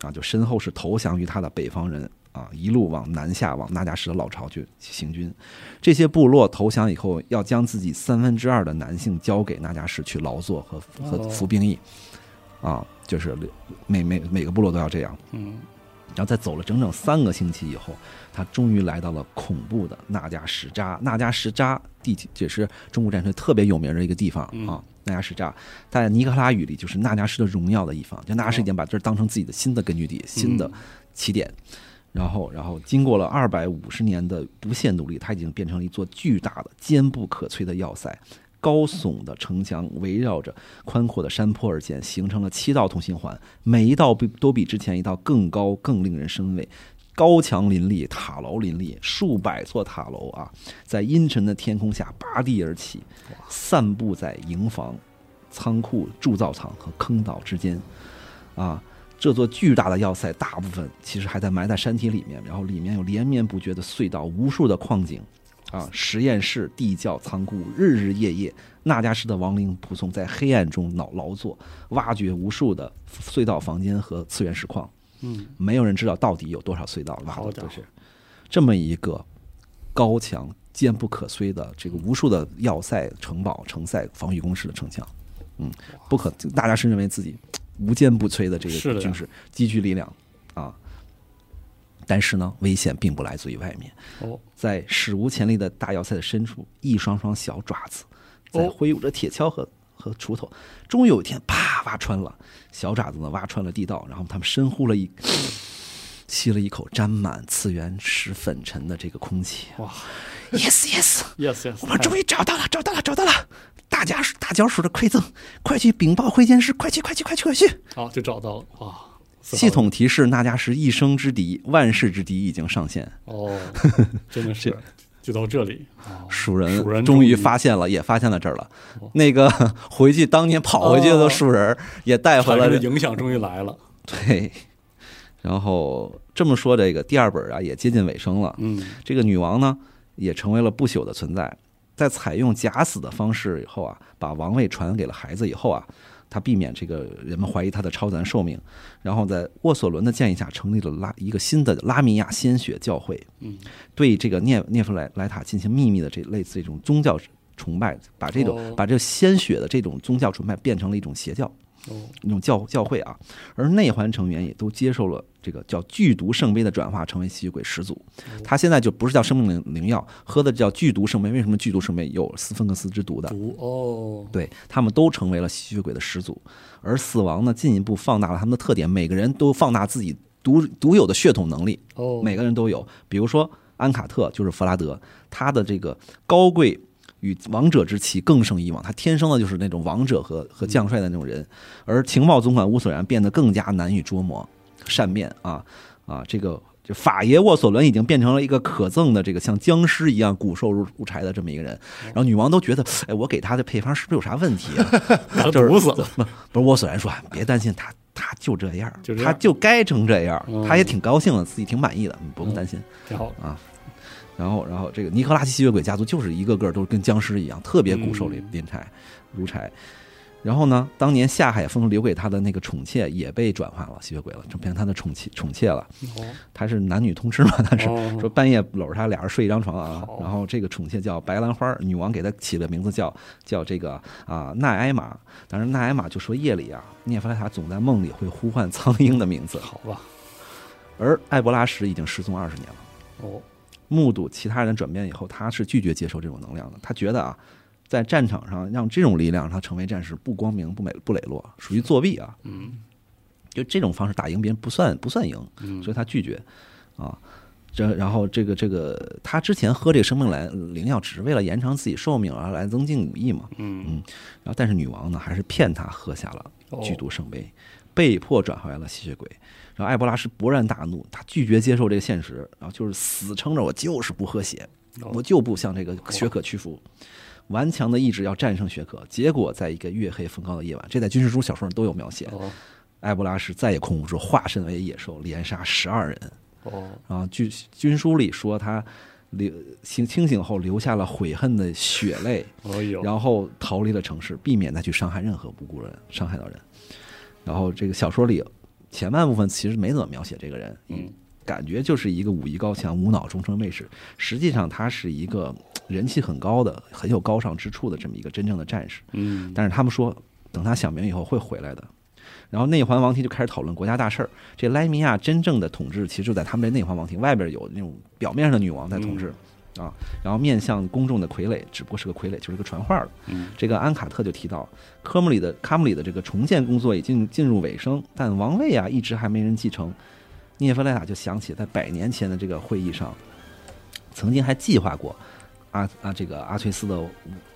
啊，就身后是投降于他的北方人啊，一路往南下往纳加什的老巢去行军。这些部落投降以后，要将自己三分之二的男性交给纳加什去劳作和服兵役，啊，就是每每每个部落都要这样。嗯然后在走了整整三个星期以后，他终于来到了恐怖的纳加什扎。纳加什扎地也是中国战争特别有名的一个地方嗯啊。纳加什扎在尼克拉语里就是纳加什的荣耀的一方，就纳加什已经把这儿当成自己的新的根据地、新的起点。然后，然后经过了二百五十年的不懈努力，它已经变成了一座巨大的、坚不可摧的要塞。高耸的城墙围绕着宽阔的山坡而建，形成了七道同心环，每一道比都比之前一道更高、更令人生畏。高墙林立，塔楼林立，数百座塔楼啊，在阴沉的天空下拔地而起，散布在营房、仓库、铸造厂和坑道之间。啊，这座巨大的要塞大部分其实还在埋在山体里面，然后里面有连绵不绝的隧道、无数的矿井。啊，实验室、地窖、仓库，日日夜夜，那加什的亡灵仆从在黑暗中劳劳作，挖掘无数的隧道房间和次元石矿。嗯没有人知道到底有多少隧道挖好家伙的都是这么一个高墙坚不可摧的这个无数的要塞、城堡、城塞、防御工事的城墙，嗯，不可，大家是认为自己无坚不摧的这个军事积聚力量啊。但是呢，危险并不来自于外面，哦，在史无前例的大要塞的深处，一双双小爪子在哦挥舞着铁锹和和锄头。终于有一天，啪，挖穿了，小爪子呢挖穿了地道，然后他们深呼了一，吸了一口沾满次元石粉尘的这个空气。哇 Yes, yes，，yes yes，我们终于找到了，找到了，找到了！大家大脚鼠的馈赠，快去禀报会见室，快去，快去，快去，快去！好就找到了哇，系统提示：那家是一生之敌，万世之敌已经上线。哦，真的是就到这里啊，蜀人蜀人终于于发现了，也发现了这儿了哦。那个回去当年跑回去的鼠人也带回来了，影响终于来了，对。然后这么说，这个第二本啊也接近尾声了。嗯这个女王呢也成为了不朽的存在。在采用假死的方式以后啊，把王位传给了孩子以后啊，他避免这个人们怀疑他的超自然寿命，然后在沃索伦的建议下，成立了拉一个新的拉米亚鲜血教会，嗯，对这个涅涅夫莱莱塔进行秘密的这类似这种宗教崇拜，把这种、哦把这个鲜血的这种宗教崇拜变成了一种邪教。哦一种教教会啊，而内环成员也都接受了这个叫剧毒圣杯的转化，成为吸血鬼始祖。他现在就不是叫生命灵灵药，喝的叫剧毒圣杯。为什么剧毒圣杯有斯芬克斯之毒的？毒哦，对他们都成为了吸血鬼的始祖。而死亡呢，进一步放大了他们的特点，每个人都放大自己独独有的血统能力。哦，每个人都有。比如说安卡特就是弗拉德，他的这个高贵与王者之气更胜以往，他天生的就是那种王者和和将帅的那种人。而情报总管乌索然变得更加难以捉摸、善变啊啊！这个就法爷沃索伦已经变成了一个可憎的这个像僵尸一样骨瘦如如柴的这么一个人。然后女王都觉得，哎，我给他的配方是不是有啥问题啊？把他就是毒死了，不不是沃索然说，别担心，他他就这样，就这样他就该成这样，嗯他也挺高兴的，自己挺满意的，不用担心。挺好，然后，然后这个尼克拉奇吸血鬼家族就是一个个都跟僵尸一样，特别骨瘦嗯连柴如柴。然后呢，当年夏海风留给他的那个宠妾也被转化了吸血鬼了，就变成他的宠妾宠妾了。哦他是男女通吃嘛，他是哦说半夜搂着他俩人睡一张床啊。然后这个宠妾叫白兰花，女王给他起了名字叫叫这个啊奈埃玛。当然奈埃玛就说夜里啊，涅弗莱塔总在梦里会呼唤苍鹰的名字，好吧，而艾博拉什已经失踪二十年了。哦目睹其他人转变以后，他是拒绝接受这种能量的。他觉得啊，在战场上让这种力量让他成为战士不光明、不美、不磊落，属于作弊啊。嗯就这种方式打赢别人不算不算赢，嗯，所以他拒绝啊。这然后这个这个，他之前喝这个生命来灵药只是为了延长自己寿命而来增进武艺嘛。嗯然后但是女王呢，还是骗他喝下了哦剧毒圣杯，被迫转回来了吸血鬼。然后艾博拉是勃然大怒，他拒绝接受这个现实，然后就是死撑着我就是不喝血，哦我就不向这个血可屈服，顽强的意志要战胜血可。结果在一个月黑风高的夜晚，这在军事书小说上都有描写，哦艾博拉是再也控不住，化身为野兽，连杀十二人。哦然后军军书里说他流清清醒后留下了悔恨的血泪，然后逃离了城市，避免再去伤害任何无辜人，伤害到人。然后这个小说里前半部分其实没怎么描写这个人，嗯感觉就是一个武艺高强、无脑终生卫士。实际上他是一个人气很高的、很有高尚之处的这么一个真正的战士。嗯，但是他们说，等他想明以后会回来的。然后内环王庭就开始讨论国家大事儿。这莱米亚真正的统治其实就在他们这内环王庭外边有那种表面上的女王在统治、啊，然后面向公众的傀儡只不过是个傀儡，就是个传话的。嗯这个安卡特就提到，科姆里的卡姆里的这个重建工作已经进入尾声，但王位啊一直还没人继承。涅弗莱塔就想起在百年前的这个会议上，曾经还计划过阿啊这个阿崔斯的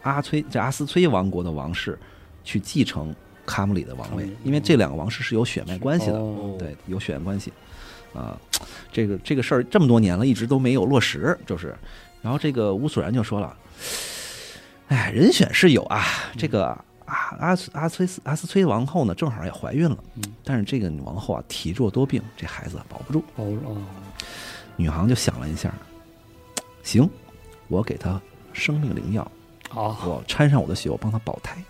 阿崔这阿斯崔王国的王室去继承卡姆里的王位因为这两个王室是有血脉关系的，哦对，有血缘关系啊。这个这个事儿这么多年了，一直都没有落实，就是。然后这个乌索然就说了。哎，人选是有啊，这个阿阿阿崔斯阿斯崔王后呢，正好也怀孕了，嗯但是这个女王后啊体弱多病，这孩子保不住。哦哦女航就想了一下，行，我给她生命灵药，啊，我掺上我的血，我帮她保胎。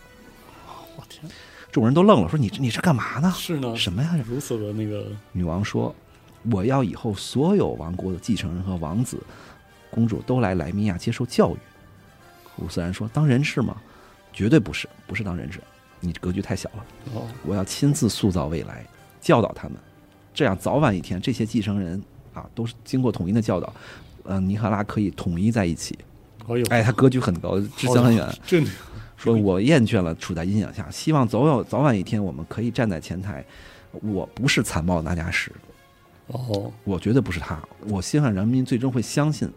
我天，众人都愣了，说你你这干嘛呢？是呢，什么呀？如此的那个女王说，我要以后所有王国的继承人和王子公主都来莱米亚接受教育。乌斯兰说：“当人质吗？绝对不是，不是当人质，你格局太小了。哦，我要亲自塑造未来，教导他们，这样早晚一天，这些继承人啊，都是经过统一的教导，呃，尼赫拉可以统一在一起。哎他格局很高，志向很远。这说我厌倦了处在阴影下，希望早有早晚一天，我们可以站在前台。我不是残暴的纳加什，哦，我绝对不是他。我希望人民最终会相信，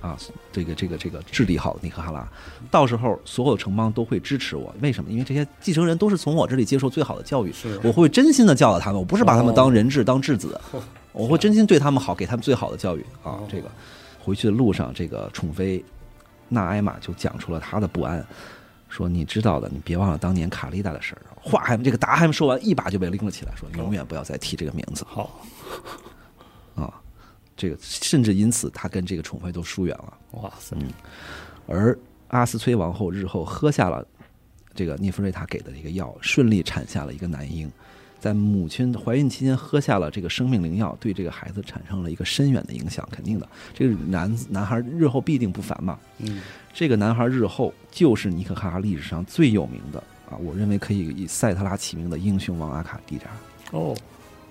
啊，这个这个这个治理好尼克哈拉，到时候所有城邦都会支持我。为什么？因为这些继承人都是从我这里接受最好的教育，我会真心的教导他们，我不是把他们哦当人质、当质子，哦我会真心对他们好，给他们最好的教育啊哦。这个回去的路上，这个宠妃纳埃玛就讲出了他的不安，说你知道的，你别忘了当年卡利达的事儿。话还这个答还没说完，一把就被拎了起来，说永远不要再提这个名字好，啊。这个甚至因此，他跟这个宠妃都疏远了。哇塞，嗯而阿斯崔王后日后喝下了这个涅芙瑞塔给的这个药，顺利产下了一个男婴。在母亲怀孕期间喝下了这个生命灵药，对这个孩子产生了一个深远的影响，肯定的。这个男男孩日后必定不凡嘛。嗯，这个男孩日后就是尼可哈哈历史上最有名的啊，我认为可以以赛特拉起名的英雄王阿卡迪扎。哦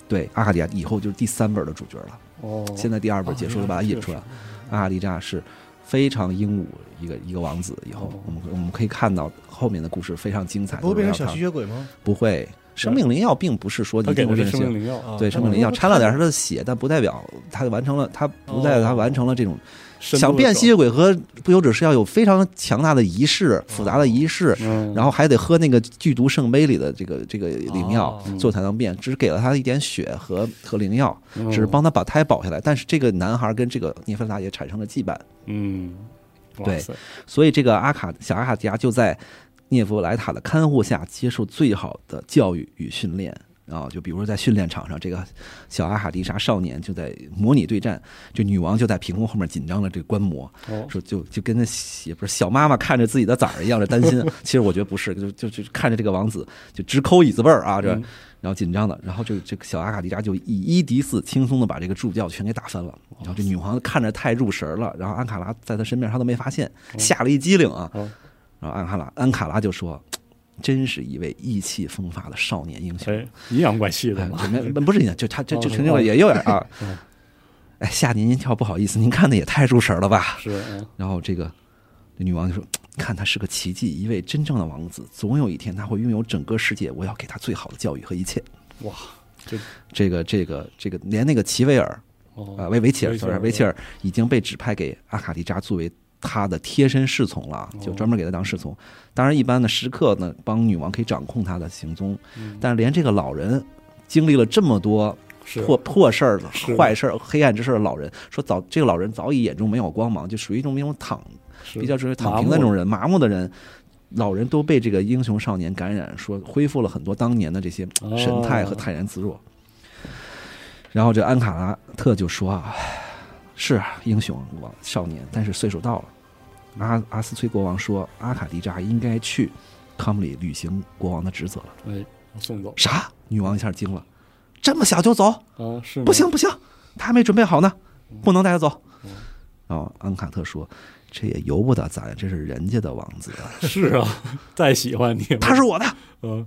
对，阿卡迪扎以后就是第三本的主角了。哦，现在第二本结束了，把它引出来。阿卡迪扎是非常英武一个一个王子，以后哦。我们我们可以看到后面的故事非常精彩。不会变成小吸血鬼吗？不会，生命灵药并不是说你变成生命灵药，啊。对生命灵药掺了点他的血，但不代表他完成了，他不代表他完成了这种想变吸血鬼和不朽者是要有非常强大的仪式、复杂的仪式，嗯，然后还得喝那个剧毒圣杯里的这个这个灵药哦，最后才能变。只是给了他一点血和和灵药，嗯只是帮他把胎保下来。但是这个男孩跟这个涅芬达也产生了羁绊，嗯，对，所以这个阿卡小阿卡迪亚就在涅弗莱塔的看护下接受最好的教育与训练。啊，就比如说在训练场上，这个小阿卡迪莎少年就在模拟对战，这女王就在屏幕后面紧张的这个观摩，哦，说就就跟那也不是小妈妈看着自己的崽儿一样的担心。其实我觉得不是，就就就看着这个王子就直抠椅子背儿啊，这嗯然后紧张的，然后这个这个小阿卡迪扎就以一敌四，轻松的把这个助教全给打翻了。然后这女王看着太入神了，然后安卡拉在她身边，她都没发现，吓了一激灵啊。哦，然后安卡拉安卡拉就说：“真是一位意气风发的少年英雄。”哎，阴阳怪气的哎，嘛，这没不是你，就他这就哦陈这个也有点啊嗯。哎，吓您一跳，不好意思，您看的也太入神了吧？是，嗯然后这个这女王就说：“看他是个奇迹，一位真正的王子，总有一天他会拥有整个世界。我要给他最好的教育和一切。哇，这这个这个这个，连那个齐威尔啊，哦，维维切尔维切尔维切尔已经被指派给阿卡迪扎作为他的贴身侍从了，就专门给他当侍从。当然，一般的时刻呢，帮女王可以掌控他的行踪，嗯但是连这个老人经历了这么多破破事儿、坏事儿、黑暗之事的老人，说早这个老人早已眼中没有光芒，就属于一种那种躺比较属于躺平的那种人，麻木的人，老人都被这个英雄少年感染，说恢复了很多当年的这些神态和泰然自若。然后这安卡拉特就说啊，是啊英雄王少年，但是岁数到了。阿阿斯崔国王说，阿卡迪扎应该去康姆里履行国王的职责了。哎，送走啥？女王一下惊了，这么小就走？啊，是不行，不行，他还没准备好呢，不能带他走嗯。然后安卡特说：“这也由不得咱，这是人家的王子啊，是啊，再喜欢你，他是我的。嗯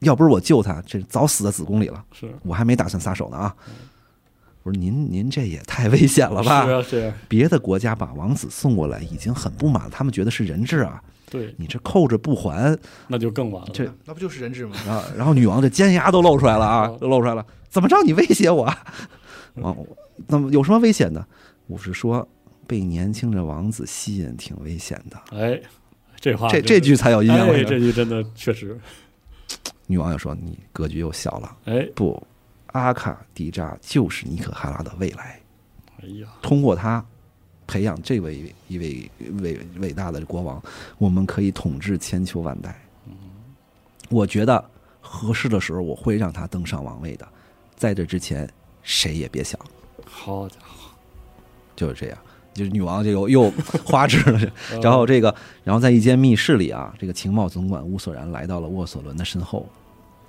要不是我救他，这早死在子宫里了。是我还没打算撒手呢啊！我说您您这也太危险了吧？是啊，是啊，别的国家把王子送过来已经很不满了，他们觉得是人质啊，对，你这扣着不还，那就更完了，这那不就是人质吗？然后然后女王的尖牙都露出来了啊哦，都露出来了，怎么着你威胁我啊？王，那么有什么危险的？我是说被年轻的王子吸引挺危险的，哎，这话这这句才有阴阳哎，味。这句真的确实，女王又说你格局又小了，哎，不，阿卡迪扎就是尼可哈拉的未来，哎呀，通过他培养这位一位伟伟大的国王，我们可以统治千秋万代。我觉得合适的时候我会让他登上王位的，在这之前谁也别想。好家伙，就是这样，就是女王就又又 花痴了。呃然后这个，然后在一间密室里啊，这个情报总管乌索然来到了沃索伦的身后，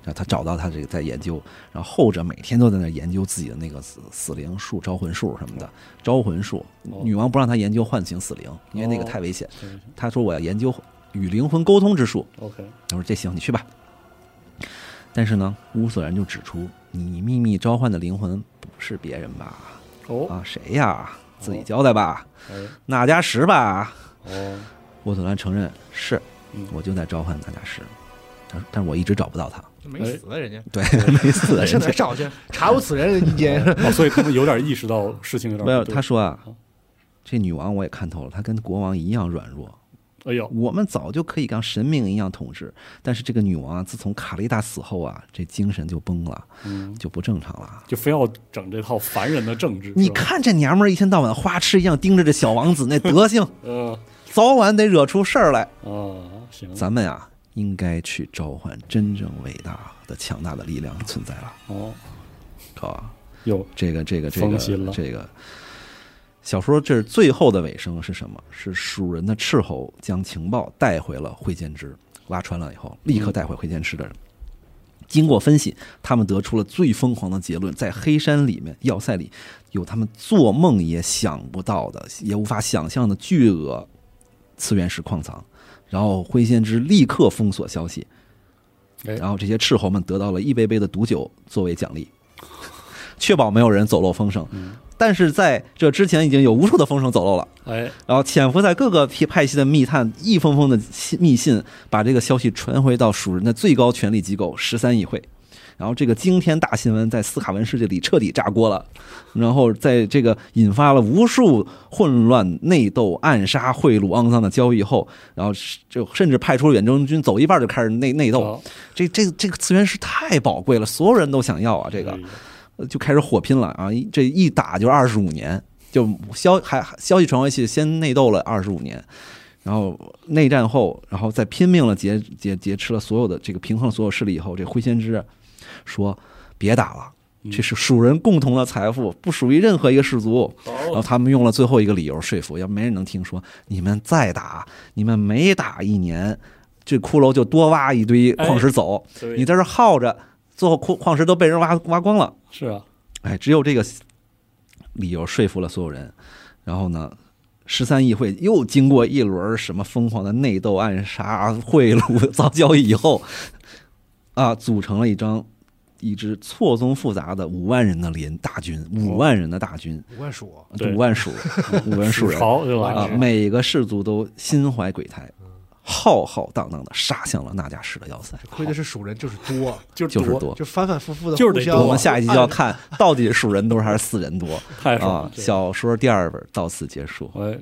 然后他找到他这个在研究，然后后者每天都在那研究自己的那个死死灵术、招魂术什么的。招魂术，哦女王不让他研究唤醒死灵，因为那个哦太危险。他说我要研究与灵魂沟通之术。OK，他说这行，你去吧。但是呢，乌索然就指出，你秘密召唤的灵魂不是别人吧？哦，啊，谁呀？自己交代吧。哎，纳加什吧？哦，乌索兰承认是，嗯我就在召唤纳加什，但但是我一直找不到他。没死啊，人家对，没死人 上哪家。找去？查无此人，人间哦，所以他们有点意识到事情有点没有，他说啊哦，这女王我也看透了，她跟国王一样软弱。哎呦，我们早就可以像神明一样统治，但是这个女王啊，自从卡利达死后啊，这精神就崩了，嗯，就不正常了。就非要整这套凡人的政治。你，看这娘们儿一天到晚花痴一样盯着这小王子那德行，嗯早晚得惹出事儿来。啊，行，咱们呀，应该去召唤真正伟大的、强大的力量存在了，哦，啊，有这个这个这个这个小说这是最后的尾声是什么？是蜀人的斥候将情报带回了会见之，挖穿了以后，立刻带回会见之的人。经过分析，他们得出了最疯狂的结论：在黑山里面要塞里，有他们做梦也想不到的、也无法想象的巨额次元石矿藏。然后灰先知立刻封锁消息，哎然后这些斥候们得到了一杯杯的毒酒作为奖励，确保没有人走漏风声。嗯但是在这之前，已经有无数的风声走漏了。哎，然后潜伏在各个派派系的密探一封封的信密信，把这个消息传回到蜀人的最高权力机构十三议会。然后这个惊天大新闻在斯卡文世界里彻底炸锅了，然后在这个引发了无数混乱、内斗、暗杀、贿赂、肮脏的交易后，然后就甚至派出了远征军，走一半就开始内内斗。好这这这个资源是太宝贵了，所有人都想要啊！这个就开始火拼了啊！这一打就二十五年，就消还还消息传回去，先内斗了二十五年，然后内战后，然后再拼命了劫劫劫持了所有的这个平衡了所有势力以后，这灰先知说别打了，嗯这是蜀人共同的财富，不属于任何一个氏族。然后，他们用了最后一个理由说服，要没人能听说你们再打，你们每打一年，这骷髅就多挖一堆矿石走，对你在这耗着，最后矿矿石都被人挖挖光了。是啊，哎，只有这个理由说服了所有人。然后呢，十三议会又经过一轮什么疯狂的内斗、暗杀、贿赂、造交易以后，啊，组成了一张一支错综复杂的五万人的联大军，五万人的大军，五万蜀，对五万蜀，五万蜀 人。朝就来啊，每个氏族都心怀鬼胎，浩浩荡荡的杀向了纳加什的要塞。亏的是蜀人就是多，就就是多。就反反复复的就是我们下一集就要看到底是蜀人多还是死人多。啊太爽了！。小说第二本到此结束，哎，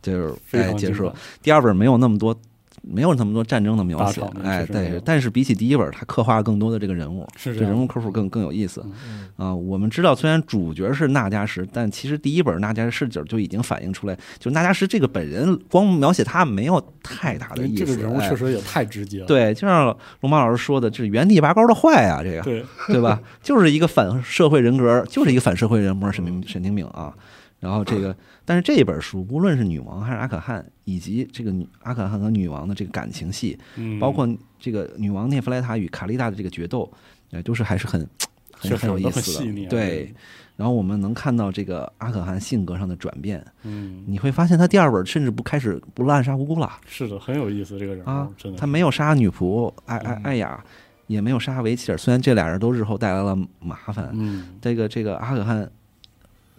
就是哎结束。了。第二本没有那么多，没有那么多战争的描写哎，确实没有但是比起第一本，它刻画了更多的这个人物，这是这人物刻画更更有意思嗯啊。我们知道，虽然主角是纳加什，但其实第一本纳加什视角就已经反映出来，就纳加什这个本人，光描写他没有太大的意思。这个人物哎确实也太直接了。对，就像龙马老师说的，这是原地拔高的坏啊，这个对，对吧？就是一个反社会人格，就是一个反社会人格，沈明沈丁敏啊。然后这个，但是这本书，无论是女王还是阿可汗，以及这个女阿可汗和女王的这个感情戏，嗯，包括这个女王涅弗莱塔与卡丽达的这个决斗，呃，都是还是很很很有意思的。对，然后我们能看到这个阿可汗性格上的转变，嗯，你会发现他第二本甚至不开始不滥杀无辜了。是的，很有意思这个人啊，真的，他没有杀女仆艾艾嗯。艾雅，也没有杀维切尔，虽然这俩人都日后带来了麻烦，嗯，这个这个阿可汗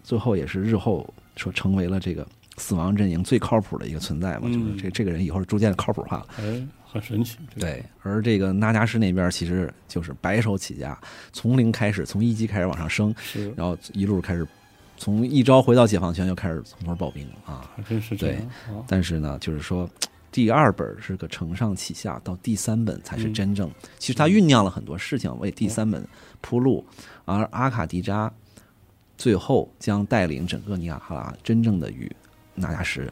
最后也是日后说成为了这个死亡阵营最靠谱的一个存在嘛，嗯就是这这个人以后逐渐靠谱化了。哎，很神奇。这个，对，而这个纳加什那边其实就是白手起家，从零开始，从一级开始往上升，是，然后一路开始从一招回到解放前就开始从头抱兵啊。还真是这样啊。但是呢，就是说。第二本是个承上启下，到第三本才是嗯真正。其实他酝酿了很多事情，为第三本铺路。而阿卡迪扎最后将带领整个尼亚哈拉真正的与纳加什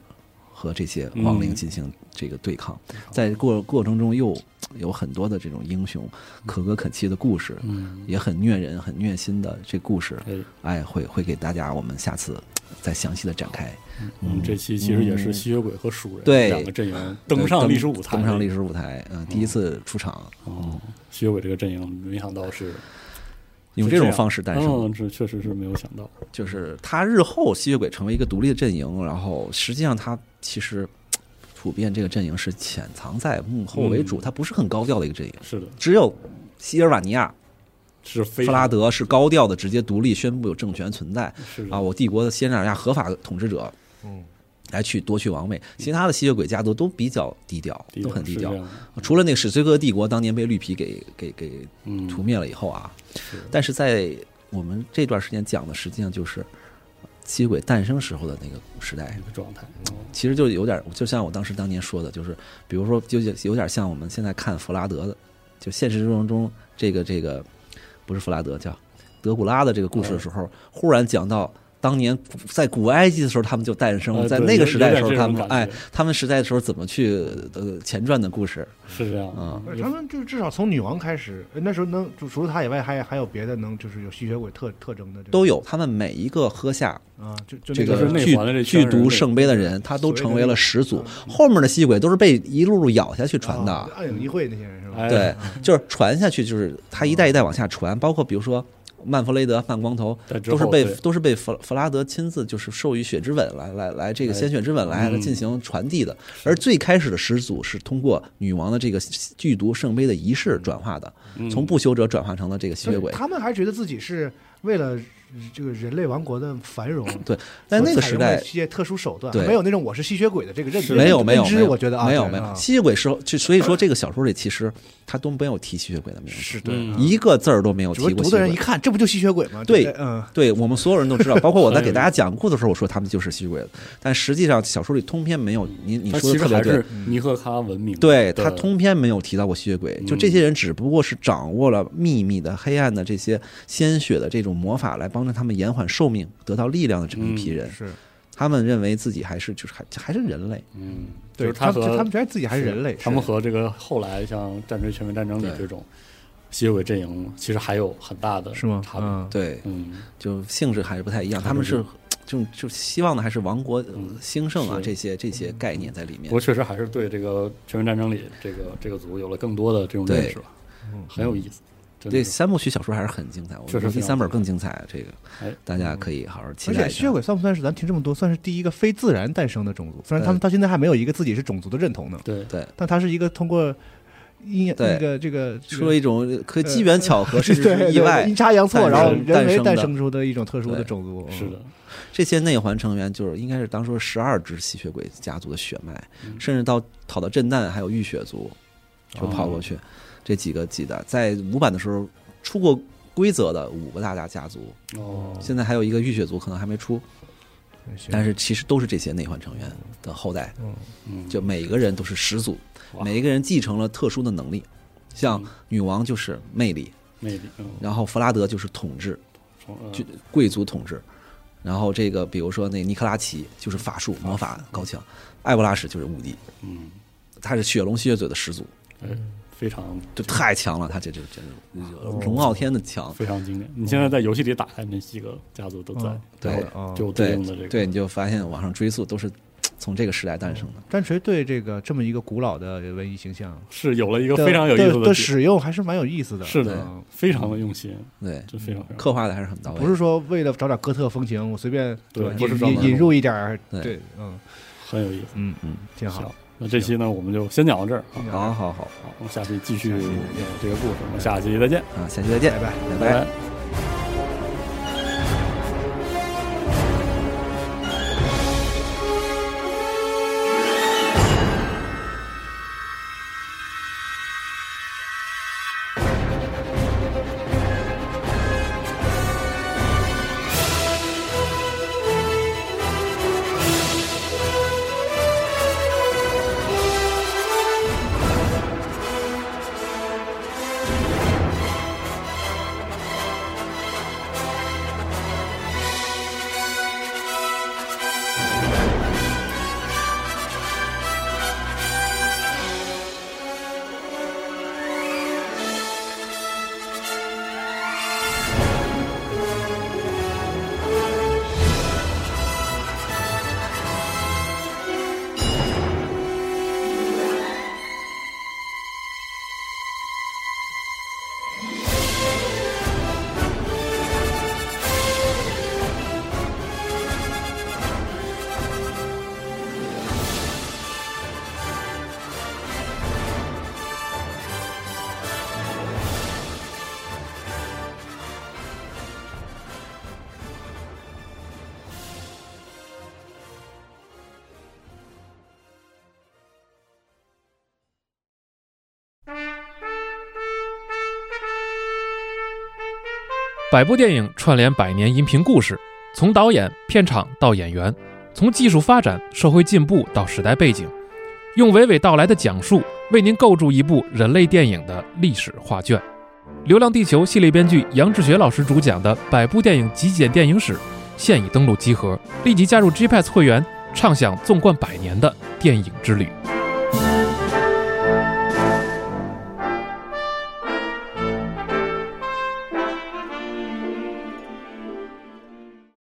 和这些亡灵进行这个对抗，在过过程中又有很多的这种英雄可歌可泣的故事，嗯，也很虐人、很虐心的这故事，哎，哎，会会给大家我们下次再详细的展开。我们这期其实也是吸血鬼和鼠人对。两个阵营登上历史舞台，登上历史舞台，嗯，第一次出场，哦，吸血鬼这个阵营没想到是用这种方式诞生，嗯，这确实是没有想到，就是他日后吸血鬼成为一个独立的阵营，然后实际上他其实普遍这个阵营是潜藏在幕后为主，嗯它不是很高调的一个阵营，是的，只有西尔瓦尼亚是非弗拉德是高调的直接独立宣布有政权存在是啊，我帝国的西尔瓦尼亚合法统治者嗯，来去夺取王位，其他的吸血鬼家族都比较低调，低都很低调。除了那个史崔克帝国当年被绿皮给给给嗯，屠灭了以后啊，是。但是在我们这段时间讲的，实际上就是吸血鬼诞生时候的那个时代这，个状态，嗯其实就有点，就像我当时当年说的，就是比如说，就有点像我们现在看弗拉德的，就现实生活中这个这个不是弗拉德，叫德古拉的这个故事的时候，忽然讲到。当年在古埃及的时候，他们就诞生了，在那个时代的时候，他们哎他们时代的时候怎么去呃前传的故事是这样，啊？他们就至少从女王开始，呃那时候能就除了她以外，还还有别的能就是有吸血鬼特特征的都有，他们每一个喝下啊，就就这个剧剧毒圣杯的人，他都成为了始祖后面的吸血鬼都是被一路路咬下去传的啊，暗影议会那些人是吧？哎对，就是传下去，就是他一代一代往下传，包括比如说曼弗雷德、曼光头，都是被都是被弗弗拉德亲自就是授予血之吻来来来这个哎鲜血之吻来进行传递的。而最开始的始祖是通过女王的这个剧毒圣杯的仪式转化的，嗯从不朽者转化成了这个吸血鬼。他们还觉得自己是为了这个人类王国的繁荣，对，在那个时代一，些特殊手段，对没有那种我是吸血鬼的这个认知，没有没有没有，我觉得啊，没有吸血鬼是就所以说这个小说里其实他都没有提吸血鬼的名字，是对，嗯。一个字儿都没有提过读的人一。看，这不就吸血鬼吗？对嗯，对我们所有人都知道，包括我在给大家 讲故事的时候，我说他们就是吸血鬼，但实际上小说里通篇没有。你你说的特别对。尼赫卡文明，对他通篇没有提到过吸血鬼，就嗯这些人只不过是掌握了秘密的、黑暗的这些鲜血的这种魔法，来帮助他们延缓寿命、得到力量的这么一批人。是。他们认为自己还是就是还还是人类，嗯，就是他和他们觉得自己还是人类，他们和这个后来像《战锤全面战争》里这种吸血鬼阵营，其实还有很大的是吗？差别。嗯，对，嗯，就性质还是不太一样。他们是就就希望的还是王国兴盛啊，是这些这些概念在里面不过。确实还是对这个《全面战争》里这个这个族有了更多的这种认识吧，嗯很有意思。真这三部曲小说还是很精彩，我觉得第三本更精彩。这个哎。大家可以好好期而待一下。且吸血鬼算不算是咱听这么多，算是第一个非自然诞生的种族？虽然他们到现在还没有一个自己是种族的认同呢，对，对，但它是一个通过阴对。那个这个这个出了一种可机缘巧合，甚至 对对是意外阴，差阳错，然后人为诞诞生的。生出的一种特殊的种族。嗯。是的，这些内环成员就是应该是当初十二支吸血鬼家族的血脉，嗯。甚至到跑到震旦还有浴血族就跑过哦。去，这几个记得在五版的时候出过规则的五个大家家族，哦，现在还有一个浴血族可能还没出，但是其实都是这些内环成员的后代，嗯嗯，就每个人都是始祖，每一个人继承了特殊的能力，像嗯。女王就是魅力，魅力，嗯，然后弗拉德就是统治，就贵族统治。然后这个，比如说那尼克拉奇就是法术魔法高强，艾布拉什就是武帝，嗯，他是血龙吸血嘴的始祖，哎，非常就太强了，他这这真是龙傲天的强。非常经典。你现在在游戏里打开那几个家族都在嗯，对啊就有对对应的这个，对，你就发现网上追溯都是从这个时代诞生的。战锤对这个这么一个古老的文艺形象是有了一个的非常有意思的使用，还是蛮有意思的。是的嗯，非常的用心，对，就非常刻画的还是很到位。不是说为了找点哥特风情，我随便对引引入一点儿，对对，嗯很有意思。嗯嗯，挺好行。，那这期呢我们就先讲到这儿啊，好好好好，我们下期继续有这个故事，我们下期再见，啊，下期再见，拜拜。拜拜百部电影串联百年音频故事，从导演、片场到演员，从技术发展、社会进步到时代背景，用娓娓道来的讲述，为您构筑一部人类电影的历史画卷。《流浪地球》系列编剧杨志学老师主讲的百部电影极简电影史，现已登录集合，立即加入 G Pass 会员，畅享纵贯百年的电影之旅。